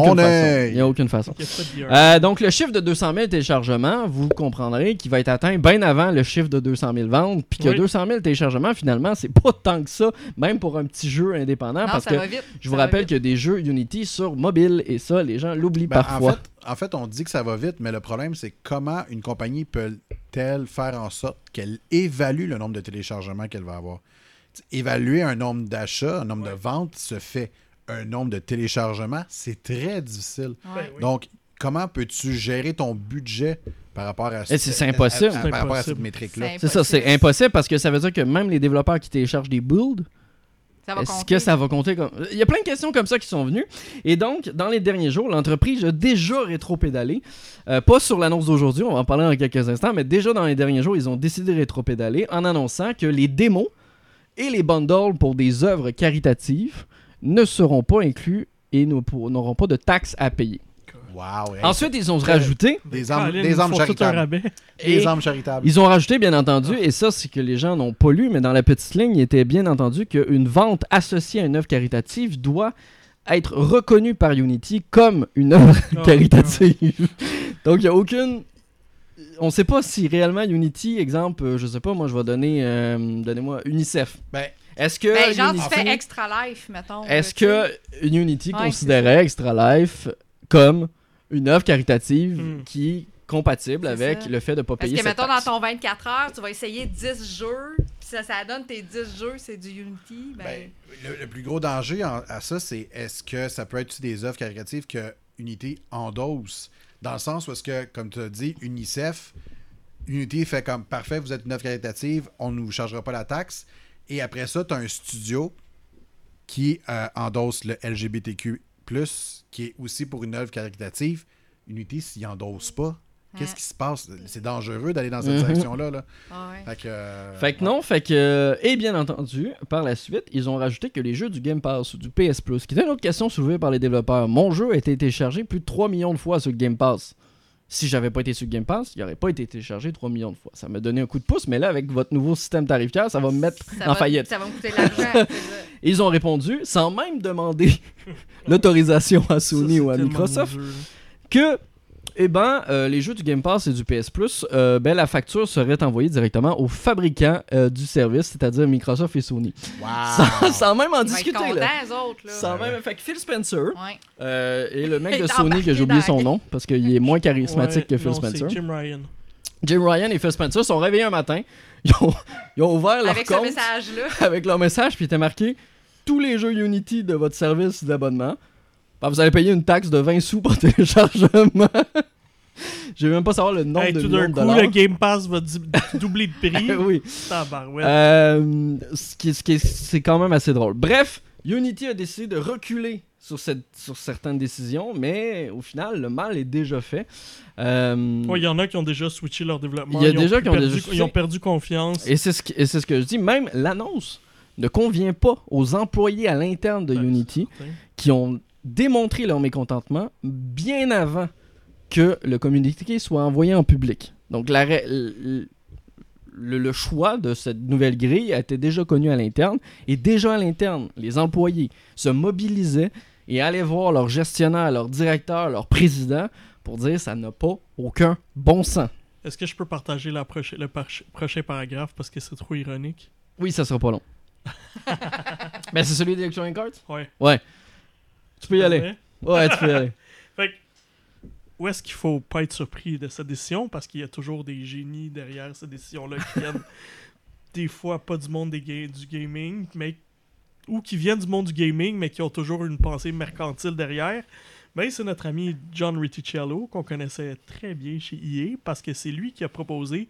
aucune façon. aucune façon. Euh, donc, le chiffre de 200 000 téléchargements, vous comprendrez qu'il va être atteint bien avant le chiffre de 200 000 ventes. Puis que Oui. 200 000 téléchargements, finalement, c'est pas tant que ça, même pour un petit jeu indépendant. Non, parce ça que va vite. je vous Ça rappelle qu'il y a des jeux Unity sur mobile et ça, les gens l'oublient Ben, parfois. En fait, en fait, on dit que ça va vite, mais le problème, c'est comment une compagnie peut-elle faire en sorte qu'elle évalue le nombre de téléchargements qu'elle va avoir? Évaluer un nombre d'achats, un nombre de ventes se fait. Un nombre de téléchargements, c'est très difficile. Ouais. Ben oui. Donc, comment peux-tu gérer ton budget par rapport à, Eh, c'est- c'est impossible. à- à- C'est par rapport à cette impossible. métrique-là? C'est C'est ça, c'est impossible. parce que ça veut dire que même les développeurs qui téléchargent des builds, Ça va Est-ce compter. que ça va compter comme. Il y a plein de questions comme ça qui sont venues. Et donc, dans les derniers jours, l'entreprise a déjà rétro-pédalé. Euh, pas sur l'annonce d'aujourd'hui, on va en parler dans quelques instants, mais déjà dans les derniers jours, ils ont décidé de rétro-pédaler en annonçant que les démos et les bundles pour des œuvres caritatives ne seront pas inclus et ne n'auront pas de taxes à payer. Wow! hey, Ensuite, ils ont rajouté. Des âmes, des âmes charitables. Des âmes charitables. Ils ont rajouté, bien entendu, et ça, c'est que les gens n'ont pas lu, mais dans la petite ligne, il était bien entendu qu'une vente associée à une œuvre caritative doit être reconnue par Unity comme une œuvre Oh, [laughs] caritative. Donc, il n'y a aucune. On ne sait pas si réellement Unity, exemple, euh, je sais pas, moi, je vais donner. euh, Donnez-moi UNICEF. Ben, Est-ce que. Ben, genre, tu Unity- fais Extra Life, mettons. Est-ce tu que Unity Ouais, considérait Extra Life comme une œuvre caritative Hmm. qui est compatible avec ça. le fait de ne pas Parce payer que, cette mettons, dans ton 24 heures, tu vas essayer 10 jeux, puis ça, ça donne tes 10 jeux, c'est du Unity. Ben, Ben, le, le plus gros danger en- à ça, c'est est-ce que ça peut être des œuvres caritatives que Unity endosse? Dans le sens où est-ce que, comme tu as dit, UNICEF, Unity fait comme parfait, vous êtes une œuvre caritative, on ne vous chargera pas la taxe. Et après ça, tu as un studio qui euh, endosse le LGBTQ, qui est aussi pour une œuvre caritative. Unity, s'il endosse pas, qu'est-ce qui se passe? C'est dangereux d'aller dans cette Mhm. direction-là. Là. ah ouais. Fait que, euh, Fait que non, fait que. euh, Et bien entendu, par la suite, ils ont rajouté que les jeux du Game Pass ou du PS Plus, qui était une autre question soulevée par les développeurs, mon jeu a été téléchargé plus de 3 millions de fois sur le Game Pass. Si j'avais pas été sur Game Pass, il aurait pas été téléchargé 3 millions de fois. Ça m'a donné un coup de pouce, mais là, avec votre nouveau système tarifaire, ça va me mettre Ça en va, faillite. Ça va me coûter de l'argent. [laughs] ils ont répondu, sans même demander [laughs] l'autorisation à Sony Ça, ou à Microsoft, que eh ben, euh, les jeux du Game Pass et du PS Plus, euh, ben, la facture serait envoyée directement aux fabricants euh, du service, c'est-à-dire Microsoft et Sony. wow. Sans, [laughs] sans même en discuter. contents, Là. autres. Là. Sans même, fait que Phil Spencer Ouais. euh, et le mec [laughs] de Sony, que j'ai oublié son nom, parce qu'il est moins charismatique Ouais, que Phil non, Spencer. Jim Ryan. Jim Ryan et Phil Spencer sont réveillés un matin, ils ont, ils ont ouvert leur Avec ce compte message-là. [laughs] avec leur message, puis il était marqué tous les jeux Unity de votre service d'abonnement. ben, vous allez payer une taxe de 20 sous par téléchargement. [laughs] Je vais même pas savoir le nombre Hey, de tout millions d'un de coup, dollars. le Game Pass va [laughs] doubler de prix. oui. Tabarouette. Euh, ce qui, ce qui est- c'est quand même assez drôle. Bref, Unity a décidé de reculer sur, cette, sur certaines décisions, mais au final, le mal est déjà fait. Euh, Ouais, Il y en a qui ont déjà switché leur développement. Il y a ils ont déjà plus qui ont perdu, déjà. Ils ont perdu confiance. Et c'est ce, qui- et c'est ce que je dis, même l'annonce ne convient pas aux employés à l'interne de Ouais, Unity qui ont démontré leur mécontentement bien avant que le communiqué soit envoyé en public. Donc la le, choix de cette nouvelle grille a été déjà connu à l'interne et déjà à l'interne, les employés se mobilisaient et allaient voir leur gestionnaire, leur directeur, leur président pour dire ça n'a pas aucun bon sens. Est-ce que je peux partager la proche- le par- prochain paragraphe parce que c'est trop ironique? Oui, ça sera pas long. [laughs] ben c'est celui d'Electronic Arts? Ouais. Ouais. Tu peux y aller. Ouais? Ouais, tu peux y aller. Où est-ce qu'il faut pas être surpris de cette décision? Parce qu'il y a toujours des génies derrière cette décision-là qui viennent [laughs] des fois pas du monde des ga- du gaming, mais ou qui viennent du monde du gaming, mais qui ont toujours une pensée mercantile derrière. Ben, c'est notre ami John Riticello, qu'on connaissait très bien chez EA, parce que c'est lui qui a proposé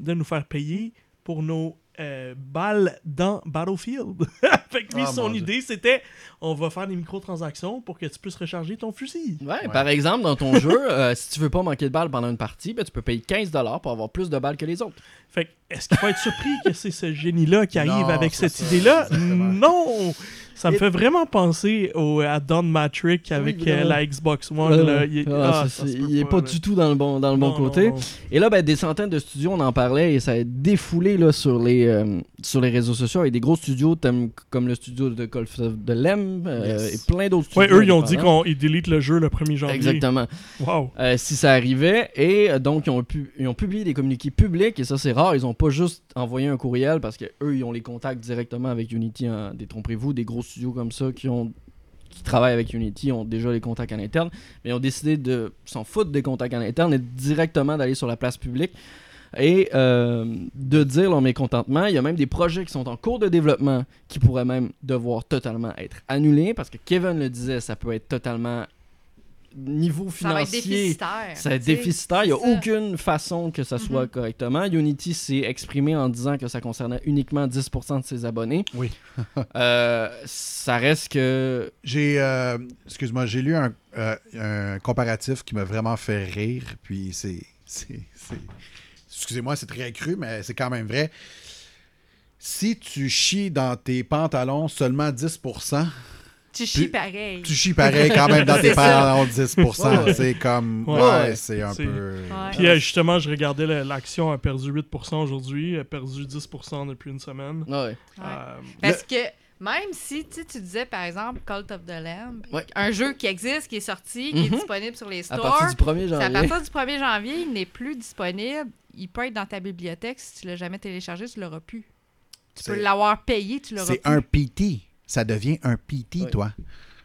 de nous faire payer pour nos euh, balles dans Battlefield. [laughs] fait que lui, Ah, son idée, c'était on va faire des microtransactions pour que tu puisses recharger ton fusil. Ouais, Ouais. par exemple, dans ton jeu, euh, si tu veux pas manquer de balles pendant une partie, ben, tu peux payer 15$ pour avoir plus de balles que les autres. Fait que, est-ce qu'il faut être surpris que c'est ce génie-là qui arrive Non, avec cette ça, idée-là? exactement. Non! Ça me Et- fait vraiment penser au, à Don Matrick avec Oui, euh, la Xbox One. Là. Il, est- Ah, ah, pas là. du tout dans le bon, dans le bon non, côté. non. Et là, ben, des centaines de studios, on en parlait, et ça a défoulé là, sur les, euh, sur les réseaux sociaux avec des gros studios comme le studio de Call of the Lem euh, Yes. et plein d'autres Ouais, studios. eux, ils ont dit qu'ils délitent le jeu le 1er janvier. Exactement. Wow. Euh, si ça arrivait. Et euh, donc, ils ont, pu, ils ont publié des communiqués publics, et ça, c'est rare. Ils ont pas juste envoyé un courriel parce que eux ils ont les contacts directement avec Unity. Hein, détrompez-vous, des gros studios comme ça qui ont qui travaillent avec Unity ont déjà les contacts à l'interne, mais ils ont décidé de s'en foutre des contacts à l'interne et directement d'aller sur la place publique et euh, de dire leur mécontentement. Il y a même des projets qui sont en cours de développement qui pourraient même devoir totalement être annulés parce que Kevin le disait, ça peut être totalement niveau Ça va être financier. déficitaire. Ça va être déficitaire. Il n'y a ça. aucune façon que ça soit Mhm. correctement. Unity s'est exprimé en disant que ça concernait uniquement 10% de ses abonnés. Oui. [laughs] Euh, ça reste que. J'ai, euh, excuse-moi, j'ai lu un, euh, un comparatif qui m'a vraiment fait rire. Puis c'est, c'est, c'est- excusez-moi, c'est très cru, mais c'est quand même vrai. Si tu chies dans tes pantalons seulement 10%, Tu chies pareil. tu chies pareil quand même dans [laughs] tes pantalons 10%. Ouais. C'est comme, Ouais. ouais, c'est un peu. Puis euh, justement, je regardais la- l'action a perdu 8% aujourd'hui, elle a perdu 10% depuis une semaine. Ouais. Ouais. Euh, Parce que même si tu sais, tu disais par exemple Cult of the Lamb, Ouais. un jeu qui existe, qui est sorti, qui est Mhm. disponible sur les À stores, partir du 1er c'est à janvier. partir du 1er janvier, il n'est plus disponible. Il peut être dans ta bibliothèque. Si tu l'as jamais téléchargé, tu l'auras plus. Tu peux C'est- l'avoir payé, tu l'auras C'est plus. un PT. Ça devient un PT, toi.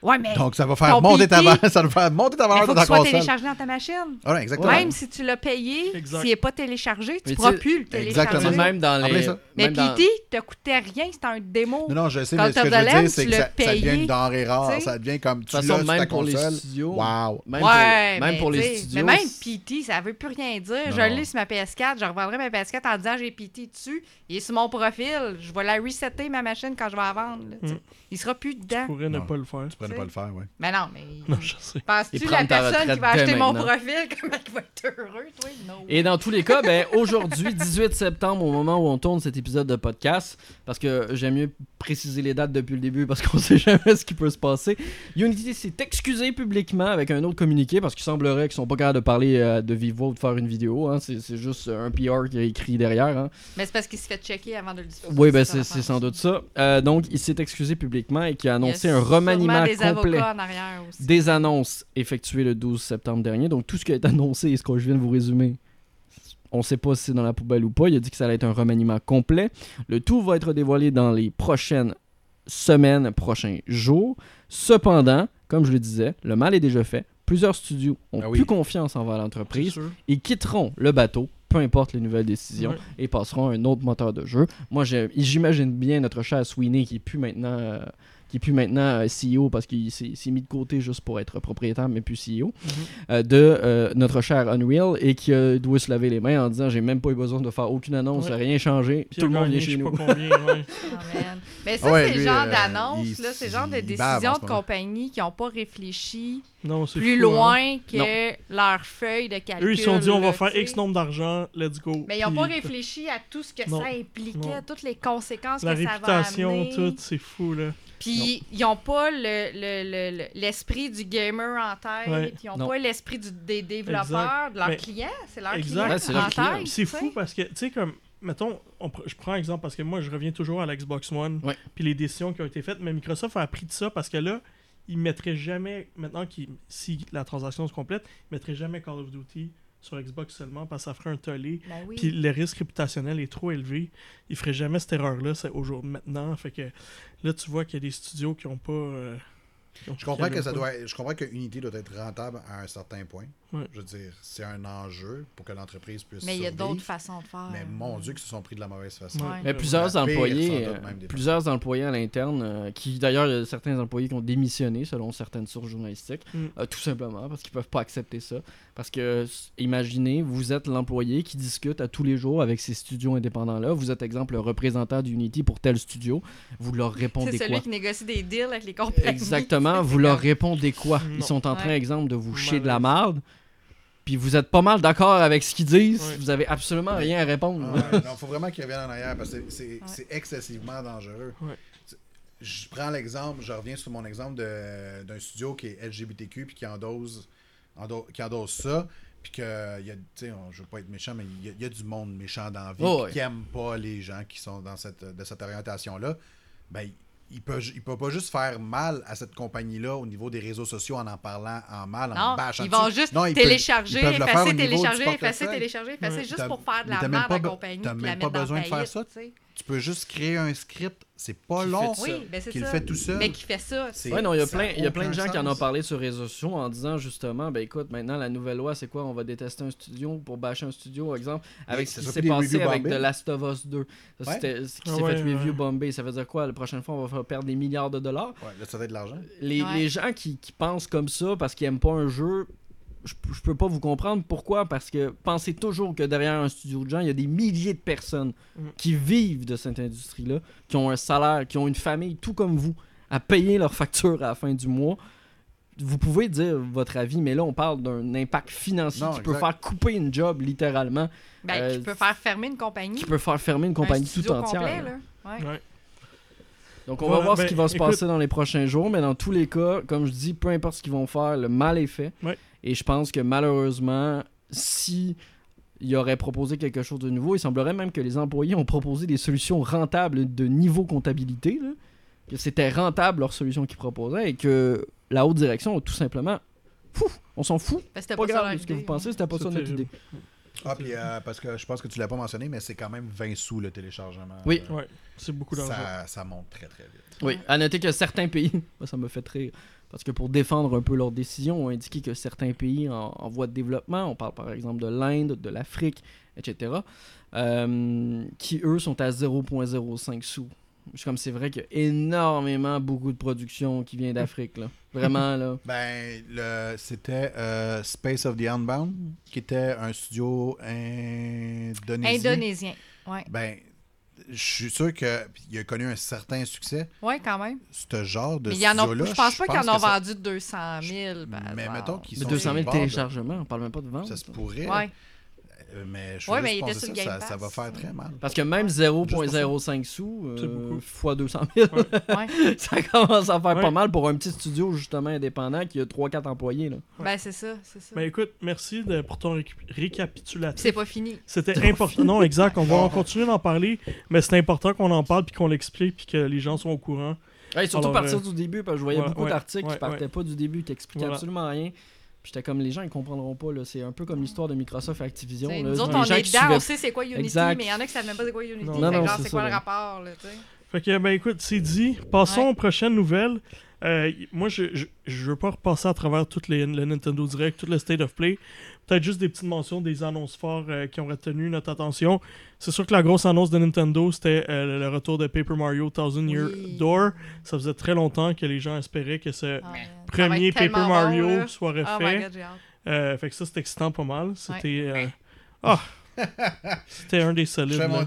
Ouais, mais Donc, ça va faire ton monter ta valeur, ça va faire monter ta il valeur faut de que ta soit console. téléchargé dans ta machine. Ah, ouais, exactement. Même si tu l'as payé, Exact. s'il n'est pas téléchargé, tu Mais ne pourras tu plus le télécharger. Exactement. Même dans Rappelez les. ça. Mais même dans- PT, te coûtait rien, c'était un démo. Non, non, je sais, Quand mais ce que t'as je de veux dire, c'est tu que l'as ça, ça devient payé, une denrée rare. tu sais. Ça devient comme tu façon, l'as sur ta même pour les console. studios. Wow. Même ouais, pour, même mais pour les t'sais, studios. Mais même PT, ça veut plus rien dire. Non. Je l'ai sur ma PS4, je revendrai ma PS4 en disant j'ai PT dessus. Il est sur mon profil. Je vais la resetter ma machine quand je vais la vendre. là, t'sais. Il sera plus dedans. pourrais ne Non. pas le faire. Tu pourrais ne pas le faire, ouais. Mais non, mais. Non, je sais. Penses-tu la ta personne qui retraite va acheter mon maintenant. profil, comment il va être heureux, toi? Non. Et dans tous les cas, ben, aujourd'hui, 18 septembre, au moment où on tourne cet épisode de podcast, parce que j'aime mieux préciser les dates depuis le début parce qu'on [laughs] sait jamais ce qui peut se passer, Unity s'est excusé publiquement avec un autre communiqué parce qu'il semblerait qu'ils sont pas capables de parler euh, de vive voix ou de faire une vidéo. hein. C'est c'est juste un PR qui est écrit derrière. hein. Mais c'est parce qu'il se fait checker avant de le diffuser. Oui, ben c'est c'est sans doute ça. Euh, donc, il s'est excusé publiquement et qui a annoncé un remaniement des complet avocats en arrière aussi. des annonces effectuées le 12 septembre dernier. Donc, tout ce qui a été annoncé et ce que je viens de vous résumer, on ne sait pas si c'est dans la poubelle ou pas. Il a dit que ça allait être un remaniement complet. Le tout va être dévoilé dans les prochaines semaines, prochains jours. Cependant, comme je le disais, le mal est déjà fait. Plusieurs studios ont Ah oui. plus confiance envers l'entreprise et quitteront le bateau, peu importe les nouvelles décisions, Ouais. et passeront à un autre moteur de jeu. Moi, j'imagine bien notre cher Sweeney qui est plus maintenant, euh, qui est plus maintenant euh, CEO parce qu'il s'est mis de côté juste pour être propriétaire, mais plus CEO, Mhm. euh, de euh, notre cher Unreal et qui euh, doit se laver les mains en disant j'ai même pas eu besoin de faire aucune annonce, Ouais. rien changé, Puis tout le monde vient chez nous. combien, ouais. [laughs] Ah. Mais ça, Ouais, c'est le genre d'annonce, là, c'est le genre de décision de compagnie qui n'ont pas réfléchi Non, plus fou, hein. loin que leur feuille de calcul. Eux, ils se sont dit, on va faire. X nombre d'argent, let's go. Mais ils n'ont pas réfléchi à tout ce que Non. ça impliquait, Non. toutes les conséquences La que ça va réputation, amener. tout, c'est fou, là. Puis ils n'ont pas le- le- le- le- l'esprit du gamer en tête, Ouais. ils n'ont Non. pas l'esprit des développeurs, de leurs Mais- clients, c'est leur Exact. client en c'est fou parce que, tu sais, comme, mettons, on pr- je prends un exemple parce que moi, je reviens toujours à l'Xbox One, puis les décisions qui ont été faites, mais Microsoft a appris de ça parce que là, ils mettraient jamais, maintenant, qu'ils- si la transaction se complète, ils mettraient jamais Call of Duty sur Xbox seulement parce que ça ferait un tollé. Ben oui. Puis le risque réputationnel est trop élevé. Ils feraient jamais cette erreur-là c'est aujourd'hui, maintenant. Fait que là, tu vois qu'il y a des studios qui ont pas. euh, Je comprends que ça doit être- je comprends que Unity doit être rentable à un certain point. Ouais. Je veux dire, c'est un enjeu pour que l'entreprise puisse Mais il y a d'autres façons de faire. Mais mon Dieu, qu'ils se sont pris de la mauvaise façon. Ouais. Mais plusieurs pire, employés, plusieurs employés à l'interne, euh, qui d'ailleurs, il y a certains employés qui ont démissionné selon certaines sources journalistiques, Mm. euh, tout simplement parce qu'ils peuvent pas accepter ça. Parce que, imaginez, vous êtes l'employé qui discute à tous les jours avec ces studios indépendants-là. Vous êtes, exemple, le représentant d'Unity pour tel studio. Vous leur répondez C'est quoi? celui qui négocie des deals avec les compagnies. Exactement, vous leur répondez quoi? Non. Ils sont en train, exemple, de vous chier de la marde. Puis vous êtes pas mal d'accord avec ce qu'ils disent. Vous avez absolument rien à répondre. Ah ouais, non, faut vraiment qu'ils reviennent en arrière parce que c'est- excessivement dangereux. Ouais. Je prends l'exemple, je reviens sur mon exemple de- d'un studio qui est LGBTQ puis qui endosse, endo- qui endosse ça. Puis que, il y a, tu sais, on- je veux pas être méchant, mais il y, a- il y a du monde méchant dans la vie Oh, qui aime pas les gens qui sont dans cette, de cette orientation-là. Ben, il peut, il peut pas juste faire mal à cette compagnie-là au niveau des réseaux sociaux en en parlant en mal, en Non, bâchant ils vont dessus. juste Non, ils peuvent- télécharger, ils peuvent effacer, télécharger, effacer, télécharger, effacer, Ouais. juste pour faire de la merde à la compagnie t'as même pas besoin de faire ça. Tu peux juste créer un script. C'est pas Qui long. fait Oui, ben c'est Qu'il ça. fait tout seul. Mais qui fait ça. C'est- Ouais, non, il y a plein, il y a plein de gens qui en ont parlé sur les réseaux sociaux en disant justement, ben écoute, maintenant la nouvelle loi, c'est quoi? On va détester un studio pour bâcher un studio, par exemple, avec ce qui s'est passé avec. The Last of Us 2. Ça, Ouais. c'était ce qui Ah s'est ouais, fait review bombé. Ça veut dire quoi? La prochaine fois, on va faire perdre des milliards de dollars? Ouais, là, ça va être de l'argent. Les, Ouais. les gens qui, qui pensent comme ça parce qu'ils aiment pas un jeu, je, je peux pas vous comprendre pourquoi. Parce que pensez toujours que derrière un studio de gens, il y a des milliers de personnes Mm. qui vivent de cette industrie-là, qui ont un salaire, qui ont une famille, tout comme vous, à payer leurs factures à la fin du mois. Vous pouvez dire votre avis, mais là, on parle d'un impact financier Non, qui peut faire couper une job, littéralement, Ben, Euh, qui peut faire fermer une compagnie. qui peut faire fermer une un compagnie tout entière. complet, là. là. Ouais. Ouais. Donc on va voir ce ben, qui va se écoute- passer dans les prochains jours, mais dans tous les cas, comme je dis, peu importe ce qu'ils vont faire, le mal est fait. Ouais. Et je pense que malheureusement, si il aurait proposé quelque chose de nouveau, il semblerait même que les employés ont proposé des solutions rentables de niveau comptabilité, là, que c'était rentable leur solution qu'ils proposaient et que la haute direction a tout simplement, fou, on s'en fout. Ben, c'était Pas pas grave ce que vous pensez, c'était pas ça notre terrible. idée. Ah, puis euh, parce que je pense que tu l'as pas mentionné, mais c'est quand même 20 sous le téléchargement. Oui. Euh, Ouais, c'est beaucoup d'argent. ça, ça monte très très vite. Oui, à noter que certains pays, [laughs] moi, ça me fait rire, parce que pour défendre un peu leurs décisions, ont indiqué que certains pays en, en voie de développement, on parle par exemple de l'Inde, de l'Afrique, etc., euh, qui eux sont à 0,05 sous. Suis comme c'est vrai qu'il y a énormément beaucoup de production qui vient d'Afrique là. [laughs] Vraiment là. Ben, le, c'était euh, Space of the Unbound, qui était un studio indonésien. Indonésien. Ouais. Ben, je suis sûr qu'il a connu un certain succès. Ouais, quand même. Ce genre de Mais il y en a, je pense pas qu'ils en ont ça- vendu 200 000. par Mais mettons qu'ils Mais sont 200 sur 000 le bord de- téléchargements, on parle même pas de vente. Ça se pourrait. Ouais. Euh, Mais je Ouais, mais il était sur ça, Game ça, ça va faire très mal. Parce que même Juste 0.05 sous, euh, fois 200 000, [laughs] Ouais. ça commence à faire Ouais. pas mal pour un petit studio justement indépendant qui a 3-4 employés. Là. Ben, c'est ça, c'est ça. Ben écoute, merci de- pour ton récapitulatif. C'est pas fini. C'était important. Non, exact. On va en continuer d'en parler, mais c'est important qu'on en parle puis qu'on l'explique puis que les gens soient au courant. Ouais, surtout Alors, partir euh, du début, parce que je voyais ouais, beaucoup ouais, d'articles ouais, qui partaient ouais. pas du début, qui expliquaient Voilà. absolument rien. Puis j'étais comme les gens ils comprendront pas là, c'est un peu comme l'histoire de Microsoft et Activision. Là. nous autres, on gens est dedans, on sait c'est quoi Unity, Exact. mais il y en a qui savent même pas c'est quoi Unity. Non, Fait non, que non, genre, c'est c'est quoi ça, le rapport, là, tu sais? Fait que, ben écoute, c'est dit. Passons Ouais. aux prochaines nouvelles. Euh, moi, je, je, je veux pas repasser à travers tout les, le Nintendo Direct, tout le State of Play. Peut-être juste des petites mentions, des annonces fortes euh, qui ont retenu notre attention. C'est sûr que la grosse annonce de Nintendo, c'était euh, le retour de Paper Mario Thousand Year Oui. Door. Ça faisait très longtemps que les gens espéraient que ce Ah, premier Paper Mario bon, soit Oh refait. god. Euh, fait que ça, c'était excitant pas mal. C'était. euh, Ah! c'était un des solides. mon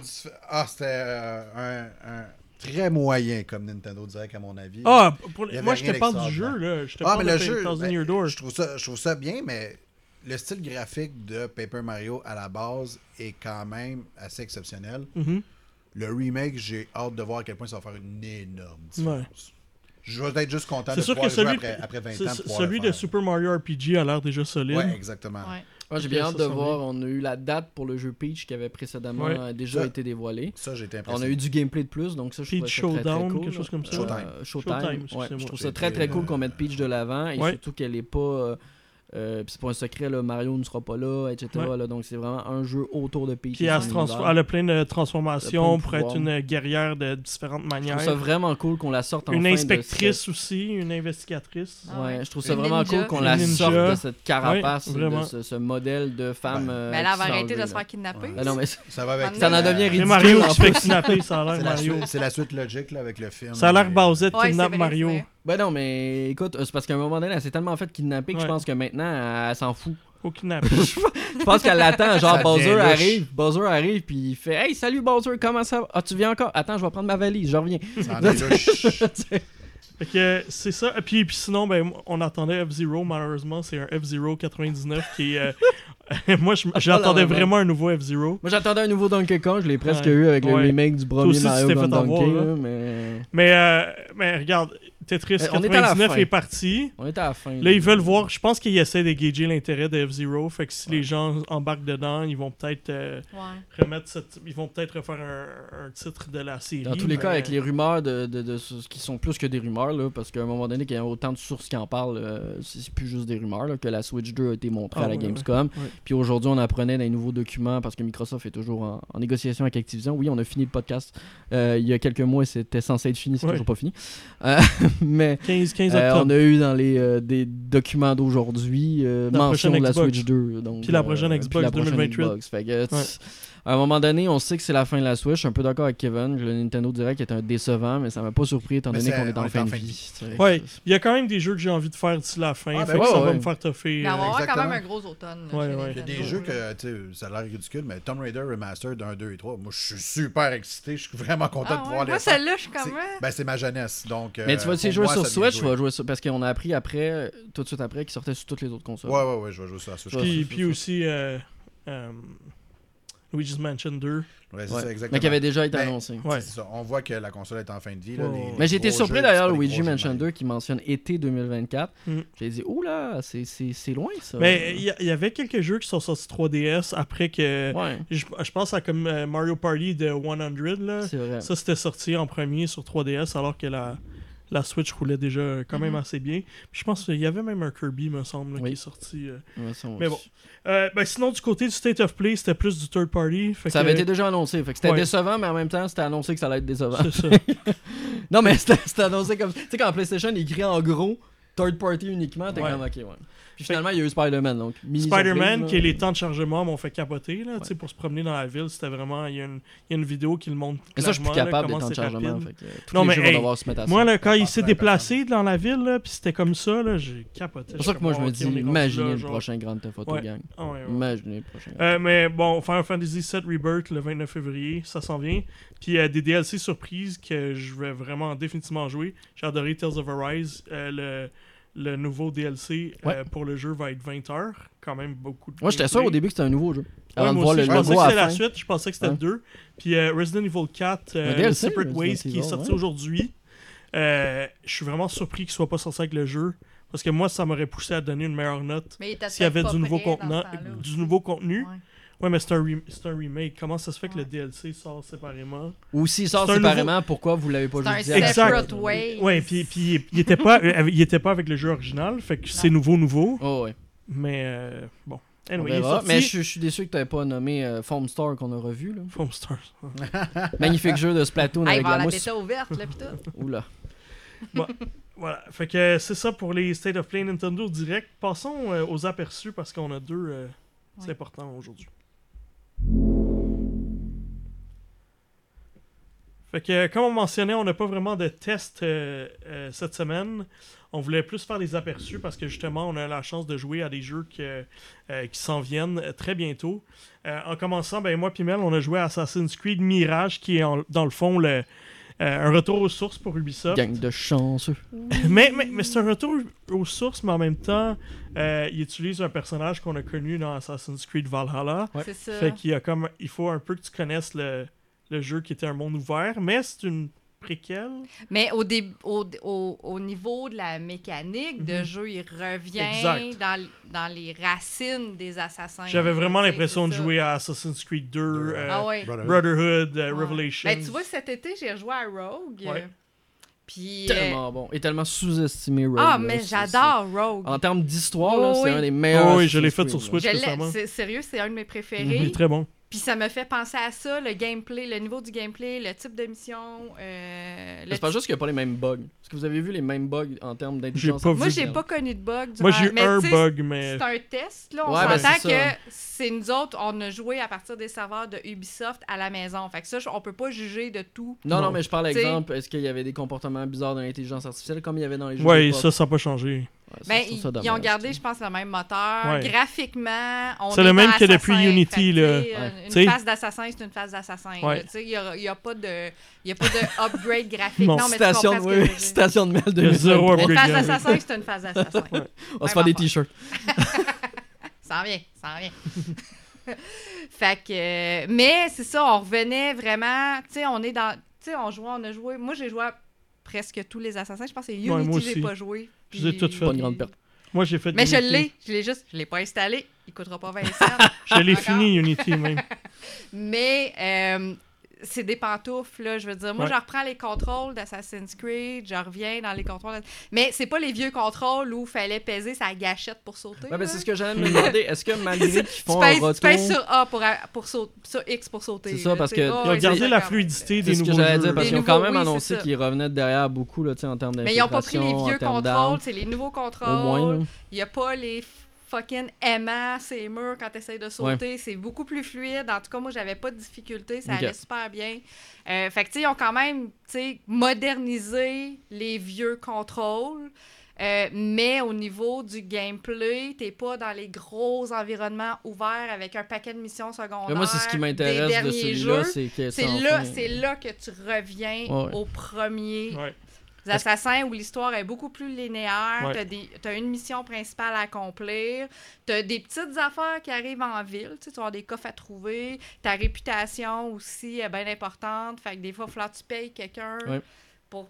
Ah, c'était euh, un, un très moyen comme Nintendo Direct, à mon avis. Ah, pour- moi, je te parle du jeu, là. Je te Ah, parle mais de le Pa- jeu, Thousand ben, Year Door. je trouve, ça, je trouve ça bien, mais le style graphique de Paper Mario à la base est quand même assez exceptionnel. Mhm. Le remake, j'ai hâte de voir à quel point ça va faire une énorme différence. Ouais. Je vais être juste content C'est de sûr pouvoir que jouer celui, après, après 20 c'est- ans. celui le de. Super Mario RPG a l'air déjà solide. Ouais, exactement. Ouais. J'ai bien hâte de voir. On a eu la date pour le jeu Peach qui avait précédemment Ouais. euh, déjà Ça- été dévoilé. Ça, j'ai été On impressionné. a eu du gameplay de plus, donc ça, je trouve Peach ça très, très Showdown, cool. quelque chose comme ça. Showtime. Euh, Showtime, Showtime, ouais, excusez-moi. je trouve ça très très cool euh, qu'on mette Peach de l'avant et Ouais. surtout qu'elle est pas. euh, euh, puis c'est pas un secret, là, Mario ne sera pas là, etc. Ouais. là, donc c'est vraiment un jeu autour de Peach. Puis et elle, a plein de a transformations plein de pour être une guerrière de différentes Je manières. trouve ça vraiment cool qu'on la sorte Une enfin de inspectrice aussi, une investigatrice. Ah ouais. Ouais, je trouve ça Une vraiment ninja. cool qu'on Une la ninja. sorte de cette carapace, Ouais, de ce, ce modèle de femme. Ouais. euh, Mais elle va qui arrêter de se faire kidnapper. Ouais. Ah non, mais Ça va avec. Ça en devient C'est ridicule, Mario qui se fait kidnapper, ça a l'air C'est la, Mario. suite- c'est la suite logique avec le film. Ça a l'air Mais- Bowsette Ouais, kidnappe c'est vrai, Mario. Ben non, mais écoute, euh, c'est parce qu'à un moment donné, elle s'est tellement fait kidnapper que je pense que maintenant, elle, elle s'en fout. Au kidnapper. [laughs] Je pense qu'elle l'attend, [laughs] genre Bowser arrive, Bowser arrive, puis il fait Hey, salut Bowser, comment ça va? Ah, tu viens encore? Attends, je vais prendre ma valise, je reviens. Ça. [laughs] Fait que c'est ça. Et puis, puis sinon, ben, on attendait F-Zero, malheureusement. C'est un F-Zero 99 qui est. euh, Moi, je- j'attendais vraiment un nouveau F-Zero. Moi, j'attendais un nouveau Donkey Kong, je l'ai presque Ouais. eu avec le Ouais. remake du premier aussi, Mario avoir, Donkey, là. là, mais. Mais, euh, mais regarde, Tetris Euh, on est à la 99 fin. est parti. On est à la fin. Là, ils veulent voir. Je pense qu'ils essaient de gager l'intérêt de F-Zero. Fait que si les gens embarquent dedans, ils vont peut-être euh, Ouais. remettre cette. Ils vont peut-être refaire un, un titre de la série. Dans tous les mais- cas, avec les rumeurs de, de, de ce- qui sont plus que des rumeurs, là, parce qu'à un moment donné, qu'il y a autant de sources qui en parlent, euh, c'est plus juste des rumeurs, là, que la Switch 2 a été montrée Ah, à la ouais, Gamescom. ouais. Puis aujourd'hui, on apprenait dans les nouveaux documents, parce que Microsoft est toujours en, en négociation avec Activision. Oui, on a fini le podcast euh, il y a quelques mois et c'était censé être fini, c'est Ouais. toujours pas fini. [laughs] Mais 15, 15 euh, on a eu dans les euh, des documents d'aujourd'hui euh, mention de la. Switch 2. Donc, Puis la prochaine Xbox la prochaine 2028. Xbox. Fait que, Ouais. À un moment donné, on sait que c'est la fin de la Switch. Je suis un peu d'accord avec Kevin. Le Nintendo Direct est un décevant, mais ça m'a pas surpris étant donné qu'on est en fin de fin de vie. Ouais, il y a quand même des jeux que j'ai envie de faire d'ici la fin. Ah, ben fait que ouais, ça ouais. va me faire toffer. Mais on va euh, avoir quand même un gros automne. Ouais. Il y a des jeux que, ça a l'air ridicule, mais Tomb Raider Remastered 1, 2 et 3, moi, je suis super excité. Je suis vraiment content Ah de ouais, pouvoir les Moi, celle-là, je suis C'est- comme. ouais. Ben, c'est ma jeunesse. Donc, Mais tu vas euh, essayer jouer sur Switch, tu jouer. vas jouer sur... parce qu'on a appris après, euh, tout de suite après, qu'il sortait sur toutes les autres consoles. Ouais, ouais, ouais, je vais jouer sur la Switch. Puis, aussi euh, euh, Luigi's Mansion 2. Ouais, c'est ça, exactement. Mais qui avait déjà été Ben, annoncé. Ouais. C'est ça. On voit que la console est en fin de vie. Là, Ouais, les- ouais. les Mais j'ai été gros surpris jeux, d'ailleurs, c'est pas les Luigi gros jeux Mansion Mario. 2 qui mentionne été 2024. Mm. J'ai dit, oula, c'est c'est- c'est loin ça. Mais il y, a- il y avait quelques jeux qui sont sortis 3DS après que. Ouais, Je, je pense à comme euh, Mario Party de 100, là. c'est vrai. Ça, c'était sorti en premier sur 3DS alors que la, la Switch roulait déjà quand même Mhm. assez bien. Puis je pense qu'il y avait même un Kirby, me semble, là, Oui. qui est sorti. euh. Ouais, ça, on- Mais bon. Euh, ben, sinon, du côté du State of Play, c'était plus du third party. fait Ça que- avait été déjà annoncé. Fait que c'était Ouais. décevant, mais en même temps, c'était annoncé que ça allait être décevant. C'est ça. [laughs] non, mais c'était annoncé comme. Tu sais, quand PlayStation il écrit en gros third party uniquement, t'es Ouais. comme ok, ouais. Puis finalement, il y a eu Spider-Man. donc Spider-Man, qui là. les temps de chargement m'ont fait capoter, là, tu sais, Ouais. pour se promener dans la ville, c'était vraiment... Il y, a une- il y a une vidéo qui le montre Mais ça, je suis plus là, capable des temps de chargement. Fait que, euh, tous Non, les mais hey, se mettre à. Moi, là, quand il s'est déplacé dans la ville, là, puis c'était comme ça, là, j'ai capoté. C'est pour ça que moi, je me dis, imaginez le prochain Grand Theft Auto. Gang. Ah. Imaginez le prochain. Euh, mais bon, Final Fantasy VII Rebirth le 29 février, ça s'en vient. Puis euh, des DLC surprises que je vais vraiment définitivement jouer. J'ai adoré Tales of Arise. Euh, le, le nouveau DLC euh, pour le jeu va être 20 heures. Quand même beaucoup de Moi, j'étais sûr au début que c'était un nouveau jeu. Ouais, Avant de moi voir aussi, le je pensais que c'était la suite, je pensais que c'était 2. Puis euh, Resident Evil 4, euh, DLC, Separate Resident Ways, qui est sorti ouais. aujourd'hui. Euh, je suis vraiment surpris qu'il soit pas sorti avec le jeu. Parce que moi, ça m'aurait poussé à donner une meilleure note s'il y avait du nouveau, contenant, du nouveau contenu. Ouais. Mais c'est un, c'est un remake. Comment ça se fait que le. DLC sort séparément? Ou s'il sort C'est un séparément, pourquoi vous l'avez pas C'est un joué direct? Exact. separate way. Ouais, puis, puis il était pas, euh, il était pas avec le jeu original, fait que c'est nouveau, nouveau. Oh, ouais. Mais euh, bon. On Anyway, il est verra. sorti. Mais je, je suis déçu que tu pas nommé euh, Foam Star qu'on a revu. Là. Foam Stars. [laughs] Magnifique jeu de Splatoon il avec va la avoir la mousse. bêta ouverte, là, pis tout. [laughs] Oula. Voilà, fait que euh, c'est ça pour les State of Play Nintendo Direct. Passons euh, aux aperçus parce qu'on a deux. euh, C'est important aujourd'hui. Fait que, comme on mentionnait, on n'a pas vraiment de test euh, euh, cette semaine. On voulait plus faire des aperçus parce que justement, on a la chance de jouer à des jeux euh, qui s'en viennent très bientôt. En commençant, ben, moi et Mel, on a joué à Assassin's Creed Mirage, qui est dans le fond le, un retour aux sources pour Ubisoft. Gang de chanceux. [laughs] Mais, mais, mais c'est un retour aux sources, mais en même temps, euh, il utilise un personnage qu'on a connu dans Assassin's Creed Valhalla. Ouais. C'est ça. Fait qu'il y a comme, il faut un peu que tu connaisses le, le jeu qui était un monde ouvert, mais c'est une Mais au, dé- au, au, au niveau de la mécanique de Mhm. jeu, il revient dans, dans les racines des assassins. J'avais vraiment l'impression de jouer à Assassin's Creed 2, euh, Ah ouais. Brotherhood. Brotherhood, euh, Ouais. Revelation. Ben, tu vois, cet été, j'ai rejoué à Rogue. Ouais. Puis. euh, Tellement bon. Et tellement sous-estimé, Rogue. ah, mais j'adore Rogue. En termes d'histoire, Oh, c'est oui. un des meilleurs. Oh oui, je l'ai fait sur Switch. Récemment. c'est sérieux, c'est un de mes Il préférés. est très bon. Puis ça me fait penser à ça, le gameplay, le niveau du gameplay, le type de mission. Euh, C'est pas juste qu'il n'y a pas les mêmes bugs. Est-ce que vous avez vu les mêmes bugs en termes d'intelligence Moi, j'ai pas connu de bug. Moi, durant- j'ai eu mais un bug, mais. C'est un test, là. On Ouais, ben, s'entend que c'est nous autres, on a joué à partir des serveurs de Ubisoft à la maison. Fait que ça, on peut pas juger de tout. Non, non, Non. mais je parle exemple, est-ce qu'il y avait des comportements bizarres dans l'intelligence artificielle comme il y avait dans les jeux Ouais, ça, ça n'a pas changé. Ben, ils, ça ils ont gardé, je pense, le même moteur. Ouais. Graphiquement, on C'est est le même que depuis. Unity, là. Ouais. Une, phase d'assassin, c'est une phase d'assassin. Ouais. Il n'y a, y a pas de, il y a pas de upgrade graphique. Non. Non, mais tu Citation, comprends de, que mail de zéro Une Une upgrade. phase d'assassin, c'est une phase [laughs] d'assassin. On va se faire des t-shirts. [laughs] Ça en vient, ça en vient. [laughs] fait que. euh, mais c'est ça, on revenait vraiment. Tu sais, on est dans. Tu sais, on jouait, on a joué. Moi, j'ai joué à presque tous les Assassins. Je pense que c'est Ouais, Unity, aussi. j'ai pas joué. Je Puis-. Pas une grande perte. Moi, j'ai fait. Mais je l'ai, je l'ai juste, je l'ai pas installé. Il coûtera pas 20 cents. [laughs] Je l'ai fini, Unity, même. [laughs] Mais euh, c'est des pantoufles, là. Je veux dire, moi, Ouais. je reprends les contrôles d'Assassin's Creed, je reviens dans les contrôles. de- Mais c'est pas les vieux contrôles où fallait peser sa gâchette pour sauter. Ouais, ben, c'est ce que j'allais me demander. Est-ce que malgré [laughs] qu'ils tu font un pèses, tu pèses sur A pour, a- pour sur X pour sauter. C'est ça, parce tu que- Oh, Ils ont ouais, gardé c'est la fluidité C'est des ce que nouveaux j'allais jeux. dire, parce qu'ils ont quand même oui, annoncé qu'ils revenaient derrière beaucoup là, tu sais, en termes Mais ils ont pas pris les vieux contrôles, c'est les nouveaux Au moins, contrôles. Il y a pas les fucking aimants, ces murs quand tu essaies de sauter. C'est beaucoup plus fluide. En tout cas, moi, j'avais pas de difficulté. Ça allait super bien. Euh, fait que, tu sais, ils ont quand même, tu sais, modernisé les vieux contrôles. Euh, mais au niveau du gameplay, t'es pas dans les gros environnements ouverts avec un paquet de missions secondaires. Mais moi, c'est ce qui des m'intéresse de derniers celui-là, jeux. c'est que C'est ça, là, c'est là que tu reviens Ouais. au premier Ouais. Assassins où l'histoire est beaucoup plus linéaire. Ouais. T'as des- T'as une mission principale à accomplir. T'as des petites affaires qui arrivent en ville. Tu avoir des coffres à trouver. Ta réputation aussi est bien importante. Fait que des fois, il va falloir que tu payes quelqu'un Ouais. pour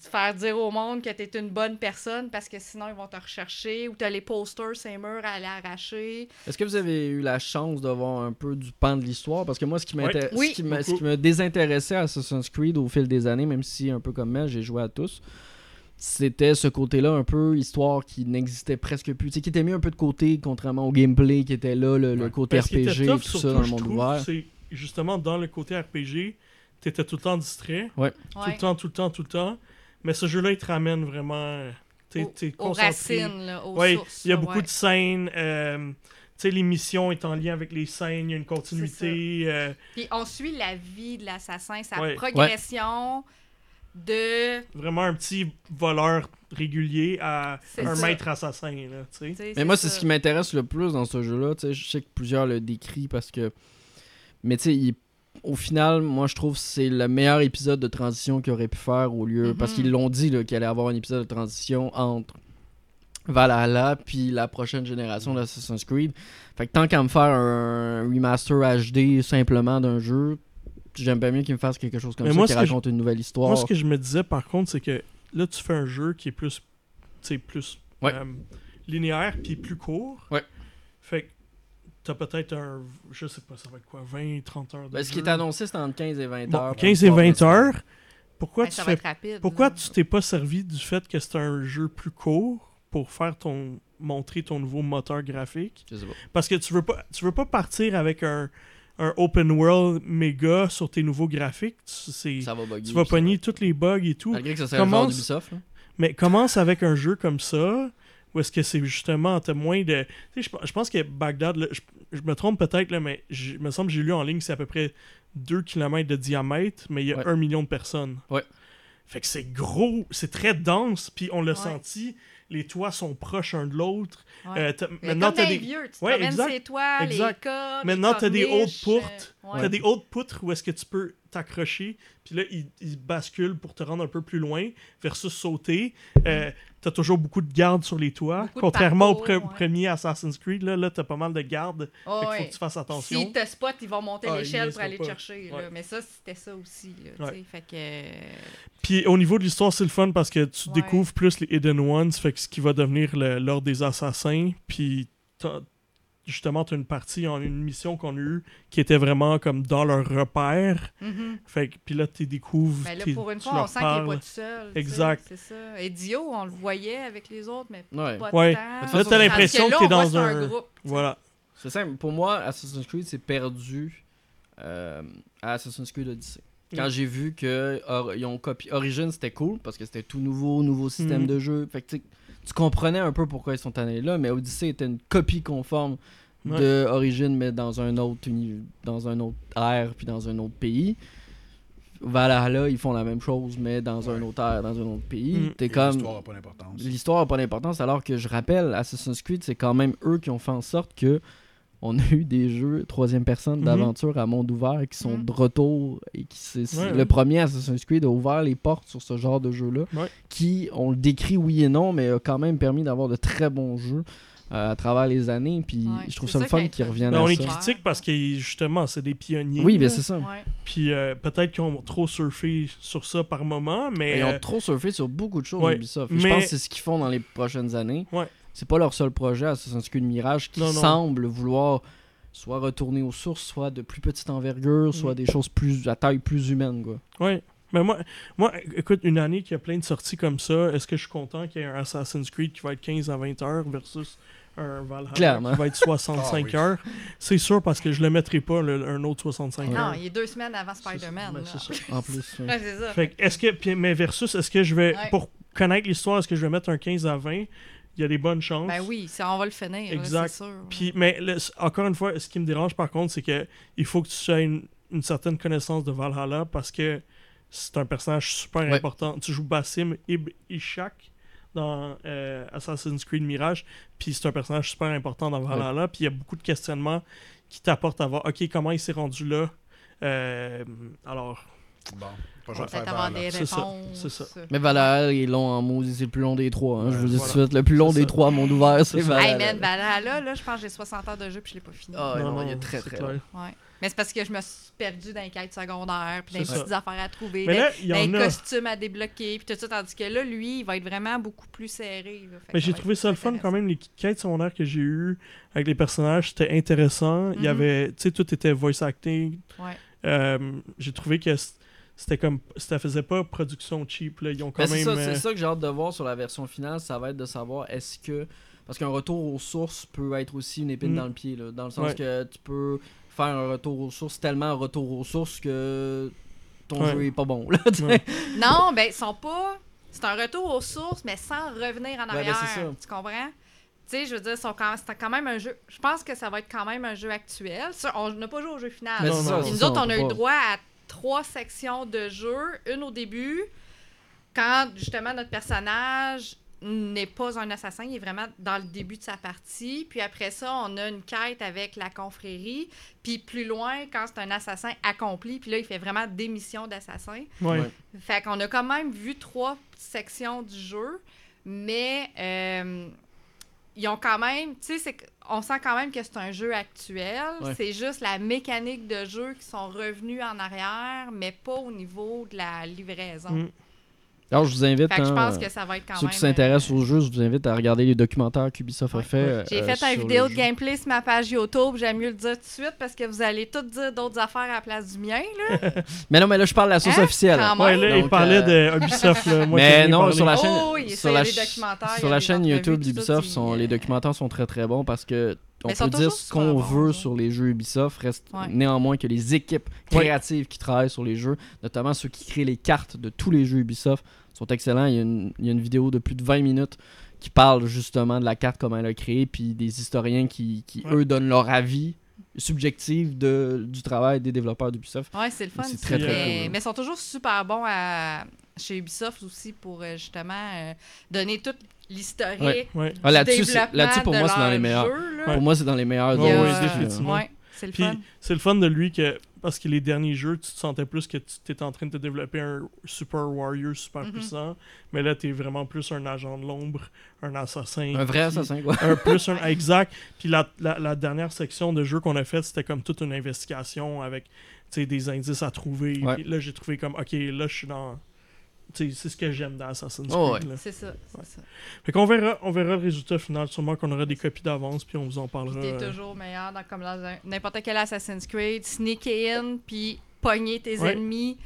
faire dire au monde que tu es une bonne personne parce que sinon, ils vont te rechercher. Ou t'as les posters, ces murs à aller arracher. Est-ce que vous avez eu la chance de voir un peu du pan de l'histoire? Parce que moi, ce qui, m'inté- Ouais. Oui. ce qui me, ce Beaucoup. qui me désintéressait à Assassin's Creed au fil des années, même si un peu comme Mel, j'ai joué à tous, c'était ce côté-là, un peu histoire qui n'existait presque plus. Tu sais, qui était mis un peu de côté, contrairement au gameplay qui était là, le, côté Ben, RPG, tough, tout ça dans le monde ouvert. C'est justement dans le côté RPG, t'étais tout le temps distrait. Tout Ouais. le temps, tout le temps, tout le temps. Mais ce jeu-là, il te ramène vraiment. euh, T'es, Au- t'es aux concentré. racines, là, aux Ouais, sources. il y a beaucoup ouais. de scènes. euh, tu sais, les missions est en lien avec les scènes, il y a une continuité. euh, Puis on suit la vie de l'assassin, sa Ouais. progression de. vraiment un petit voleur régulier à C'est un ça. maître assassin. Là, tu sais. Mais moi, c'est ce qui m'intéresse le plus dans ce jeu-là. Tu sais, Je sais que plusieurs le décrivent parce que. Mais tu sais, il- au final, moi, je trouve que c'est le meilleur épisode de transition qu'ils auraient pu faire au lieu. Parce Mhm. qu'ils l'ont dit là, qu'il allait avoir un épisode de transition entre Valhalla puis la prochaine génération d'Assassin's Creed. Fait que tant qu'à me faire un remaster HD simplement d'un jeu, j'aime bien mieux qu'ils me fassent quelque chose comme Mais ça moi, qui que je- raconte une nouvelle histoire. Moi, ce que je me disais par contre, c'est que là, tu fais un jeu qui est plus, plus Ouais. euh, linéaire puis plus court. Ouais. Fait que t'as peut-être un, je sais pas, ça va être quoi, 20, 30 heures de Ben, ce qui est annoncé, c'est entre 15 et 20 Bon, heures. 15 et 20 heures. Pourquoi Ouais, tu ça va fais être rapide. Pourquoi tu t'es pas servi du fait que c'est un jeu plus court pour faire ton montrer ton nouveau moteur graphique? Je sais pas. Parce que tu veux pas tu veux pas partir avec un, un open world méga sur tes nouveaux graphiques. Tu, c'est- Ça va bugger. tu vas pogner tous les bugs et tout. Malgré que ça genre là. Mais commence avec un jeu comme ça, où est-ce que c'est justement, t'as moins de... Tu sais, je, je pense que Bagdad, là, je, je me trompe peut-être, là, mais je- il me semble que j'ai lu en ligne, c'est à peu près 2 km de diamètre, mais il y a Ouais. 1 million de personnes. Ouais. Fait que c'est gros, c'est très dense, puis on l'a Ouais. senti, les toits sont proches un de l'autre. Ouais. Euh, maintenant, comme t'as des... vieux, tu te Ouais, exact. ses toits, Exact. les cordes, Maintenant, t'as des hautes poutres. euh. T'as des hautes poutres où est-ce que tu peux t'accrocher, puis là, ils il basculent pour te rendre un peu plus loin, versus sauter. Euh, t'as toujours beaucoup de gardes sur les toits. Beaucoup Contrairement au parcours, pre- ouais. premier Assassin's Creed, là, là t'as pas mal de gardes. Oh, fait qu'il ouais. faut que tu fasses attention. S'ils te spotent, ils vont monter Ah, l'échelle pour aller te chercher. là. Mais ça, c'était ça aussi. Là. Fait que... Puis au niveau de l'histoire, c'est le fun parce que tu découvres plus les Hidden Ones, fait que ce qui va devenir l'ordre des assassins. Puis justement, tu as une partie, en une mission qu'on a eue qui était vraiment comme dans leur repère. mhm. Fait que, puis là, tu découvres. Ben là, pour une tu fois, on sent qu'il n'est pas tout seul. tu Exact. C'est ça. Et Dio, on le voyait avec les autres, mais Ouais. pas Ouais. tant. Là, façon, t'as l'impression que on voit dans c'est un. groupe. tu. Voilà. C'est simple. Pour moi, Assassin's Creed s'est perdu euh, à Assassin's Creed Odyssey. Quand Mm. j'ai vu que or- ils ont copié Origin, c'était cool parce que c'était tout nouveau, nouveau système Mm. de jeu. Fait que tu comprenais un peu pourquoi ils sont allés là, mais Odyssey était une copie conforme Ouais. de Origin, mais dans un autre dans un autre ère puis dans un autre pays. Valhalla, ils font la même chose, mais dans un autre ère, dans un autre pays. Mm. T'es comme L'histoire n'a pas d'importance. l'histoire n'a pas d'importance alors que je rappelle Assassin's Creed c'est quand même eux qui ont fait en sorte que on a eu des jeux troisième personne Mhm. d'aventure à monde ouvert qui sont Mhm. de retour et qui c'est Ouais, le ouais. premier Assassin's Creed a ouvert les portes sur ce genre de jeu là Ouais. qui on le décrit oui et non mais a quand même permis d'avoir de très bons jeux euh, à travers les années. Puis Ouais, je trouve ça le fun qu'ils reviennent Ben, à on les ça. critique parce que justement, c'est des pionniers. Oui, ben là. c'est ça. Ouais. Puis euh, peut-être qu'ils ont trop surfé sur ça par moment, mais. Ils euh, ont trop surfé sur beaucoup de choses ouais, Ubisoft. Et Je mais- pense que c'est ce qu'ils font dans les prochaines années. Ouais. C'est pas leur seul projet, Assassin's Creed Mirage, qui Non, non. semble vouloir soit retourner aux sources, soit de plus petite envergure, soit Mm. des choses plus à taille plus humaine. Quoi. Ouais. Mais moi, moi, écoute, une année qui a plein de sorties comme ça, est-ce que je suis content qu'il y ait un Assassin's Creed qui va être 15 à 20 heures versus un Valhalla Clairement. qui va être 65 [laughs] Ah oui. heures? C'est sûr parce que je le mettrai pas, le- un autre 65 Non, heures. il est deux semaines avant. Spider-Man. Ben, là. c'est ça. En plus. ouais. [laughs] Ouais, c'est ça. Fait que, est-ce que, mais versus, est-ce que je vais, Ouais. pour connaître l'histoire, est-ce que je vais mettre un 15 à 20? Il y a des bonnes chances. Ben oui, ça, on va le finir. Exact. c'est sûr. Puis, mais le- encore une fois, ce qui me dérange par contre, c'est que il faut que tu aies une, une certaine connaissance de Valhalla parce que c'est un personnage super Ouais. important. Tu joues Basim Ib Ishak dans euh, Assassin's Creed Mirage, puis c'est un personnage super important dans Valhalla, puis il y a beaucoup de questionnements qui t'apportent à voir, ok, comment il s'est rendu là? Euh, alors, Bon, pas faire avoir des ça, ça. Mais Valhalla est long en maudit, c'est le plus long des trois. hein. je vous le dis voilà. tout de suite, le plus long des ça. trois monde ouvert, c'est. Valhalla. Hey man, Valhalla, là, je pense que j'ai 60 heures de jeu puis je l'ai pas fini. Ah, non, non, non, il est très très long. Ouais. Mais c'est parce que je me suis perdu dans les quêtes secondaires, puis dans les petites affaires à trouver, Mais là, dans les a. costumes à débloquer, puis tout ça, tandis que là, lui, il va être vraiment beaucoup plus serré. là. Mais j'ai trouvé ça le fun quand même. Les quêtes secondaires que j'ai eues avec les personnages, c'était intéressant. Il y Mhm. avait, tu sais, tout était voice acting. Ouais. Euh, j'ai trouvé que c'était comme, ça faisait pas production cheap. Là. Ils ont quand Ben, c'est même. ça, euh, c'est ça que j'ai hâte de voir sur la version finale, ça va être de savoir est-ce que. Parce qu'un retour aux sources peut être aussi une épine Mm. dans le pied, là, dans le sens Ouais. que tu peux faire un retour aux sources, tellement un retour aux sources que ton Ouais. jeu est pas bon. Là. Ouais. [laughs] Non, ben, ils sont pas. C'est un retour aux sources, mais sans revenir en ben, arrière. tu comprends? Tu sais, je veux dire, c'est quand même un jeu. Je pense que ça va être quand même un jeu actuel. On n'a pas joué au jeu final. Non, nous ça, autres, on, a eu pas- droit à trois sections de jeu. Une au début, quand justement notre personnage n'est pas un assassin, il est vraiment dans le début de sa partie. Puis après ça, on a une quête avec la confrérie. Puis plus loin, quand c'est un assassin accompli, puis là, il fait vraiment des missions d'assassin. ouais. Ouais. Fait qu'on a quand même vu trois sections du jeu, mais euh, ils ont quand même, tu sais, on sent quand même que c'est un jeu actuel. Ouais. C'est juste la mécanique de jeu qui sont revenus en arrière, mais pas au niveau de la livraison. Mm. Alors, je vous invite. Fait que je hein, pense que ça va être quand Ceux même. qui s'intéressent euh, au jeu, je vous invite à regarder les documentaires qu'Ubisoft a Ouais. fait. J'ai euh, fait un sur vidéo de gameplay sur ma page YouTube. J'aime mieux le dire tout de suite parce que vous allez tout dire d'autres affaires à la place du mien. Là. [laughs] Mais non, mais là, je parle de la source Hein? officielle. Quand Ouais, même. là, il Donc, parlait euh, de Ubisoft. Là. Moi, [laughs] Mais j'ai non, sur la chaîne, Oh oui, ça, sur il la, ch- il sur chaîne YouTube d'Ubisoft, sont, les documentaires sont très très bons parce que on peut dire ce qu'on veut sur les jeux Ubisoft, reste Ouais. néanmoins que les équipes Ouais. créatives qui travaillent sur les jeux, notamment ceux qui créent les cartes de tous les jeux Ubisoft, sont excellents. Il y a une, il y a une vidéo de plus de 20 minutes qui parle justement de la carte, comment elle a créé, puis des historiens qui, qui Ouais. eux, donnent leur avis subjectif de, du travail des développeurs d'Ubisoft. Ouais, c'est le fun. C'est ça. très, très mais, cool. mais ils sont toujours super bons à, chez Ubisoft aussi pour euh, justement euh, donner toute l'historique. Ouais. Ouais. Ah, là-dessus, là-dessus, pour de moi, c'est dans les meilleurs. jeu. Pour moi, c'est dans les meilleurs. Ouais, euh, définitivement. Ouais, c'est le Puis fun. c'est le fun de lui que parce que les derniers jeux, tu te sentais plus que tu étais en train de te développer un super warrior super Mhm. puissant, mais là tu es vraiment plus un agent de l'ombre, un assassin. Un vrai qui- assassin, quoi. un plus un [laughs] exact. Puis la, la, la dernière section de jeu qu'on a faite, c'était comme toute une investigation avec tu sais, des indices à trouver. Ouais. Puis là j'ai trouvé comme ok là je suis dans c'est ce que j'aime dans Assassin's Oh, Creed. ouais. C'est ça, c'est ça. Fait qu'on verra, on verra le résultat final. Sûrement qu'on aura des copies d'avance, puis on vous en parlera. T'es euh, toujours meilleur dans, comme dans n'importe quel Assassin's Creed. Sneaker in, puis pogner tes Ouais. ennemis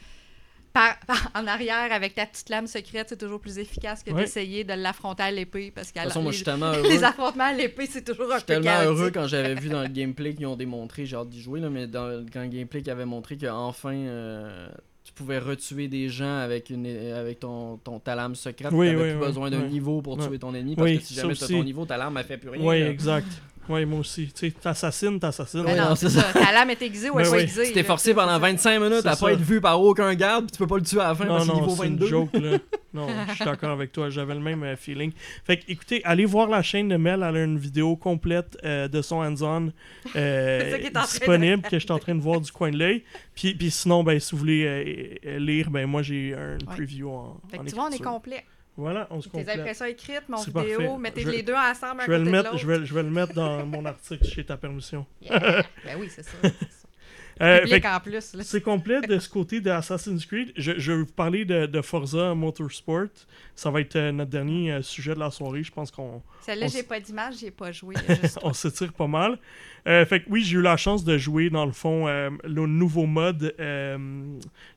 par, par- en arrière avec ta petite lame secrète, c'est toujours plus efficace que Ouais. d'essayer de l'affronter à l'épée. Parce que De toute façon, moi, je suis les, tellement heureux. les affrontements à l'épée, c'est toujours un Je suis peu tellement chaotique. heureux quand j'avais vu dans le [laughs] gameplay qu'ils ont démontré, j'ai hâte d'y jouer, là, mais dans, quand le gameplay qu'ils avaient montré qu'enfin euh, tu pouvais retuer des gens avec, une, avec ton, ton, ta lame secrète. Oui, tu oui, plus oui, besoin d'un oui. niveau pour tuer ton ennemi parce Oui, que si jamais tu as ton niveau, ta lame elle fait plus rien. Là. exact. Ouais, moi aussi. Tu sais, t'assassines, t'assassines. Mais Ouais, non, non, c'est ça. Ta lame est aiguisée ou elle Ben est oui. aiguisée. Si t'es forcé pendant ça. 25 minutes à ça. pas être vu par aucun garde, puis tu peux pas le tuer à la fin Non, parce qu'il niveau c'est une 22. joke, là. [laughs] Non, je suis d'accord avec toi. J'avais le même euh, feeling. Fait que, écoutez, allez voir la chaîne de Mel. Elle a une vidéo complète euh, de son hands-on euh, [laughs] de disponible que je suis en train de voir du coin de l'œil. Puis, puis sinon, ben, si vous voulez euh, lire, ben, moi, j'ai un Ouais. preview en, Fait en que tu vois, on est complet. Voilà, on se Tes complète. impressions écrites, mon C'est vidéo, parfait. mettez Je vais- les deux ensemble un Je vais, le côté mettre, de je, vais, je vais le mettre dans mon article chez ta permission. [laughs] Yeah. ben oui, c'est ça. [laughs] Euh, c'est complet de ce côté de Assassin's Creed. Je, je vais vous parler de, de Forza Motorsport. Ça va être euh, notre dernier euh, sujet de la soirée. Je pense qu'on Celle-là, j'ai pas d'image, j'ai pas joué. [laughs] on s'étire pas mal. Euh, fait que oui, j'ai eu la chance de jouer dans le fond euh, le nouveau mode. euh,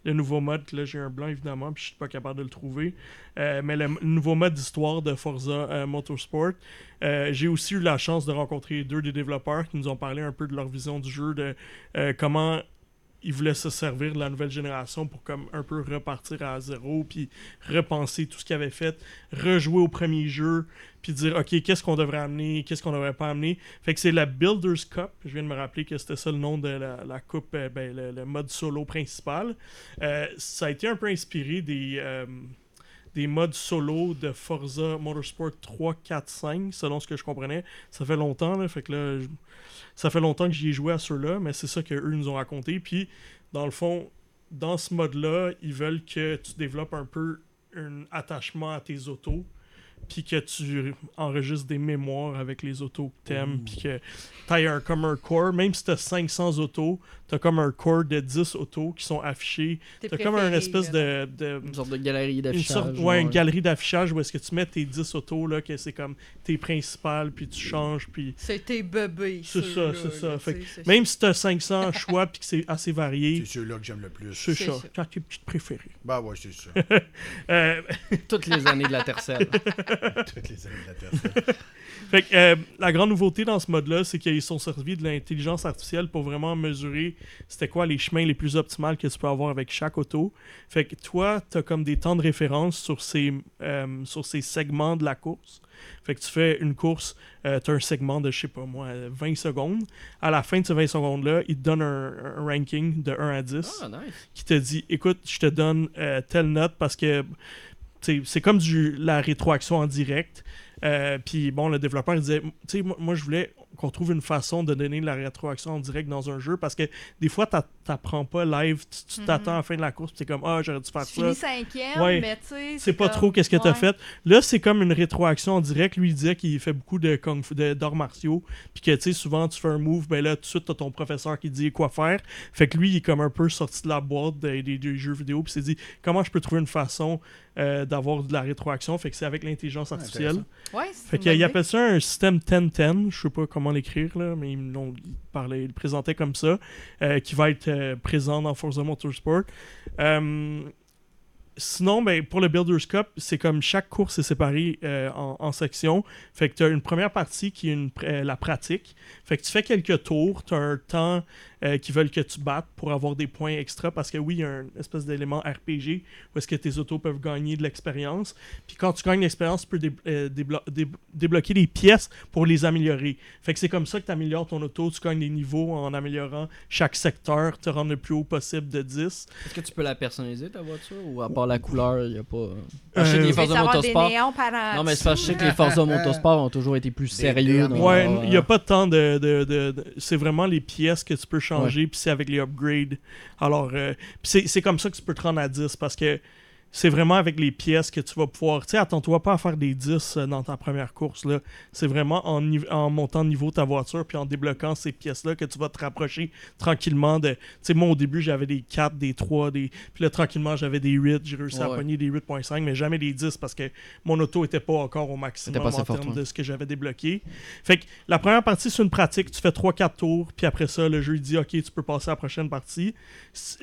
le nouveau mode, là j'ai un blanc évidemment, puis je suis pas capable de le trouver. Mais le, nouveau mode d'histoire de Forza Motorsport. J'ai aussi eu la chance de rencontrer deux des développeurs qui nous ont parlé un peu de leur vision du jeu, de comment ils voulaient se servir de la nouvelle génération pour comme un peu repartir à zéro, puis repenser tout ce qu'ils avaient fait, rejouer au premier jeu, puis dire ok qu'est-ce qu'on devrait amener, qu'est-ce qu'on devrait pas amener. Fait que c'est la Builders Cup. Je viens de me rappeler que c'était ça le nom de la, coupe, euh, ben, le, mode solo principal. Euh, ça a été un peu inspiré des euh, des modes solo de Forza Motorsport 3, 4, 5, selon ce que je comprenais. Ça fait longtemps, là, fait que ça fait longtemps que j'y ai joué à ceux-là, mais c'est ça qu'eux nous ont raconté. Puis, dans le fond, dans ce mode-là, ils veulent que tu développes un peu un attachement à tes autos, puis que tu enregistres des mémoires avec les autos que t'aimes, puis que t'ailles un, comme un core, même si t'as 500 autos, t'as comme un core de 10 autos qui sont affichés. Tes T'as comme un espèce de- de Une sorte de galerie une d'affichage. sorte ouais, une galerie d'affichage où est-ce que tu mets tes 10 autos là que c'est comme tes principales puis tu changes puis C'est tes bébés. C'est ça, c'est ça. là, Fait que même si tu as 500 choix puis que c'est assez varié C'est ceux-là que j'aime le plus. c'est ça ça. tu as tes petites préférées Bah ouais, c'est ça. [laughs] Euh, Toutes les années de la Tercelle. [laughs] [laughs] Toutes les années de la Terre. fait que, euh, la grande nouveauté dans ce mode là c'est qu'ils sont servis de l'intelligence artificielle pour vraiment mesurer c'était quoi les chemins les plus optimales que tu peux avoir avec chaque auto fait que toi tu as comme des temps de référence sur ces euh, sur ces segments de la course Fait que tu fais une course, euh, tu as un segment de, je sais pas moi, 20 secondes. À la fin de ces 20 secondes-là, il te donne un, un ranking de 1 à 10 Ah, nice. qui te dit écoute, je te donne euh, telle note parce que c'est comme du, la rétroaction en direct. Euh, Puis bon, le développeur il disait tu sais, moi, moi, je voulais qu'on trouve une façon de donner de la rétroaction en direct dans un jeu parce que des fois, t'a- t'apprends pas live, tu tu t'attends à la fin de la course, tu es comme ah, j'aurais dû faire Tu ça. finis cinquième, Ouais. mais tu sais. C'est pas comme- trop qu'est-ce que t'as ouais. fait. Là, c'est comme une rétroaction en direct. Lui, il disait qu'il fait beaucoup de kung fu, de- d'arts martiaux. Puis que, tu sais, souvent, tu fais un move, ben là, tout de suite, t'as ton professeur qui dit quoi faire. Fait que lui, il est comme un peu sorti de la boîte des, des- des jeux vidéo. Puis il s'est dit, comment je peux trouver une façon euh, d'avoir de la rétroaction? Fait que c'est avec l'intelligence artificielle. Ouais, c'est Fait qu'il appelle ça un système 10-10. Je sais pas comment l'écrire, là, mais ils l'ont ils parlaient- ils le présentaient comme ça. euh, qui va être euh, présent dans Forza Motorsport. Euh, sinon, ben, pour le Builders Cup, c'est comme chaque course est séparée euh, en, en sections. Fait que tu as une première partie qui est une euh, la pratique. Fait que tu fais quelques tours, tu as un temps euh, qui veulent que tu battes pour avoir des points extra parce que oui, il y a un espèce d'élément RPG où est-ce que tes autos peuvent gagner de l'expérience. Puis quand tu gagnes l'expérience, tu peux dé- euh, déblo- dé- débloquer des pièces pour les améliorer. Fait que c'est comme ça que tu améliores ton auto, tu gagnes des niveaux en améliorant chaque secteur, te rendre le plus haut possible de 10. Est-ce que tu peux la personnaliser, ta voiture Ou à part la couleur, il n'y a pas. Euh, je sais que les Forza Motorsport. Non, mais c'est parce que je sais que les Forza [laughs] Motorsport ont toujours été plus sérieux. Ouais, il n'y a euh, pas tant de. de- de- de- c'est vraiment les pièces que tu peux changer, puis c'est avec les upgrades. Alors, euh, c'est comme ça que tu peux te rendre à 10 parce que c'est vraiment avec les pièces que tu vas pouvoir. Tu sais, attends-toi pas à faire des 10 euh, dans ta première course. là. C'est vraiment en, montant de niveau ta voiture puis en débloquant ces pièces-là que tu vas te rapprocher tranquillement de. Tu sais, moi au début, j'avais des 4, des 3, des. Puis là, tranquillement, j'avais des 8. J'ai réussi à pogner des 8.5, mais jamais des 10 parce que mon auto était pas encore au maximum en termes de ce que j'avais débloqué. Fait que la première partie, c'est une pratique. Tu fais 3-4 tours, puis après ça, le jeu dit OK, tu peux passer à la prochaine partie.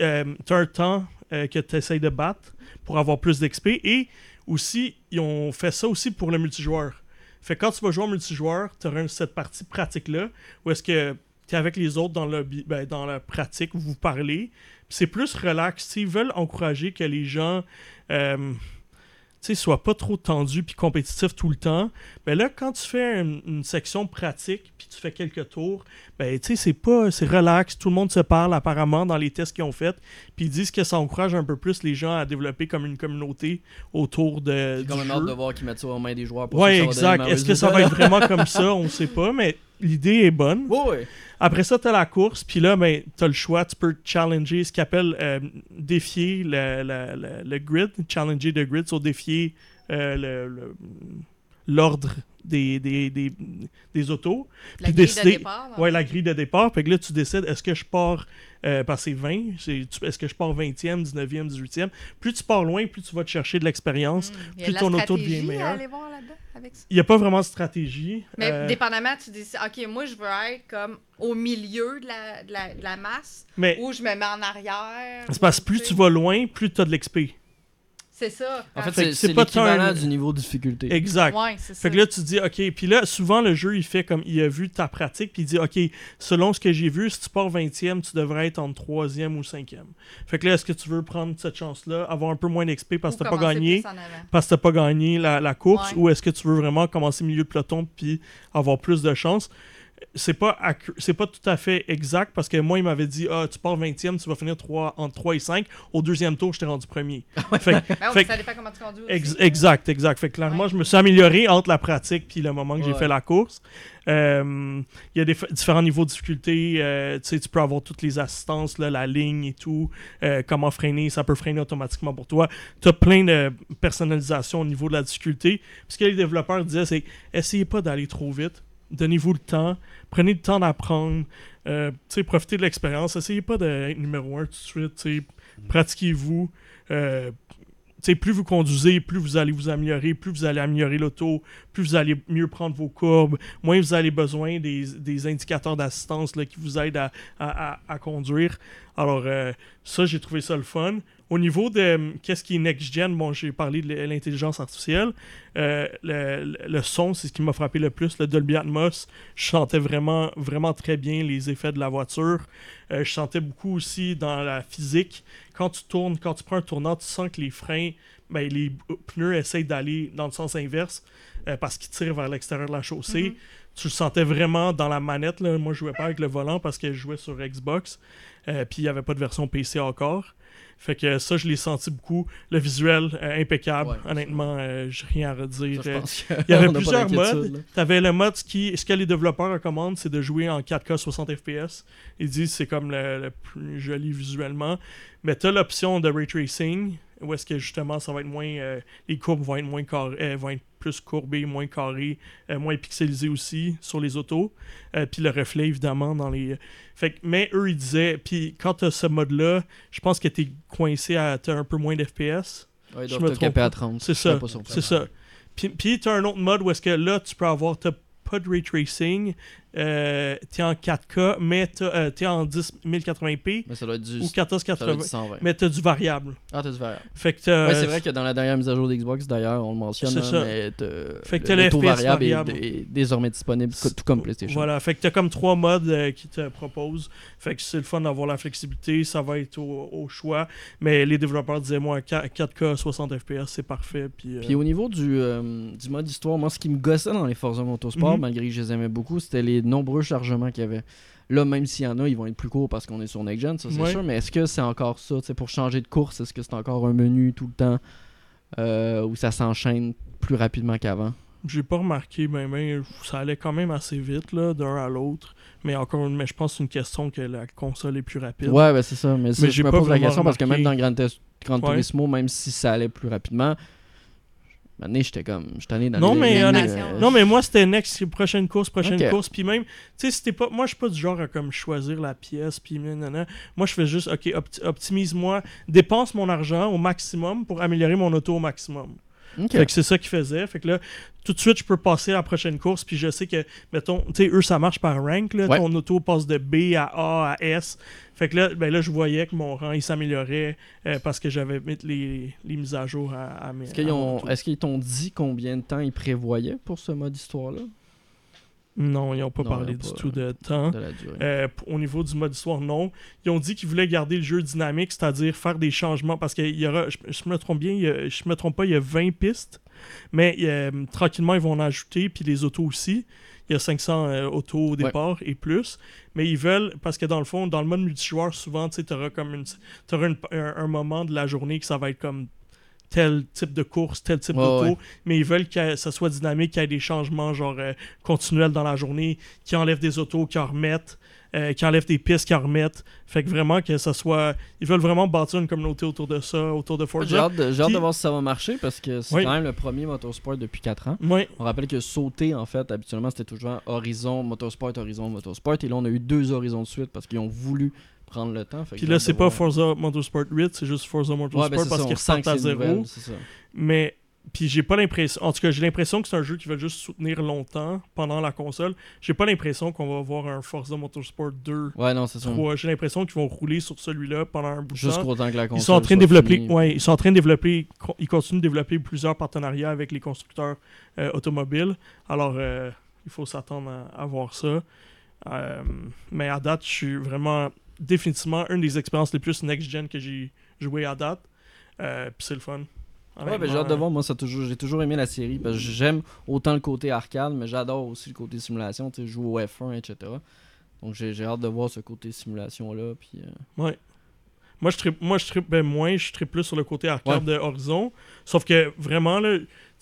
Euh, tu as un temps euh, que tu essayes de battre pour avoir plus d'XP. Et aussi, ils ont fait ça aussi pour le multijoueur. Fait que quand tu vas jouer en multijoueur, tu auras cette partie pratique-là où est-ce que tu es avec les autres dans, le, ben, dans la pratique, vous vous parlez. C'est plus relax. Ils veulent encourager que les gens. euh, sais, soient pas trop tendus puis compétitifs tout le temps. Mais là, quand tu fais une, une section pratique puis tu fais quelques tours, ben tu sais, c'est pas, c'est relax. Tout le monde se parle apparemment dans les tests qu'ils ont fait. Puis ils disent que ça encourage un peu plus les gens à développer comme une communauté autour de du comme jeu. hâte de voir qu'ils mettent ça aux mains des joueurs. pour Ouais, exact. Est-ce que ça va être vraiment [laughs] comme ça? On sait pas, mais l'idée est bonne. ouais. Après ça, tu as la course, puis là, ben, tu as le choix. Tu peux challenger ce qu'on appelle euh, défier le, le- le- le grid, challenger le grid, sur défier euh, l'ordre des, des, des, des autos. La Puis grille décider- de départ. dans Ouais, la grille de départ. Que là, tu décides, est-ce que je pars, euh, parce que c'est 20, c'est- tu- est-ce que je pars 20e, 19e, 18e. Plus tu pars loin, plus tu vas te chercher de l'expérience. Hmm. Plus ton auto devient ça? Il n'y a pas vraiment de stratégie. Mais euh, dépendamment, tu dis, OK, moi, je veux être comme au milieu de la, de la, de la masse mais ou je me mets en arrière. c'est parce que plus tu vas loin, plus tu as de l'XP. C'est ça. En fait, Fait que c'est pas l'équivalent turn- du niveau de difficulté. Exact. ouais, c'est ça. Fait que là, tu dis, OK. Puis là, souvent, le jeu, il fait comme il a vu ta pratique, puis il dit, OK, selon ce que j'ai vu, si tu pars 20e, tu devrais être en 3e ou 5e. Fait que là, est-ce que tu veux prendre cette chance-là, avoir un peu moins d'XP parce que t'as pas gagné, parce que t'as pas gagné la, la course, Ouais. ou est-ce que tu veux vraiment commencer milieu de peloton puis avoir plus de chance? C'est pas, c'est pas tout à fait exact parce que moi, il m'avait dit Ah, tu pars 20e, tu vas finir 3, entre 3 et 5. Au deuxième tour, je t'ai rendu premier. [laughs] fait, Ben oui, fait que- ça dépend comment tu conduis aussi. Ex- exact, exact. Fait clairement, Ouais. je me suis amélioré entre la pratique puis le moment que j'ai fait la course. Euh, Il y a des différents niveaux de difficulté. euh, tu sais, tu peux avoir toutes les assistances, là, la ligne et tout. euh, comment freiner, ça peut freiner automatiquement pour toi. Tu as plein de personnalisation au niveau de la difficulté. Puis ce que les développeurs disaient, c'est essayez pas d'aller trop vite. Donnez-vous le temps. Prenez le temps d'apprendre. Euh, profitez de l'expérience. Essayez pas d'être numéro un tout de suite. sais. Pratiquez-vous. Euh, plus vous conduisez, plus vous allez vous améliorer, plus vous allez améliorer l'auto, plus vous allez mieux prendre vos courbes, moins vous allez besoin des, des indicateurs d'assistance qui vous aident à, à- à- à conduire. Alors, euh, ça, j'ai trouvé ça le fun. Au niveau de euh, qu'est-ce qui est next-gen, bon, j'ai parlé de l'intelligence artificielle. Euh, le, son, c'est ce qui m'a frappé le plus. Le Dolby Atmos, je sentais vraiment, vraiment très bien les effets de la voiture. Euh, je sentais beaucoup aussi dans la physique. Quand tu tournes, quand tu prends un tournant, tu sens que les freins, ben, les pneus essayent d'aller dans le sens inverse euh, parce qu'ils tirent vers l'extérieur de la chaussée. Mhm. Tu le sentais vraiment dans la manette. Là. Moi, je jouais pas avec le volant parce que je jouais sur Xbox. Euh, puis il n'y avait pas de version PC encore. Fait que ça, je l'ai senti beaucoup. Le visuel, euh, impeccable. Ouais, Honnêtement, euh, j'ai rien à redire. Ça, Euh, il y [laughs] avait plusieurs modes. Tu avais le mode qui, ce que les développeurs recommandent, c'est de jouer en 4K 60 FPS. Ils disent que c'est comme le, le plus joli visuellement. Mais tu as l'option de ray tracing, où est-ce que justement ça va être moins. euh, les courbes vont être moins vont être plus courbées, moins carrées, moins pixelisées aussi sur les autos. Puis le reflet évidemment dans les. Fait que, mais eux ils disaient, puis quand tu as ce mode-là, je pense que tu es coincé à un peu moins d'FPS. Ouais, Je me trompe à 30. C'est ça. C'est ça. Puis, puis tu as un autre mode où est-ce que là, tu peux avoir, t'as pas de ray tracing, euh, t'es en 4K, mais euh, t'es en 10 1080p Mais ça doit être du, ou ça doit être 1480, du 120. mais t'as du variable. Ah, t'as du variable. Fait que Ouais, c'est vrai que dans la dernière mise à jour d'Xbox, d'ailleurs, on le mentionne, hein, ça. mais t'as- Fait que le- le taux variable, est- variable. Est, désormais disponible, tout comme PlayStation. Voilà, fait que t'as comme trois modes euh, qui te proposent. Fait que c'est le fun d'avoir la flexibilité, ça va être au, au choix. Mais les développeurs disaient, moi, 4K 60 FPS, c'est parfait. Puis, Puis au niveau du, du mode histoire, moi, ce qui me gossait dans les Forza Motorsport, Mhm. malgré que je les aimais beaucoup, c'était les nombreux chargements qu'il y avait. Là, même s'il y en a, ils vont être plus courts parce qu'on est sur Next Gen, ça c'est Ouais. sûr. Mais est-ce que c'est encore ça, pour changer de course, est-ce que c'est encore un menu tout le temps euh, où ça s'enchaîne plus rapidement qu'avant? J'ai pas remarqué, ben, ben, ça allait quand même assez vite, là, d'un à l'autre. Mais encore, mais je pense que c'est une question que la console est plus rapide. Ouais, ben c'est ça. Mais, ça, Mais je me pas pose la question parce que même dans Gran, Tes- Gran Ouais. Turismo, même si ça allait plus rapidement, maintenant j'étais comme. Tanné dans Non, mais honnête- euh, Non, mais moi, c'était next, prochaine course, prochaine course. Puis même, tu sais, c'était pas. Moi, je suis pas du genre à comme choisir la pièce. Puis nanana. Moi, je fais juste, OK, opti- optimise-moi, dépense mon argent au maximum pour améliorer mon auto au maximum. Fait que c'est ça qu'ils faisaient. Fait que là, tout de suite, je peux passer à la prochaine course. Puis je sais que, mettons, tu sais, eux, ça marche par rank. Là, Ouais. Ton auto passe de B à A à S. Fait que là, ben là je voyais que mon rang, il s'améliorait euh, parce que j'avais mis les, les mises à jour à, à mes. Est-ce qu'ils t'ont dit combien de temps ils prévoyaient pour ce mode histoire-là? Non, ils n'ont pas Non, parlé du pas- tout de temps. de la durée Euh, au niveau du mode histoire, non. Ils ont dit qu'ils voulaient garder le jeu dynamique, c'est-à-dire faire des changements, parce qu'il y aura, je, je me trompe bien, a- je me trompe pas, il y a 20 pistes, mais euh, tranquillement, ils vont en ajouter, puis les autos aussi. Il y a 500 euh, autos au départ et plus. Mais ils veulent, parce que dans le fond, dans le mode multijoueur, souvent, tu auras comme une, t'auras une- un, un moment de la journée que ça va être comme tel type de course, tel type Ouais, d'auto, ouais. mais ils veulent que ça soit dynamique, qu'il y ait des changements genre euh, continuels dans la journée, qui enlèvent des autos, qui en remettent, euh, qui enlèvent des pistes, qui en remettent. Fait que vraiment que ça soit. Ils veulent vraiment bâtir une communauté autour de ça, autour de J'ai Forza. hâte, de, j'ai hâte de voir si ça va marcher parce que c'est Oui. quand même le premier motorsport depuis 4 ans. Ouais, On rappelle que sauter, en fait, habituellement, c'était toujours Horizon, Motorsport, Horizon, Motorsport. Et là, on a eu deux Horizons de suite parce qu'ils ont voulu prendre le temps. Puis là, c'est pas. Forza Motorsport 8, c'est juste Forza Ouais, Motorsport ben parce qu'ils que à zéro. nouvelle. Mais puis j'ai pas l'impression, en tout cas j'ai l'impression que c'est un jeu qui va juste soutenir longtemps pendant la console. J'ai pas l'impression qu'on va avoir un Forza Motorsport 2, Ouais, non, c'est ça. 3. J'ai l'impression qu'ils vont rouler sur celui-là pendant un bout de temps. Jusqu'au temps que la console Ils sont en train de développer, finie. ouais, ils sont en train de développer, ils continuent de développer plusieurs partenariats avec les constructeurs euh, automobiles. Alors euh, il faut s'attendre à, à voir ça. Euh, mais à date, je suis vraiment définitivement une des expériences les plus next-gen que j'ai joué à date. Euh, Puis c'est le fun. Ouais, ben, j'ai hâte de voir. Moi, ça toujours, j'ai toujours aimé la série. Parce que j'aime autant le côté arcade, mais j'adore aussi le côté simulation. Tu sais, jouer au F1, etc. Donc, j'ai, hâte de voir ce côté simulation-là. Puis, euh, Ouais. Moi, je trippe, moi, je ben, moins, je trippe plus sur le côté arcade de Horizon. Sauf que vraiment, là,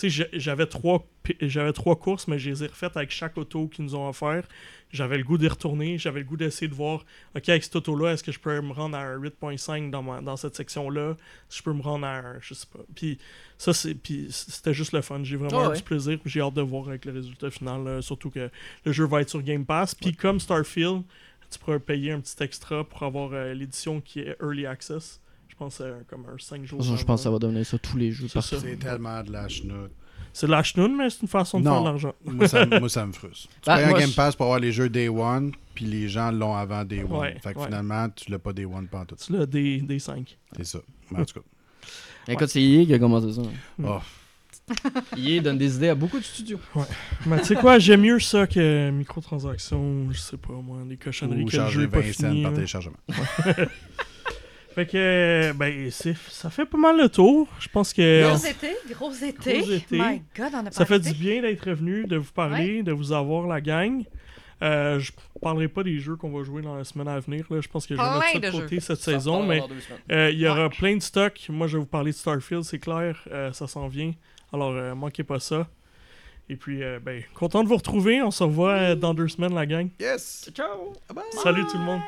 j'avais trois, j'avais trois courses, mais je les ai refaites avec chaque auto qu'ils nous ont offert. J'avais le goût d'y retourner, j'avais le goût d'essayer de voir, OK, avec cette auto-là, est-ce que je peux me rendre à un 8.5 dans, ma- dans cette section-là? Si je peux me rendre à un, je sais pas. Puis ça, c'est, puis c'était juste le fun. J'ai vraiment Ah ouais. du plaisir, j'ai hâte de voir avec le résultat final, là, surtout que le jeu va être sur Game Pass. Puis comme Starfield, tu pourras payer un petit extra pour avoir euh, l'édition qui est Early Access. Je pense que c'est comme un 5 jours. je pense que ça va devenir ça tous les jeux. C'est tellement de la chenoute. C'est de la chenoune, mais c'est une façon de Non. faire de l'argent. [laughs] Moi, ça, moi, ça me frustre. Tu Ah, payes un Game Pass pour avoir les jeux Day One, puis les gens l'ont avant Day One. Ouais, fait que ouais. finalement, tu l'as pas Day One pas tout. C'est là des, des 5. C'est ça. Mais en tout cas. [laughs] Écoute, c'est EA qui a commencé ça. Mm. Oh, [laughs] EA donne des idées à beaucoup de studios. Mais tu sais quoi, j'aime mieux ça que microtransactions, je sais pas moi, des cochonneries ou que le charger jeu est pas 20 cents fini. par téléchargement. Fait que, ben, c'est, ça fait pas mal le tour. Je pense que Gros été, gros été. Gros été. My God, on a ça fait du bien d'être revenu, de vous parler, de vous avoir la gang. Euh, je parlerai pas des jeux qu'on va jouer dans la semaine à venir. Là. Je pense que je vais Plein mettre ça de de côté cette saison, mais Euh, Il y aura plein de stocks. Moi, je vais vous parler de Starfield, c'est clair. Euh, ça s'en vient. Alors, euh, manquez pas ça. Et puis, euh, ben, content de vous retrouver. On se revoit dans deux semaines, la gang. Yes! Ciao! Salut tout le monde.